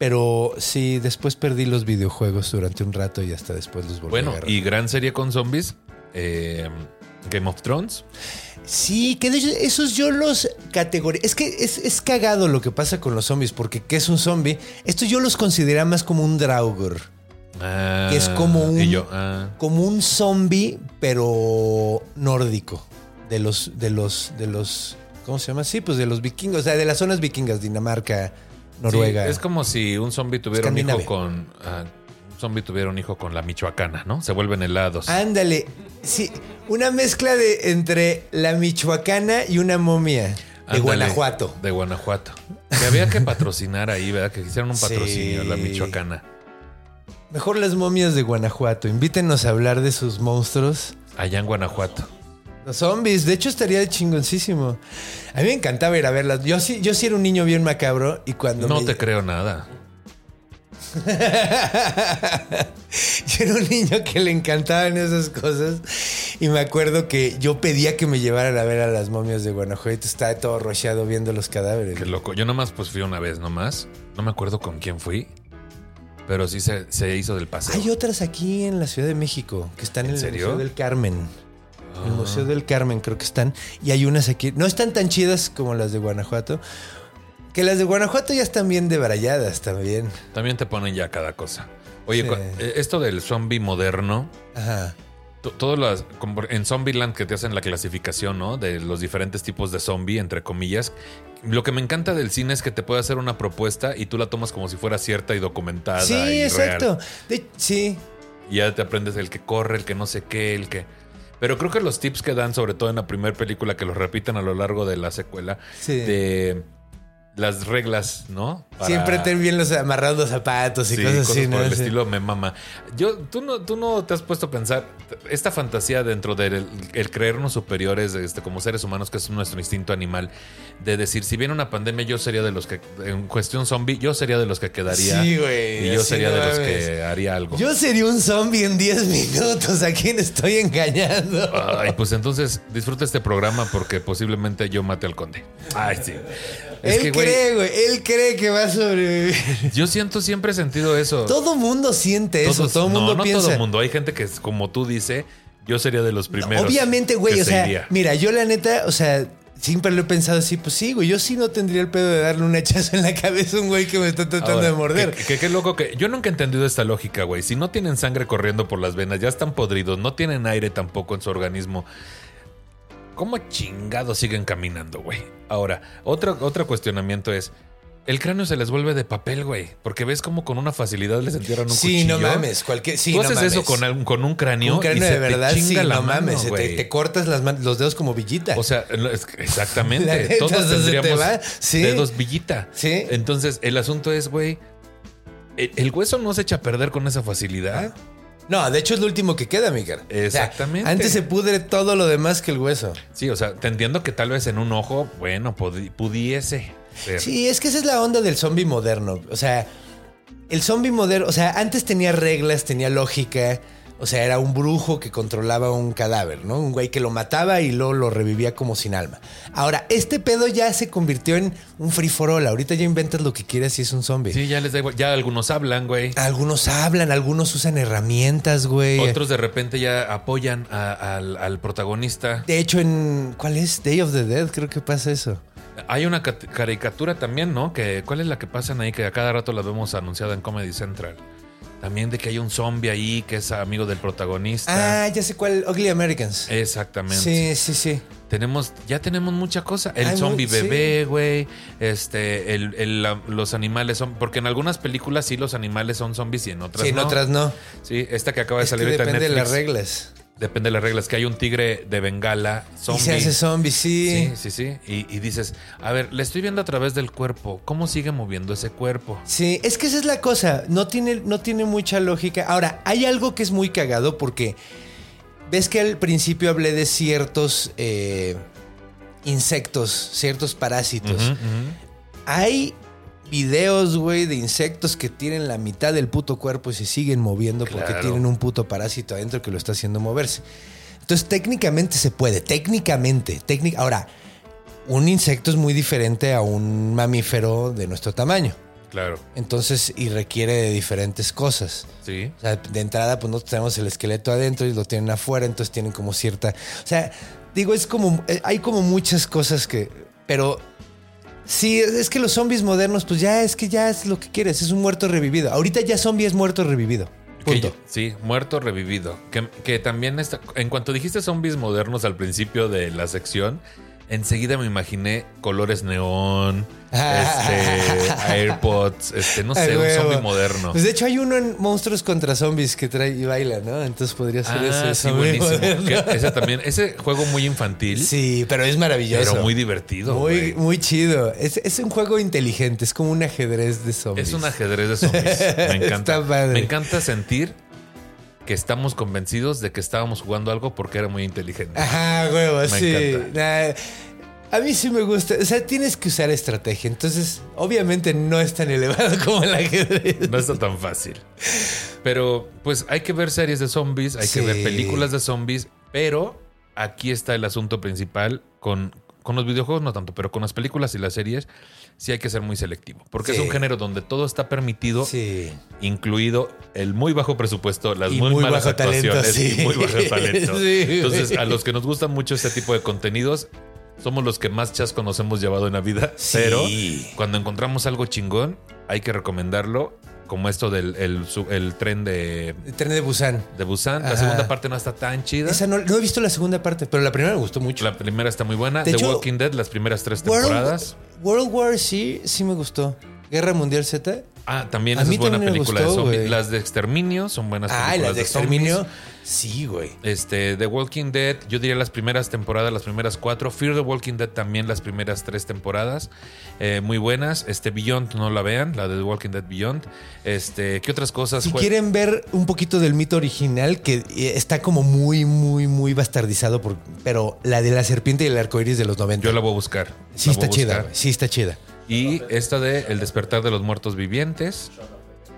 [SPEAKER 1] Pero sí, después perdí los videojuegos durante un rato y hasta después los volví a
[SPEAKER 3] Bueno, y gran serie con zombies, eh, Game of Thrones.
[SPEAKER 1] Sí, que de hecho esos yo los categorizo. Es que es, es cagado lo que pasa con los zombies, porque ¿qué es un zombie? Esto yo los considero más como un Draugr.
[SPEAKER 3] Ah,
[SPEAKER 1] Que es como un-
[SPEAKER 3] Y yo, ah,
[SPEAKER 1] Como un zombie, pero nórdico. De los, de los, de los. ¿Cómo se llama? Sí, pues de los vikingos. O sea, de las zonas vikingas, Dinamarca, Noruega.
[SPEAKER 3] sí, es como si un zombie tuviera un hijo con. ah, un zombie tuviera un hijo con la michoacana, ¿no? Se vuelven helados.
[SPEAKER 1] Ándale. Sí, una mezcla de entre la michoacana y una momia. De
[SPEAKER 3] Ándale,
[SPEAKER 1] Guanajuato.
[SPEAKER 3] De Guanajuato. Que había que patrocinar ahí, ¿verdad? Que hicieron un
[SPEAKER 1] Sí.
[SPEAKER 3] patrocinio, la michoacana.
[SPEAKER 1] Mejor las momias de Guanajuato. Invítenos a hablar de sus monstruos.
[SPEAKER 3] Allá en Guanajuato.
[SPEAKER 1] Los zombies, de hecho estaría chingoncísimo. A mí me encantaba ir a verlas. Yo sí, yo sí era un niño bien macabro y cuando
[SPEAKER 3] No
[SPEAKER 1] me-
[SPEAKER 3] te creo nada. [laughs]
[SPEAKER 1] Yo era un niño que le encantaban esas cosas y me acuerdo que yo pedía que me llevaran a ver a las momias de Guanajuato. Estaba todo rocheado viendo los cadáveres.
[SPEAKER 3] Qué loco. Yo nomás pues fui una vez nomás. No me acuerdo con quién fui. Pero sí se, se hizo del paseo.
[SPEAKER 1] Hay otras aquí en la Ciudad de México que están en,
[SPEAKER 3] ¿En
[SPEAKER 1] el
[SPEAKER 3] serio?
[SPEAKER 1] Museo del Carmen.
[SPEAKER 3] Ah.
[SPEAKER 1] El Museo del Carmen creo que están. Y hay unas aquí. No están tan chidas como las de Guanajuato. Que las de Guanajuato ya están bien debrayadas también.
[SPEAKER 3] También te ponen ya cada cosa. Oye,
[SPEAKER 1] Sí.
[SPEAKER 3] eh, esto del zombie moderno,
[SPEAKER 1] Ajá.
[SPEAKER 3] to- todas las como en Zombieland que te hacen la clasificación, ¿no? De los diferentes tipos de zombie, entre comillas. Lo que me encanta del cine es que te puede hacer una propuesta y tú la tomas como si fuera cierta y documentada.
[SPEAKER 1] Sí,
[SPEAKER 3] y
[SPEAKER 1] exacto.
[SPEAKER 3] real.
[SPEAKER 1] De- sí.
[SPEAKER 3] Y ya te aprendes el que corre, el que no sé qué, el que. Pero creo que los tips que dan, sobre todo en la primera película, que los repiten a lo largo de la secuela,
[SPEAKER 1] Sí.
[SPEAKER 3] de las reglas, ¿no? Para-
[SPEAKER 1] Siempre ten bien los amarrados los zapatos y
[SPEAKER 3] Sí,
[SPEAKER 1] cosas,
[SPEAKER 3] cosas
[SPEAKER 1] así,
[SPEAKER 3] por
[SPEAKER 1] ¿no?
[SPEAKER 3] el
[SPEAKER 1] Sí.
[SPEAKER 3] estilo me mama. Yo, tú no, tú no te has puesto a pensar esta fantasía dentro del el creernos superiores este, como seres humanos, que es nuestro instinto animal, de decir, si viene una pandemia, yo sería de los que, en cuestión zombie, yo sería de los que quedaría.
[SPEAKER 1] Sí, güey,
[SPEAKER 3] Y yo sería
[SPEAKER 1] no
[SPEAKER 3] de los que haría algo.
[SPEAKER 1] Yo sería un zombie en 10 minutos. ¿A quién estoy engañando?
[SPEAKER 3] Ay, pues entonces disfruta este programa porque posiblemente yo mate al conde. Ay, sí. Es
[SPEAKER 1] él
[SPEAKER 3] que, güey,
[SPEAKER 1] cree, güey. Él cree que va a sobrevivir. [laughs]
[SPEAKER 3] yo siento siempre he sentido eso.
[SPEAKER 1] Todo mundo siente eso. Todo
[SPEAKER 3] no,
[SPEAKER 1] mundo
[SPEAKER 3] no
[SPEAKER 1] piensa.
[SPEAKER 3] todo mundo. Hay gente que, como tú dice, yo sería de los primeros.
[SPEAKER 1] Obviamente, güey. O
[SPEAKER 3] se
[SPEAKER 1] sea,
[SPEAKER 3] iría.
[SPEAKER 1] mira, yo la neta, o sea, siempre lo he pensado así. Pues sí, güey. Yo sí no tendría el pedo de darle un hachazo en la cabeza a un güey que me está tratando
[SPEAKER 3] Ahora,
[SPEAKER 1] de morder.
[SPEAKER 3] Que, que- qué loco que. Yo nunca he entendido esta lógica, güey. Si no tienen sangre corriendo por las venas, ya están podridos, no tienen aire tampoco en su organismo. ¿Cómo chingados siguen caminando, güey? Ahora, otro, otro cuestionamiento es. El cráneo se les vuelve de papel, güey. Porque ves como con una facilidad les entierran un
[SPEAKER 1] Sí,
[SPEAKER 3] cuchillo.
[SPEAKER 1] no mames. Cualquier, sí,
[SPEAKER 3] Tú
[SPEAKER 1] no
[SPEAKER 3] haces
[SPEAKER 1] mames.
[SPEAKER 3] eso con, algún- con un cráneo.
[SPEAKER 1] un cráneo
[SPEAKER 3] y se
[SPEAKER 1] de verdad,
[SPEAKER 3] te chinga
[SPEAKER 1] sí,
[SPEAKER 3] la
[SPEAKER 1] no
[SPEAKER 3] mano,
[SPEAKER 1] mames. te, cortas las los dedos como villita.
[SPEAKER 3] O sea, exactamente. Todos
[SPEAKER 1] te
[SPEAKER 3] tendríamos.
[SPEAKER 1] Sí.
[SPEAKER 3] dedos villita.
[SPEAKER 1] Sí.
[SPEAKER 3] Entonces, el asunto es, güey, el, el hueso no se echa a perder con esa facilidad.
[SPEAKER 1] No, de hecho es lo último que queda, Miguel.
[SPEAKER 3] Exactamente.
[SPEAKER 1] antes se pudre todo lo demás que el hueso.
[SPEAKER 3] Sí, o sea, te entiendo que tal vez en un ojo, bueno, pudi- pudiese ser.
[SPEAKER 1] Sí, es que esa es la onda del zombie moderno. O sea, el zombie moderno, o sea, antes tenía reglas, tenía lógica. O sea, era un brujo que controlaba un cadáver, ¿no? Un güey que lo mataba y luego lo revivía como sin alma. Ahora, este pedo ya se convirtió en un free for all. Ahorita ya inventas lo que quieras y es un zombie.
[SPEAKER 3] Sí, ya les da igual. Ya algunos hablan, güey.
[SPEAKER 1] Algunos hablan, algunos usan herramientas, güey.
[SPEAKER 3] Otros de repente ya apoyan a- al, al protagonista.
[SPEAKER 1] De hecho, en. ¿Cuál es? Day of the Dead, creo que pasa eso.
[SPEAKER 3] Hay una cat- caricatura también, ¿no? Que, ¿Cuál es la que pasan ahí? Que a cada rato la vemos anunciada en Comedy Central. También de que hay un zombie ahí que es amigo del protagonista.
[SPEAKER 1] Ah, ya sé cuál. Ugly Americans.
[SPEAKER 3] Exactamente.
[SPEAKER 1] Sí, sí, sí.
[SPEAKER 3] Tenemos, ya tenemos mucha cosa. El
[SPEAKER 1] Ay,
[SPEAKER 3] zombie
[SPEAKER 1] muy-
[SPEAKER 3] bebé, güey. Este, el, el- la- los animales son. Porque en algunas películas sí los animales son zombies y en otras
[SPEAKER 1] Sí, en
[SPEAKER 3] no.
[SPEAKER 1] otras no.
[SPEAKER 3] Sí, esta que acaba de
[SPEAKER 1] Es
[SPEAKER 3] salir en
[SPEAKER 1] depende de las reglas.
[SPEAKER 3] Depende de las reglas. Que hay un tigre de bengala, zombie.
[SPEAKER 1] Y se hace zombie, sí.
[SPEAKER 3] Sí, sí, sí. Y, y dices, a ver, le estoy viendo a través del cuerpo. ¿Cómo sigue moviendo ese cuerpo?
[SPEAKER 1] Sí, es que esa es la cosa. No tiene, no tiene mucha lógica. Ahora, hay algo que es muy cagado porque ves que al principio hablé de ciertos eh, insectos, ciertos parásitos. Hay videos, güey, de insectos que tienen la mitad del puto cuerpo y se siguen moviendo porque tienen un puto parásito adentro que lo está haciendo moverse. Entonces, técnicamente se puede, técnicamente. técnic- Ahora, un insecto es muy diferente a un mamífero de nuestro tamaño.
[SPEAKER 3] Claro,
[SPEAKER 1] Entonces, y requiere de diferentes cosas.
[SPEAKER 3] sí.
[SPEAKER 1] O sea, de entrada, pues nosotros tenemos el esqueleto adentro y lo tienen afuera, entonces tienen como cierta. O sea, digo, es como. eh, Hay como muchas cosas que. Pero. Sí, es que los zombies modernos, pues ya es que ya es lo que quieres, es un muerto revivido. Ahorita ya zombie es muerto revivido. Punto.
[SPEAKER 3] sí, muerto, revivido. Que, que también está. En cuanto dijiste zombies modernos al principio de la sección, enseguida me imaginé colores neón, este, [laughs] AirPods, este, no sé, un zombie moderno.
[SPEAKER 1] Pues de hecho hay uno en Monstruos contra Zombies que trae y baila, ¿no? Entonces podría ser
[SPEAKER 3] Ah,
[SPEAKER 1] ese
[SPEAKER 3] sí, buenísimo. [laughs] Que ese también, ese juego muy infantil,
[SPEAKER 1] Sí, pero es maravilloso.
[SPEAKER 3] pero muy divertido.
[SPEAKER 1] Muy, chido. Es, es un juego inteligente, es como un ajedrez de zombies.
[SPEAKER 3] Es un ajedrez de zombies. [laughs] Me encanta.
[SPEAKER 1] Está padre.
[SPEAKER 3] Me encanta sentir que estamos convencidos de que estábamos jugando algo porque era muy inteligente.
[SPEAKER 1] Ajá, huevo,
[SPEAKER 3] Me
[SPEAKER 1] sí. Nah, a mí sí me gusta. O sea, tienes que usar estrategia. Entonces, obviamente no es tan elevado [laughs] como el ajedrez.
[SPEAKER 3] No está tan fácil. Pero pues hay que ver series de zombies, hay
[SPEAKER 1] Sí.
[SPEAKER 3] que ver películas de zombies, pero aquí está el asunto principal con, con los videojuegos, no tanto, pero con las películas y las series sí hay que ser muy selectivo, porque
[SPEAKER 1] Sí.
[SPEAKER 3] es un género donde todo está permitido,
[SPEAKER 1] Sí.
[SPEAKER 3] incluido el muy bajo presupuesto, las muy,
[SPEAKER 1] muy
[SPEAKER 3] malas
[SPEAKER 1] talento,
[SPEAKER 3] actuaciones y muy bajo [laughs] talento. Entonces, a los que nos gustan mucho este tipo de contenidos, somos los que más chasco nos hemos llevado en la vida,
[SPEAKER 1] Sí.
[SPEAKER 3] pero cuando encontramos algo chingón, hay que recomendarlo, como esto del el, tren de,
[SPEAKER 1] El tren de Busan.
[SPEAKER 3] de Busan. La
[SPEAKER 1] Ajá.
[SPEAKER 3] segunda parte no está tan chida.
[SPEAKER 1] Esa no, no he visto la segunda parte, pero la primera me gustó mucho.
[SPEAKER 3] La primera está muy buena.
[SPEAKER 1] De
[SPEAKER 3] The
[SPEAKER 1] hecho,
[SPEAKER 3] Walking Dead, las primeras tres
[SPEAKER 1] World,
[SPEAKER 3] temporadas.
[SPEAKER 1] World War sí, sí me gustó. Guerra Mundial Z.
[SPEAKER 3] Ah, también
[SPEAKER 1] A
[SPEAKER 3] esa
[SPEAKER 1] mí
[SPEAKER 3] es buena
[SPEAKER 1] también me
[SPEAKER 3] película
[SPEAKER 1] gustó,
[SPEAKER 3] de zombies.
[SPEAKER 1] güey.
[SPEAKER 3] Las de Exterminio son buenas películas
[SPEAKER 1] Ah, y las de
[SPEAKER 3] zombies.
[SPEAKER 1] Exterminio. Sí, güey.
[SPEAKER 3] Este, The Walking Dead, yo diría las primeras temporadas, las primeras cuatro. Fear the Walking Dead también las primeras tres temporadas. Eh, muy buenas. Este, Beyond, no la vean, la de The Walking Dead Beyond. Este, ¿qué otras cosas?
[SPEAKER 1] Si quieren ver un poquito del mito original, que eh, está como muy, muy, muy bastardizado, por, pero la de la serpiente y el arco iris de los 90.
[SPEAKER 3] Yo la voy a buscar.
[SPEAKER 1] sí está chida. Sí está chida.
[SPEAKER 3] Y esta de El despertar de los muertos vivientes.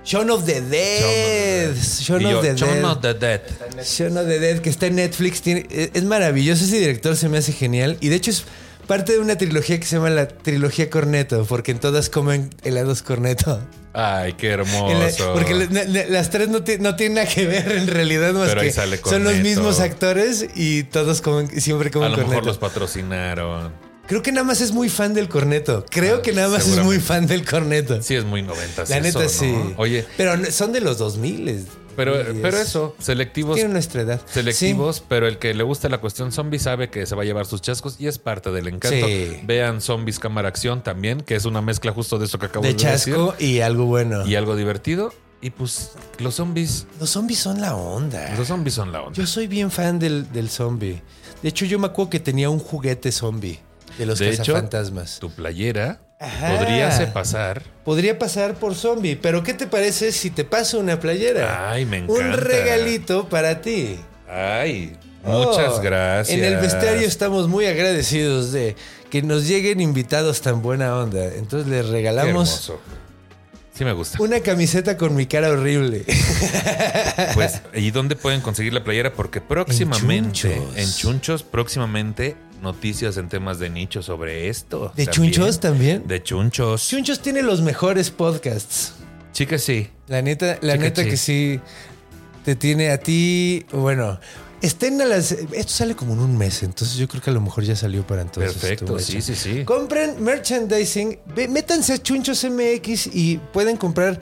[SPEAKER 1] Shaun of the Dead. Shaun of the
[SPEAKER 3] Shaun
[SPEAKER 1] Dead.
[SPEAKER 3] of the Dead.
[SPEAKER 1] Shaun of the Dead, que está en Netflix. tiene- es es maravilloso. Ese director se me hace genial. Y de hecho es parte de una trilogía que se llama la trilogía Corneto, porque en todas comen helados Corneto.
[SPEAKER 3] Ay, qué
[SPEAKER 1] la-
[SPEAKER 3] hermoso.
[SPEAKER 1] porque la- la- las tres no, no tienen nada que ver en realidad, más
[SPEAKER 3] Pero ahí
[SPEAKER 1] que son los mismos actores y todos comen, siempre
[SPEAKER 3] a
[SPEAKER 1] comen
[SPEAKER 3] lo mejor
[SPEAKER 1] Corneto.
[SPEAKER 3] los patrocinaron.
[SPEAKER 1] Creo que nada más es muy fan del Corneto. Creo
[SPEAKER 3] Ah,
[SPEAKER 1] que nada más es muy fan del Corneto.
[SPEAKER 3] Sí, es muy noventas.
[SPEAKER 1] La
[SPEAKER 3] eso,
[SPEAKER 1] neta
[SPEAKER 3] ¿no?
[SPEAKER 1] sí.
[SPEAKER 3] Oye,
[SPEAKER 1] Pero son de los 2000.
[SPEAKER 3] pero, pero
[SPEAKER 1] es-
[SPEAKER 3] eso, selectivos.
[SPEAKER 1] Tienen nuestra edad.
[SPEAKER 3] Selectivos, pero el que le gusta la cuestión zombie sabe que se va a llevar sus chascos y es parte del encanto.
[SPEAKER 1] Sí.
[SPEAKER 3] Vean Zombies Cámara Acción también, que es una mezcla justo de eso que acabo
[SPEAKER 1] Sí.
[SPEAKER 3] de,
[SPEAKER 1] De chasco y algo bueno.
[SPEAKER 3] decir. Y algo divertido. Y pues los zombies,
[SPEAKER 1] Los zombies son la onda.
[SPEAKER 3] los zombies son la onda.
[SPEAKER 1] Yo soy bien fan del, del zombie. De hecho, yo me acuerdo que tenía un juguete zombie de los
[SPEAKER 3] De hecho,
[SPEAKER 1] cazafantasmas.
[SPEAKER 3] Tu playera
[SPEAKER 1] Ajá.
[SPEAKER 3] podría pasar.
[SPEAKER 1] Podría pasar por zombie, pero ¿qué te parece si te paso una playera?
[SPEAKER 3] Ay, me
[SPEAKER 1] Un
[SPEAKER 3] encanta.
[SPEAKER 1] regalito para ti.
[SPEAKER 3] Ay, muchas
[SPEAKER 1] Oh,
[SPEAKER 3] gracias.
[SPEAKER 1] En el bestiario estamos muy agradecidos de que nos lleguen invitados tan buena onda. Entonces les regalamos
[SPEAKER 3] hermoso. Sí me gusta.
[SPEAKER 1] Una camiseta con mi cara horrible. [laughs]
[SPEAKER 3] Pues, ¿y dónde pueden conseguir la playera? Porque próximamente,
[SPEAKER 1] Chunchos.
[SPEAKER 3] en Chunchos, próximamente, noticias en temas de nicho sobre esto.
[SPEAKER 1] ¿De
[SPEAKER 3] también.
[SPEAKER 1] Chunchos también?
[SPEAKER 3] De Chunchos.
[SPEAKER 1] Chunchos tiene los mejores podcasts.
[SPEAKER 3] Sí que sí.
[SPEAKER 1] La neta, la neta
[SPEAKER 3] sí.
[SPEAKER 1] que sí te tiene a ti. Bueno, estén a las. Esto sale como en un mes, entonces yo creo que a lo mejor ya salió para entonces.
[SPEAKER 3] Perfecto,
[SPEAKER 1] estuvo
[SPEAKER 3] sí,
[SPEAKER 1] hecha.
[SPEAKER 3] sí, sí.
[SPEAKER 1] Compren merchandising, métanse a Chunchos MX y pueden comprar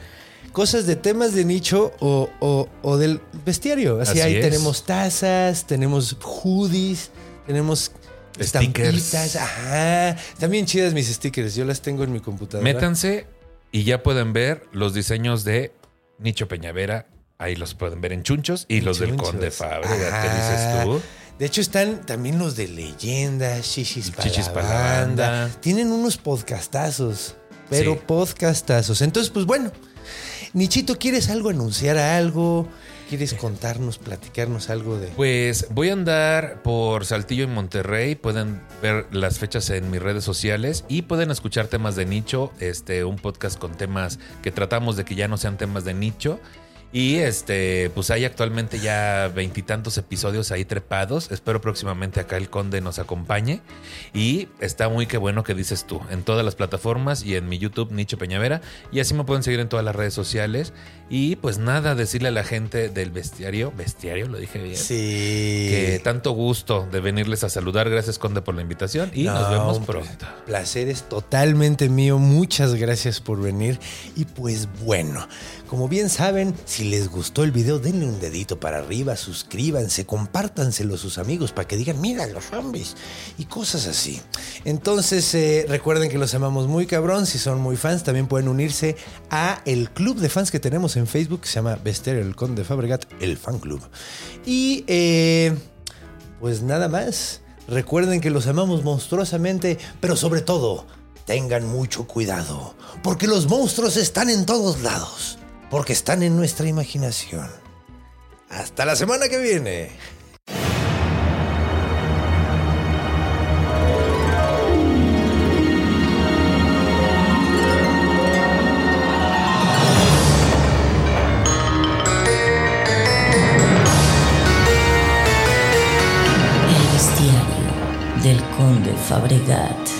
[SPEAKER 1] cosas de temas de nicho o, o- o del bestiario. Así,
[SPEAKER 3] Así
[SPEAKER 1] ahí
[SPEAKER 3] es.
[SPEAKER 1] tenemos tazas, tenemos hoodies, tenemos
[SPEAKER 3] Stickers.
[SPEAKER 1] estampitas. Ajá. También chidas mis stickers. Yo las tengo en mi computadora.
[SPEAKER 3] Métanse y ya pueden ver los diseños de Nicho Peñavera. Ahí los pueden ver en Chunchos y los del. Conde Fábrega. ¿Qué
[SPEAKER 1] Ajá.
[SPEAKER 3] dices tú?
[SPEAKER 1] De hecho, están también los de leyendas, chichis para
[SPEAKER 3] Chichis
[SPEAKER 1] la banda. Tienen unos podcastazos, pero
[SPEAKER 3] Sí.
[SPEAKER 1] podcastazos. Entonces, pues bueno, Nichito, ¿quieres algo, anunciar algo? ¿Quieres contarnos, platicarnos algo de...?
[SPEAKER 3] Pues voy a andar por Saltillo en Monterrey. Pueden ver las fechas en mis redes sociales y pueden escuchar temas de nicho. Este, un podcast con temas que tratamos de que ya no sean temas de nicho. Y este, pues hay actualmente ya veintitantos episodios ahí trepados. Espero próximamente acá el Conde nos acompañe. Y está muy que bueno que dices tú. En todas las plataformas y en mi YouTube, Nicho Peñavera. Y así me pueden seguir en todas las redes sociales. Y pues nada, decirle a la gente del bestiario, bestiario, lo dije bien.
[SPEAKER 1] Sí.
[SPEAKER 3] Que tanto gusto de venirles a saludar. Gracias, Conde, por la invitación. Y nos
[SPEAKER 1] No,
[SPEAKER 3] vemos pronto.
[SPEAKER 1] Placer es totalmente mío. Muchas gracias por venir. Y pues bueno, como bien saben, si les gustó el video, denle un dedito para arriba, suscríbanse, compártanselo a sus amigos para que digan, mira los zombies y cosas así. Entonces, eh, recuerden que los amamos muy cabrón. Si son muy fans, también pueden unirse a el club de fans que tenemos en Facebook, que se llama Besterio el Conde Fabregat, el fan club. Y eh, pues nada más. Recuerden que los amamos monstruosamente, pero sobre todo, tengan mucho cuidado, porque los monstruos están en todos lados, porque están en nuestra imaginación. Hasta la semana que viene.
[SPEAKER 2] Del conde Fabregat.